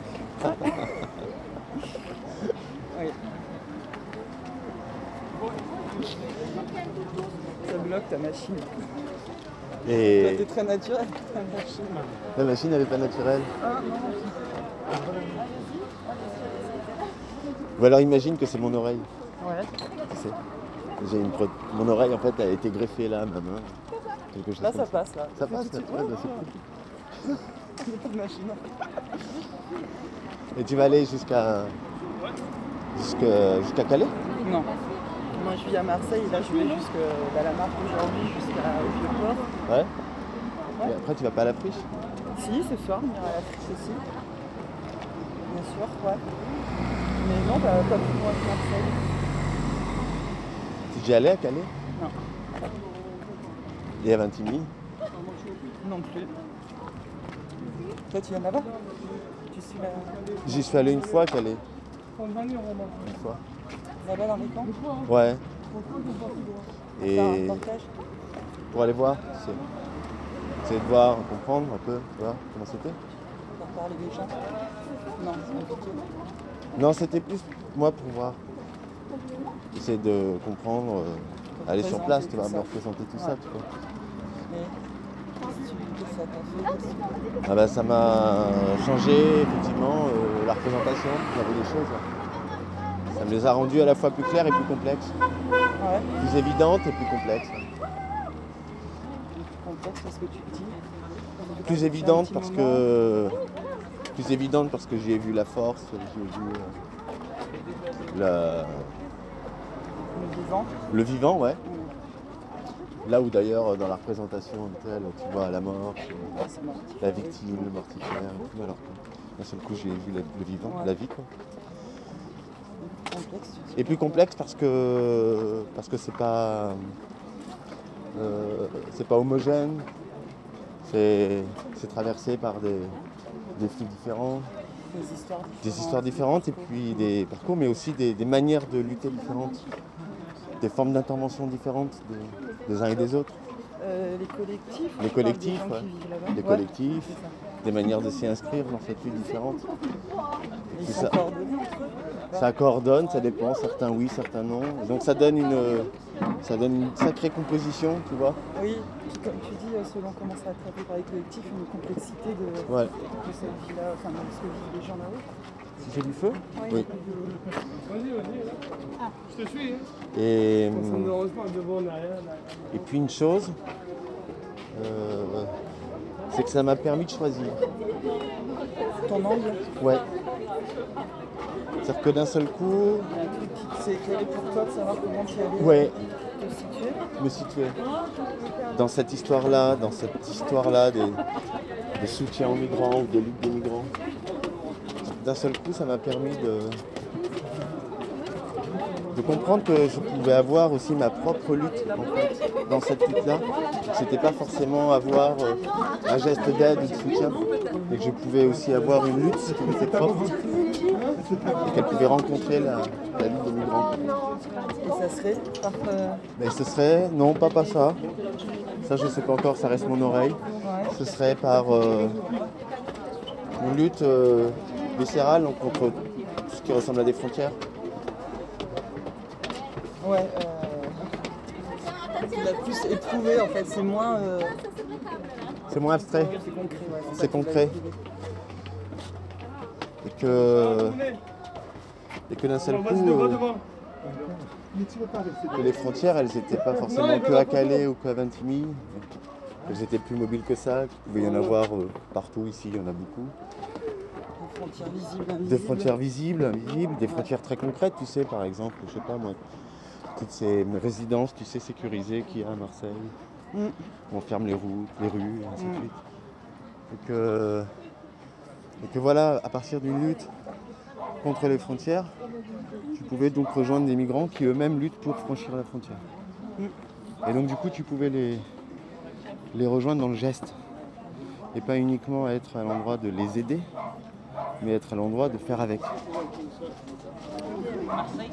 S49: oui. Ça bloque ta machine.
S2: Et-
S49: Toi, t'es très naturel, ta machine.
S2: La machine elle est pas naturelle.
S49: Ah,
S2: Ou alors imagine que c'est mon oreille.
S49: Ouais.
S2: Tu sais. J'ai une pro- Mon oreille en fait a été greffée là ma main. Quelque chose
S49: Là,
S2: comme
S49: ça passe, là.
S2: Ça passe ouais,
S49: ouais.
S2: bah, c'est cool.
S49: Il n'y a pas de machine.
S2: Et tu vas aller jusqu'à. jusqu'à Calais?
S49: Non. Moi, je vis à Marseille et là, je vais jusqu'à bah, la marque aujourd'hui, jusqu'à Vieux-Port.
S2: Ouais.
S49: Ouais.
S2: Et après tu vas pas à la friche?
S49: Si, ce soir, on ira à la friche aussi. Bien sûr, ouais. Mais non, bah, pas plus loin que Marseille.
S2: Tu es déjà allé à Calais?
S49: Non.
S2: Et à Vintimille
S49: Non plus. Toi, tu viens là-bas Tu suis la...
S2: J'y suis allé une fois, Calais. Une fois.
S49: là-bas dans les camps
S2: Ouais. Et pour aller voir, c'est essayer de voir, comprendre un peu, tu vois, comment c'était.
S49: Pour parler des gens Non, c'est compliqué.
S2: Non, c'était plus moi pour voir. Essayer de comprendre, euh, aller sur place, tu vois, me représenter tout ça, tu vois.
S49: Mais qu'est-ce que tu- qu'est-ce que ça t'a fait
S2: Ah bah, ça m'a changé effectivement euh, la représentation, avait des choses. Ça me les a rendues à la fois plus claires et plus complexes.
S49: Ouais.
S2: Plus évidentes et plus complexes.
S49: Complexe parce que tu te dis.
S2: Plus évidentes parce que. Plus évidente parce que j'y ai vu la force, j'y ai vu euh, la-
S49: Le vivant.
S2: le vivant, ouais. Là où d'ailleurs dans la représentation telle, tu vois la mort, euh, la victime, le mortifère, et tout, alors d'un seul coup j'ai vu le vivant,
S49: Ouais.
S2: la vie quoi.
S49: Complexe.
S2: Et plus complexe parce que parce que c'est pas euh, c'est pas homogène, c'est traversé par des, des flux différents,
S49: Des histoires différentes.
S2: des histoires différentes et puis des parcours, mais aussi des, des manières de lutter différentes, des formes d'intervention différentes des, des uns et des autres.
S49: Euh, les collectifs
S2: Les collectifs,
S49: des
S2: ouais. les
S49: Ouais,
S2: collectifs, des manières de s'y inscrire dans cette lutte différente.
S49: Ils
S2: ça- coordonne, ça dépend, certains oui, certains non. Et donc ça donne une, ça donne une sacrée composition, tu vois.
S49: Oui, comme tu dis, selon comment ça a traité par les collectifs, une complexité de,
S2: Ouais.
S49: de cette vie-là, enfin de ce que vivent les gens là-haut.
S2: Si j'ai du feu
S49: Oui.
S50: Vas-y, vas-y.
S49: Ah.
S50: Je te suis. Hein.
S2: Et, hum, et puis une chose, euh, c'est que ça m'a permis de choisir.
S49: Ton angle
S2: Ouais. C'est-à-dire que d'un seul coup,
S49: éclairé pour toi de savoir comment tu allais
S2: Ouais.
S49: te situer.
S2: me situer dans cette histoire-là, dans cette histoire-là des, des soutiens aux migrants ou des luttes des migrants. D'un seul coup, ça m'a permis de, de comprendre que je pouvais avoir aussi ma propre lutte en fait, dans cette lutte-là. C'était pas forcément avoir euh, un geste d'aide ou de soutien, et que je pouvais aussi avoir une lutte qui m'était propre, et qu'elle pouvait rencontrer la, la lutte des migrants.
S49: Et ça serait par. euh,
S2: Mais ce serait, non, pas pas ça. Ça, je sais pas encore, ça reste mon oreille. Ce serait par euh, une lutte euh, viscérale donc, contre tout ce qui ressemble à des frontières.
S49: Ouais, euh, l'as plus éprouvé en fait, c'est moins. euh,
S2: C'est moins abstrait,
S49: c'est concret, ouais,
S2: c'est concret. Et que, et que d'un seul coup, euh, que les frontières, elles n'étaient pas forcément que à Calais ou qu'à Vintimille. Elles étaient plus mobiles que ça, qu'il pouvait y en avoir euh, partout ici, il y en a beaucoup.
S49: Des frontières visibles,
S2: Des frontières visibles, invisibles, des frontières très concrètes, tu sais, par exemple, je sais pas moi, toutes ces résidences, tu sais, sécurisées qu'il y a à Marseille,
S49: Mm.
S2: où on ferme les routes, les rues, et ainsi de
S49: Mm.
S2: suite. Et que, et que voilà, à partir d'une lutte contre les frontières, tu pouvais donc rejoindre des migrants qui eux-mêmes luttent pour franchir la frontière. Et donc du coup, tu pouvais les, les rejoindre dans le geste. Et pas uniquement être à l'endroit de les aider, mais être à l'endroit de faire avec.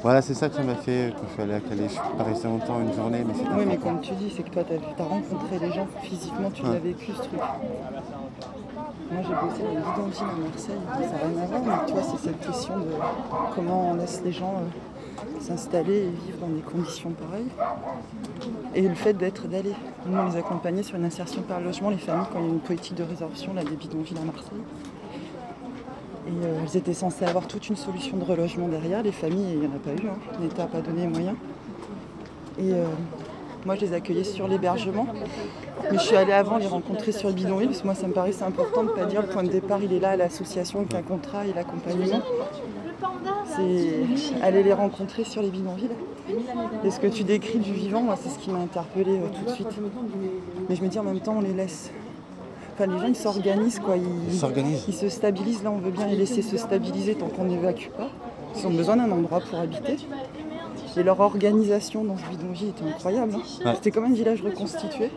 S2: Voilà, c'est ça ça m'a fait quand je suis allé à Calais. Je suis pas resté longtemps, une journée, mais c'était
S49: Oui, mais comme tu dis, c'est que toi, tu as, rencontré les gens physiquement, tu l'as
S2: Ouais.
S49: vécu ce truc. Moi, j'ai bossé dans une bidonville à Marseille, ça n'a rien à voir, mais tu vois, c'est cette question de comment on laisse les gens euh, s'installer et vivre dans des conditions pareilles. Et le fait d'être d'aller. Nous, on les accompagnait sur une insertion par logement, les familles, quand il y a une politique de résorption là, des bidonvilles à Marseille. Et euh, elles étaient censées avoir toute une solution de relogement derrière. Les familles, il n'y en a pas eu. hein. L'État n'a pas donné les moyens. Et euh, moi, je les accueillais sur l'hébergement. Mais je suis allée avant les rencontrer sur le bidonville, parce que moi, ça me paraissait important de ne pas dire le point de départ, il est là à l'association avec un contrat et l'accompagnement. C'est aller les rencontrer sur les bidonvilles. Et ce que tu décris du vivant, moi, c'est ce qui m'a interpellée euh, tout de suite. Mais je me dis en même temps, on les laisse. Enfin, les gens, ils s'organisent, quoi.
S2: Ils s'organisent.
S49: Ils se stabilisent. Là, on veut bien les laisser se stabiliser tant qu'on n'évacue pas. Ils ont besoin d'un endroit pour habiter. Et leur organisation dans ce bidonville était incroyable. hein.
S2: Ouais.
S49: C'était comme un village reconstitué.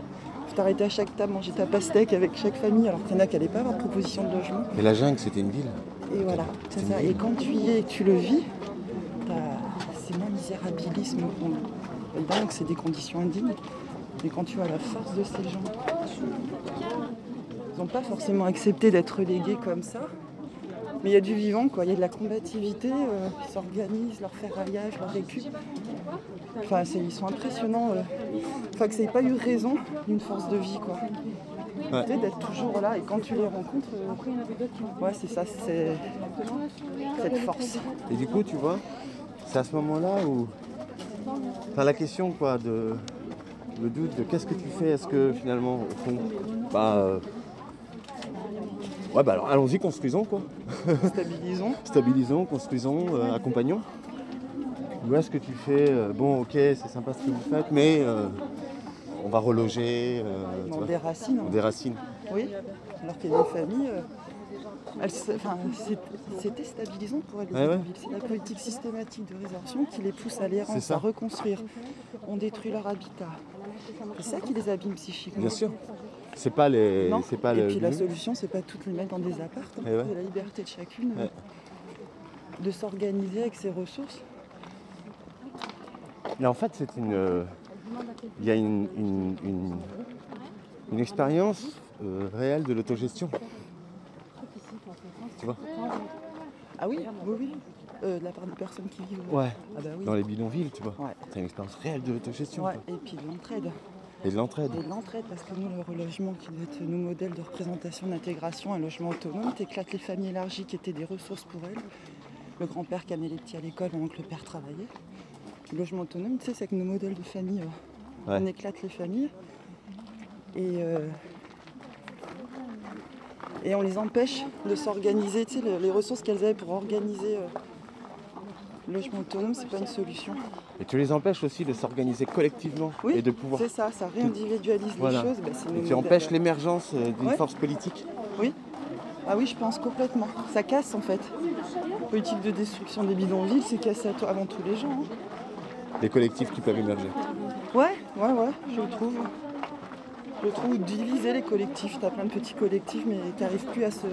S49: Tu t'arrêtais à chaque table, manger ta pastèque avec chaque famille, alors qu'il y en a qui n'allaient pas avoir de proposition de logement.
S2: Mais la jungle, c'était une ville.
S49: Et voilà, c'est ça. Et quand tu y es, tu le vis, t'as- c'est moins misérabilisme. que c'est des conditions indignes, mais quand tu vois la force de ces gens, ils n'ont pas forcément accepté d'être relégués comme ça. Mais il y a du vivant, quoi. Il y a de la combativité, euh, ils s'organisent, leur ferraillage, leur récup. Enfin, ils sont impressionnants. euh. Enfin, que ça n'ait pas eu raison d'une force de vie, quoi.
S2: Ouais.
S49: Tu sais, d'être toujours là et quand tu les rencontres, euh, ouais, c'est ça, c'est cette force.
S2: Et du coup, tu vois, c'est à ce moment-là où. Enfin, la question, quoi, de. Le doute de qu'est-ce que tu fais? Est-ce que finalement, au fond, bah. Ouais, bah alors allons-y, construisons, quoi.
S49: Stabilisons.
S2: Stabilisons, construisons, euh, accompagnons. Ou est-ce que tu fais, euh, bon, ok, c'est sympa ce que vous faites, mais euh, on va reloger. euh,
S49: On déracine.
S2: On déracine.
S49: Oui, alors qu'il y a des familles, enfin, c'est c'est déstabilisant pour elles. les
S2: Ouais.
S49: C'est la politique systématique de résorption qui les pousse à l'errance, à reconstruire. On détruit leur habitat. C'est ça qui les abîme psychiquement.
S2: Bien sûr. C'est pas les.
S49: Non.
S2: Pas
S49: Et
S2: le
S49: puis la solution, c'est pas toutes les mettre dans des appartements.
S2: Eh ouais.
S49: C'est la liberté de chacune euh,
S2: Ouais.
S49: de s'organiser avec ses ressources.
S2: Mais en fait, c'est une. euh, Il y a une, une, une- une expérience euh, réelle de l'autogestion. Tu vois?
S49: Ah oui, oui, oui. Euh, de la part des personnes qui vivent.
S2: Ouais.
S49: Ah bah oui.
S2: Dans les bidonvilles, tu vois.
S49: Ouais.
S2: C'est une expérience réelle de l'autogestion.
S49: Ouais, et puis de l'entraide.
S2: Et de l'entraide.
S49: Et de l'entraide, parce que nous, le relogement qui doit être nos modèles de représentation d'intégration, un logement autonome, t'éclates les familles élargies qui étaient des ressources pour elles. Le grand-père qui amenait les petits à l'école pendant que le père travaillait. Le logement autonome, tu sais, c'est que nos modèles de famille, euh,
S2: Ouais.
S49: on éclate les familles. Et, euh, et on les empêche de s'organiser, tu sais, le- les ressources qu'elles avaient pour organiser euh, le logement autonome, c'est pas une solution.
S2: Et tu les empêches aussi de s'organiser collectivement
S49: Oui,
S2: et de pouvoir.
S49: c'est ça, ça réindividualise
S2: Voilà.
S49: les choses. bah,
S2: Et tu empêches l'émergence euh, d'une
S49: Ouais.
S2: force politique.
S49: Oui. Ah oui, je pense complètement. Ça casse en fait. Politique de destruction des bidonvilles, c'est casser avant tous les gens. hein.
S2: Les collectifs qui peuvent émerger.
S49: Ouais, ouais, ouais, je le trouve. Je trouve diviser les collectifs. T'as plein de petits collectifs, mais qui n'arrivent plus à se,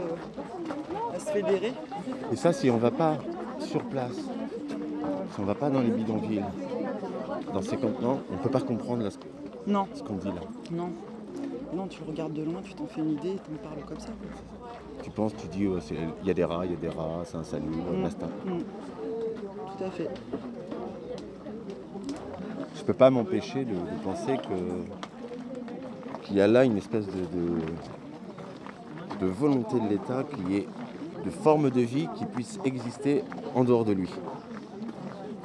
S49: à se fédérer.
S2: Et ça, si on va pas sur place, si on va pas dans les bidonvilles, dans ces campements, on peut pas comprendre là, ce, que-
S49: Non.
S2: ce qu'on dit là.
S49: Non. Non, tu le regardes de loin, tu t'en fais une idée, tu en parles comme ça.
S2: Tu penses, tu dis, il y a des rats, il y a des rats, c'est un salut,
S49: Mm.
S2: basta.
S49: Mm. Tout à fait.
S2: Je peux pas m'empêcher de, de penser que qu'il y a là une espèce de, de, de volonté de l'État qui est de forme de vie qui puisse exister en dehors de lui.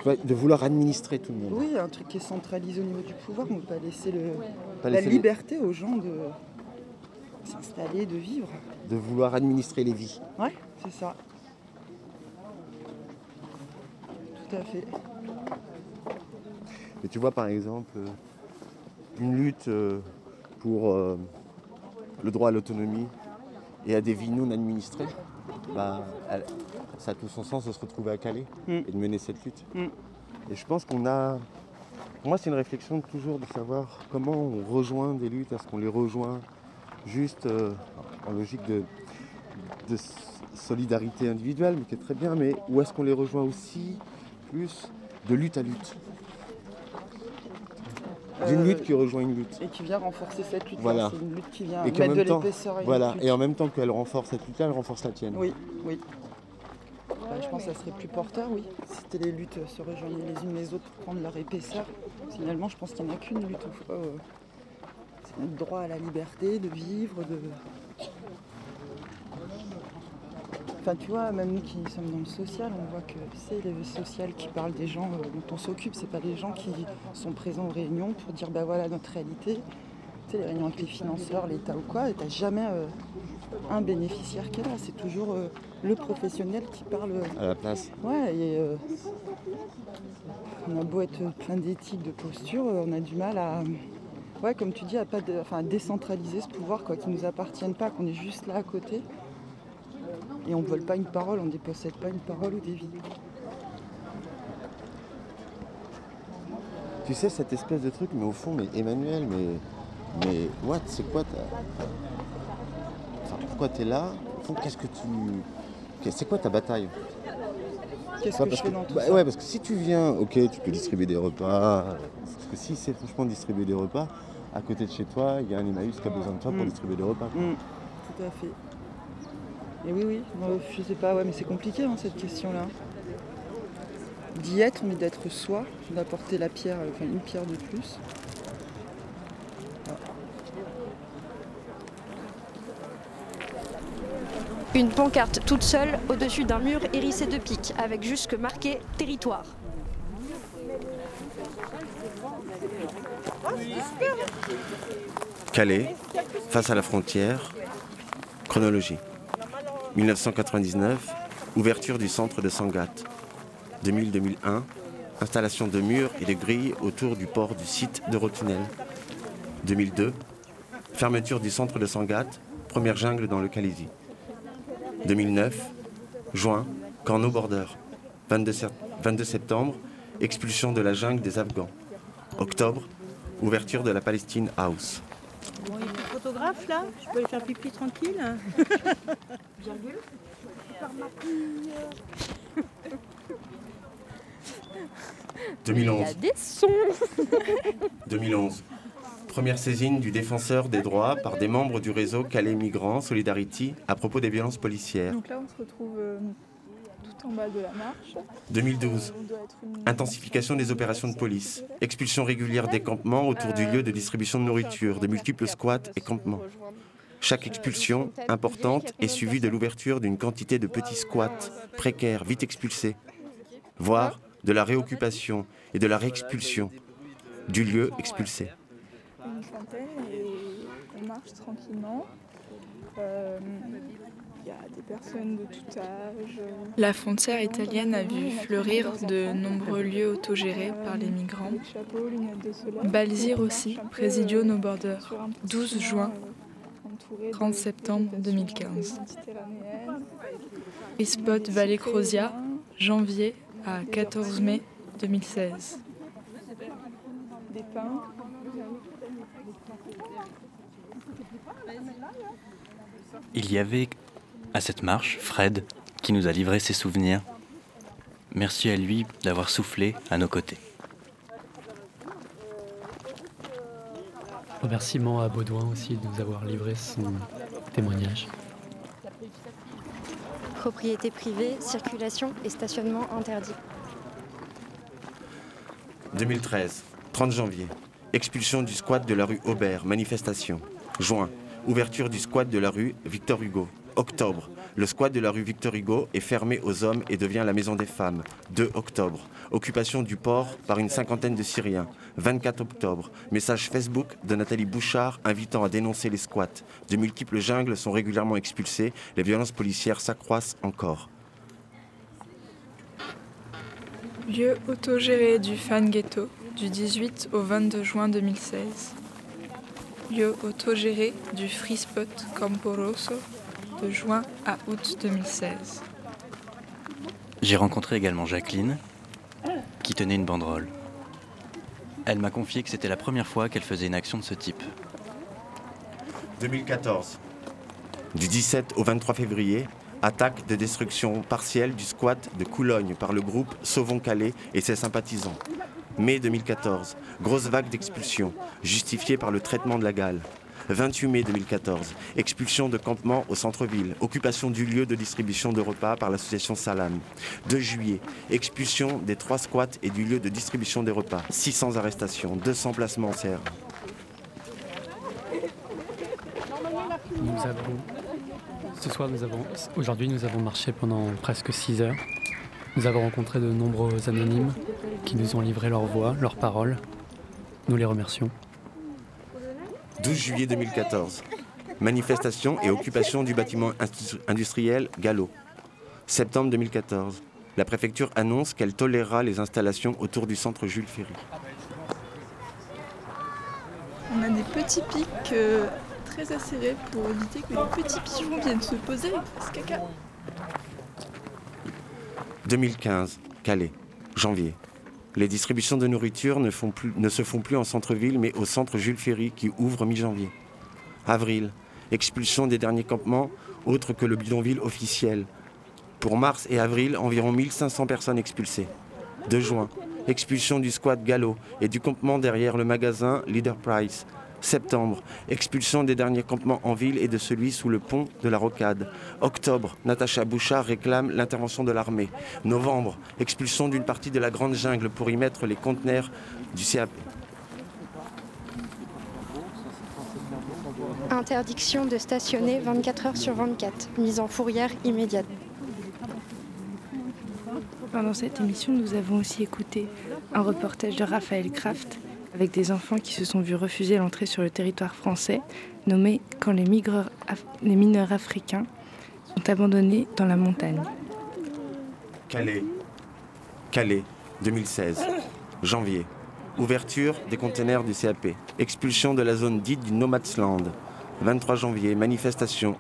S2: De vouloir administrer tout le monde.
S49: Oui, un truc qui est centralisé au niveau du pouvoir, on ne peut pas laisser le,
S2: Pas
S49: la
S2: laisser les-
S49: liberté aux gens de s'installer, de vivre.
S2: De vouloir administrer les vies.
S49: Ouais, c'est ça. Tout à fait.
S2: Mais tu vois par exemple euh, une lutte euh, pour euh, le droit à l'autonomie et à des vies non administrées, bah, elle- ça a tout son sens de se retrouver à Calais et de mener cette lutte. Et je pense qu'on a. Pour moi, c'est une réflexion toujours de savoir comment on rejoint des luttes. Est-ce qu'on les rejoint juste euh, en logique de, solidarité individuelle, mais qui est très bien, mais où est-ce qu'on les rejoint aussi plus de lutte à lutte? D'une
S49: Euh,
S2: lutte qui rejoint une lutte.
S49: Et qui vient renforcer cette lutte.
S2: Voilà.
S49: C'est une lutte qui vient
S2: Et
S49: mettre de l'épaisseur
S2: voilà.
S49: lutte.
S2: Et en même temps qu'elle renforce cette lutte-là, elle renforce la tienne.
S49: Oui, oui. Bah, je pense que ça serait plus porteur, oui. Si les luttes euh, se rejoignaient les unes les autres pour prendre leur épaisseur. Finalement, je pense qu'il n'y en a qu'une lutte. euh, c'est notre droit à la liberté, de vivre, de. Enfin, tu vois, même nous qui sommes dans le social, on voit que c'est le social qui parle des gens euh, dont on s'occupe. C'est pas des gens qui sont présents aux réunions pour dire, bah voilà notre réalité. Tu sais, les réunions avec les financeurs, l'État ou quoi, et t'as jamais euh, un bénéficiaire qui est là. C'est toujours euh, le professionnel qui parle. euh,
S2: À la place.
S49: Ouais, et euh, on a beau être plein d'éthique, de posture, on a du mal à, ouais, comme tu dis, à pas, de- enfin, à décentraliser ce pouvoir, quoi, qui nous appartienne pas, qu'on est juste là à côté. Et on ne vole pas une parole, on ne dépossède pas une parole ou des vies.
S2: Tu sais, cette espèce de truc, mais au fond, mais Emmanuel, mais. Mais what C'est quoi ta. Enfin, pourquoi t'es là Au fond, qu'est-ce que tu. C'est quoi ta bataille?
S49: Qu'est-ce que je
S2: parce
S49: fais dans tout
S2: bah
S49: ça?
S2: Ouais, parce que si tu viens, ok, tu peux distribuer des repas. Parce que si c'est franchement distribuer des repas, à côté de chez toi, il y a un Emmaüs qui a besoin de toi pour
S49: Mm.
S2: distribuer des repas.
S49: Mm, Tout à fait. Et oui, oui, moi, je sais pas, ouais, mais c'est compliqué hein, cette question-là. D'y être, mais d'être soi, d'apporter la pierre, euh, enfin une pierre de plus.
S22: Une pancarte toute seule au-dessus d'un mur hérissé de pics, avec jusque marqué territoire.
S2: Calais, face à la frontière, chronologie. 1999, ouverture du centre de Sangatte. 2000-2001, installation de murs et de grilles autour du port du site d'Eurotunnel. 2002, fermeture du centre de Sangatte, première jungle dans le Calaisie. 2009, juin, camp no border. 22, sept- 22 septembre, expulsion de la jungle des Afghans. Octobre, ouverture de la Palestine House.
S9: Bon, il y a des photographes là? Je peux aller faire pipi tranquille? Virgule?
S2: 2011.
S9: Il y a des sons
S2: 2011. Première saisine du défenseur des droits par des membres du réseau Calais Migrants Solidarity à propos des violences policières.
S39: Donc là, on se retrouve euh, tout en bas de la marche.
S2: 2012.
S39: On doit être une-
S2: Intensification des opérations de police. Expulsion régulière des campements autour du lieu de distribution de nourriture, de multiples squats et campements. Chaque expulsion, importante, est suivie de l'ouverture d'une quantité de petits squats, précaires, vite expulsés, voire de la réoccupation et de la réexpulsion du lieu expulsé.
S39: Une centaine et on marche tranquillement. Euh, Il y a des personnes de tout âge.
S51: La frontière italienne a vu fleurir de nombreux lieux autogérés par les migrants. Balzir aussi, Presidio No Border, 12 juin, 30 septembre 2015. Spot Vallée Crosia, janvier à 14 mai 2016.
S39: Des.
S52: Il y avait à cette marche Fred qui nous a livré ses souvenirs. Merci à lui d'avoir soufflé à nos côtés.
S45: Remerciements à Baudouin aussi de nous avoir livré son témoignage.
S22: Propriété privée, circulation et stationnement interdits.
S2: 2013, 30 janvier. Expulsion du squat de la rue Aubert, manifestation. Juin, ouverture du squat de la rue Victor Hugo. Octobre, le squat de la rue Victor Hugo est fermé aux hommes et devient la maison des femmes. 2 octobre, occupation du port par une cinquantaine de Syriens. 24 octobre, message Facebook de Nathalie Bouchard invitant à dénoncer les squats. De multiples jungles sont régulièrement expulsées, les violences policières s'accroissent encore.
S51: Lieu autogéré du Fan Ghetto du 18 au 22 juin 2016. Lieu autogéré du Free Spot Campo Rosso de juin à août 2016.
S52: J'ai rencontré également Jacqueline qui tenait une banderole. Elle m'a confié que c'était la première fois qu'elle faisait une action de ce type.
S2: 2014. Du 17 au 23 février, attaque de destruction partielle du squat de Coulogne par le groupe Sauvons Calais et ses sympathisants. Mai 2014, grosse vague d'expulsion, justifiée par le traitement de la gale. 28 mai 2014, expulsion de campement au centre-ville, occupation du lieu de distribution de repas par l'association Salam. 2 juillet, expulsion des trois squats et du lieu de distribution des repas. 600 arrestations, 200 placements en serre.
S45: Nous avons, ce soir, nous avons, aujourd'hui, nous avons marché pendant presque 6 heures. Nous avons rencontré de nombreux anonymes qui nous ont livré leur voix, leurs paroles. Nous les remercions.
S2: 12 juillet 2014. Manifestation et occupation du bâtiment industriel Gallo. Septembre 2014. La préfecture annonce qu'elle tolérera les installations autour du centre Jules Ferry.
S39: On a des petits pics euh, très acérés pour éviter que les petits pigeons viennent se poser et fassent caca.
S2: 2015. Calais. Janvier. Les distributions de nourriture ne, se font plus en centre-ville mais au centre Jules Ferry qui ouvre mi-janvier. Avril. Expulsion des derniers campements autres que le bidonville officiel. Pour mars et avril, environ 1500 personnes expulsées. 2 juin, expulsion du squat Gallo et du campement derrière le magasin Leader Price. Septembre, expulsion des derniers campements en ville et de celui sous le pont de la Rocade. Octobre, Natacha Bouchard réclame l'intervention de l'armée. Novembre, expulsion d'une partie de la Grande Jungle pour y mettre les conteneurs du CAP.
S22: Interdiction de stationner 24 heures sur 24, mise en fourrière immédiate.
S14: Pendant cette émission, nous avons aussi écouté un reportage de Raphaël Kraft avec des enfants qui se sont vus refuser l'entrée sur le territoire français, nommé Quand les, mineurs africains sont abandonnés dans la montagne.
S2: Calais. Calais, 2016. Janvier. Ouverture des containers du CAP. Expulsion de la zone dite du Nomadsland. 23 janvier. Manifestation.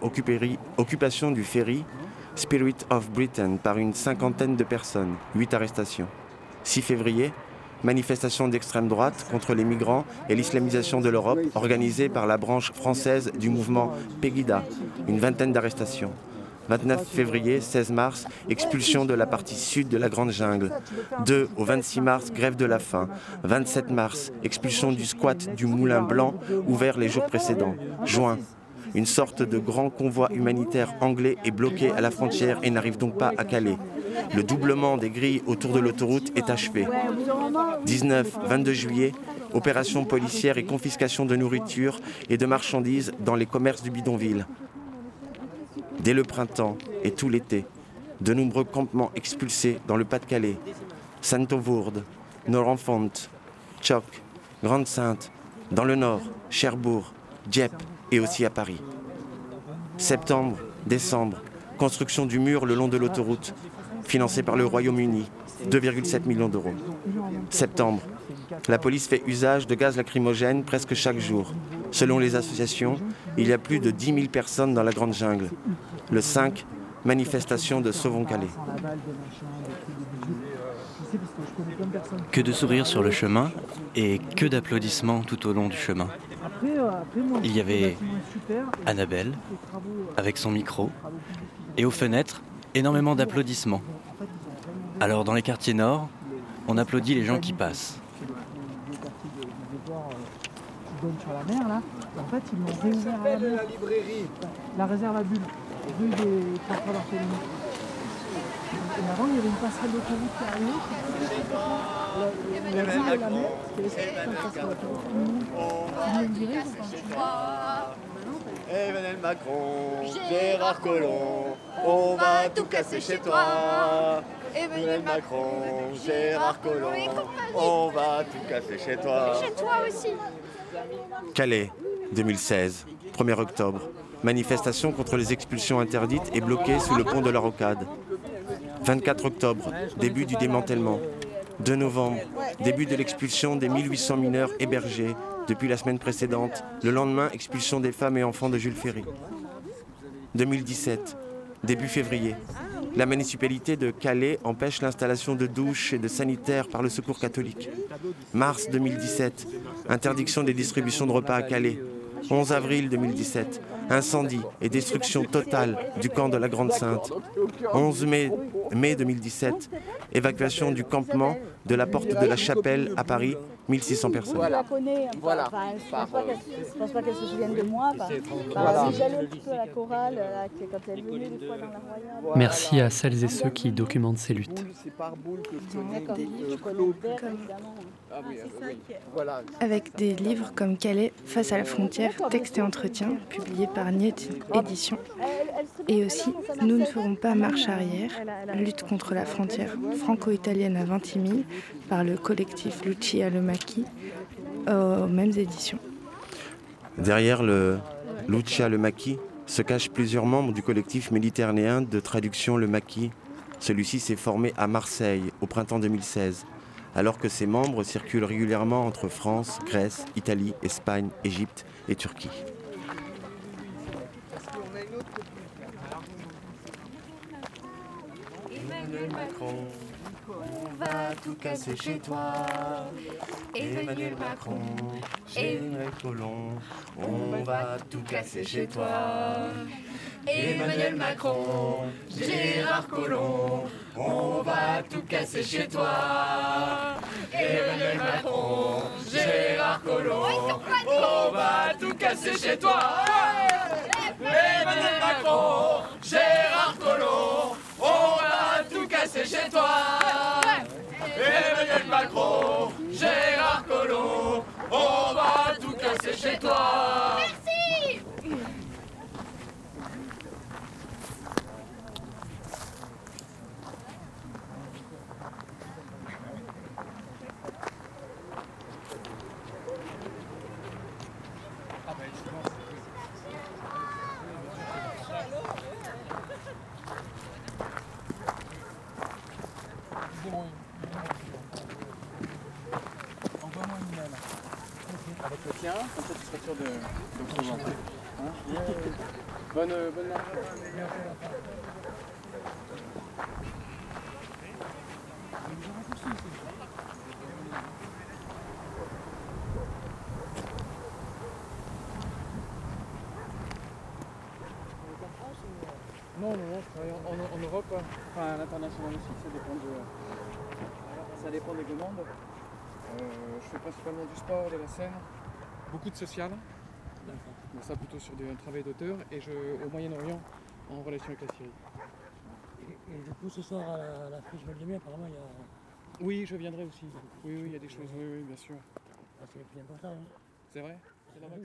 S2: Occupation du ferry Spirit of Britain par une cinquantaine de personnes. 8 arrestations. 6 février. Manifestation d'extrême droite contre les migrants et l'islamisation de l'Europe organisée par la branche française du mouvement Pegida. Une vingtaine d'arrestations. 29 février, 16 mars, expulsion de la partie sud de la Grande Jungle. 2 au 26 mars, grève de la faim. 27 mars, expulsion du squat du Moulin Blanc, ouvert les jours précédents. Juin, une sorte de grand convoi humanitaire anglais est bloqué à la frontière et n'arrive donc pas à Calais. Le doublement des grilles autour de l'autoroute est achevé. 19-22 juillet, opération policière et confiscation de nourriture et de marchandises dans les commerces du bidonville. Dès le printemps et tout l'été, de nombreux campements expulsés dans le Pas-de-Calais, Sainte-Auvourde, Norenfont, Tchoc, Grande-Sainte, dans le nord, Cherbourg, Dieppe et aussi à Paris. Septembre, décembre, construction du mur le long de l'autoroute, financé par le Royaume-Uni, 2,7 millions d'euros. Septembre, la police fait usage de gaz lacrymogène presque chaque jour. Selon les associations, il y a plus de 10 000 personnes dans la Grande Jungle. Le 5, manifestation de Sauvons-Calais.
S52: Que de sourires sur le chemin et que d'applaudissements tout au long du chemin. Il y avait Annabelle avec son micro et aux fenêtres, énormément d'applaudissements. Alors dans les quartiers nord, on applaudit les gens qui passent.
S5: qui donne sur la mer là. Et en fait, ils réouvert à la réserve à bulles, rue des. Et avant, il y avait une passerelle d'autoroute qui arrivait. La, la rue de la mer, c'était de pas
S2: Emmanuel Macron, Gérard Collomb, on va tout casser chez toi. Emmanuel Macron, Gérard Collomb, on va tout casser chez toi.
S9: Chez toi aussi.
S2: Calais, 2016, 1er octobre. Manifestation contre les expulsions interdites et bloquées sous le pont de la Rocade. 24 octobre, début du démantèlement. 2 novembre, début de l'expulsion des 1800 mineurs hébergés depuis la semaine précédente. Le lendemain, expulsion des femmes et enfants de Jules Ferry. 2017, début février. La municipalité de Calais empêche l'installation de douches et de sanitaires par le secours catholique. Mars 2017, interdiction des distributions de repas à Calais. 11 avril 2017, incendie et destruction totale du camp de la Grande Sainte. 11 mai, mai 2017, évacuation du campement de la porte de la Chapelle à Paris, 1600 personnes.
S9: Connais.
S2: Voilà.
S9: Enfin, je pense pas qu'elle- se souvienne de moi.
S45: Voilà.
S9: un petit peu à la chorale là, que- quand elle venait des fois dans la Royale.
S45: Merci à celles et ceux qui documentent ces luttes.
S46: Voilà.
S14: Avec des livres comme Calais, Face à la frontière, texte et entretien, publié par Niet Édition. Et aussi Nous ne ferons pas marche arrière, lutte contre la frontière franco-italienne à Ventimille, par le collectif Lucia Le Maquis, aux mêmes éditions.
S2: Derrière le Lucia Le Maquis se cachent plusieurs membres du collectif méditerranéen de traduction Le Maquis. Celui-ci s'est formé à Marseille au printemps 2016, alors que ses membres circulent régulièrement entre France, Grèce, Italie, Espagne, Égypte et Turquie.
S9: Emmanuel Macron, on va tout casser chez toi. Emmanuel Macron,
S2: Gérard Collomb, on va tout casser chez toi. Emmanuel Macron, Gérard Collomb, on va tout casser chez toi. Emmanuel Macron, Gérard Collomb, on va tout casser chez toi. Emmanuel Macron, Gérard Collomb, on va tout casser chez toi. Emmanuel Macron, Gérard Collomb, on va tout casser chez toi.
S53: Comme ça tu seras sûr de, bonne, bonne. Non, non, non, je travaille en, Europe, hein. enfin à l'international aussi, ça dépend, de, ça dépend des demandes. Euh, je fais principalement du sport, de la scène, beaucoup de social, mais ça plutôt sur du- un travail d'auteur, et je, au Moyen-Orient en relation avec la Syrie.
S52: Et, et du coup, ce soir à la, friche Moldémie, apparemment, il y a.
S53: Oui, je viendrai aussi. Oui, oui, il y a des choses, oui, oui, bien sûr.
S52: Ah, c'est plus important. Hein.
S53: C'est vrai? C'est là-bas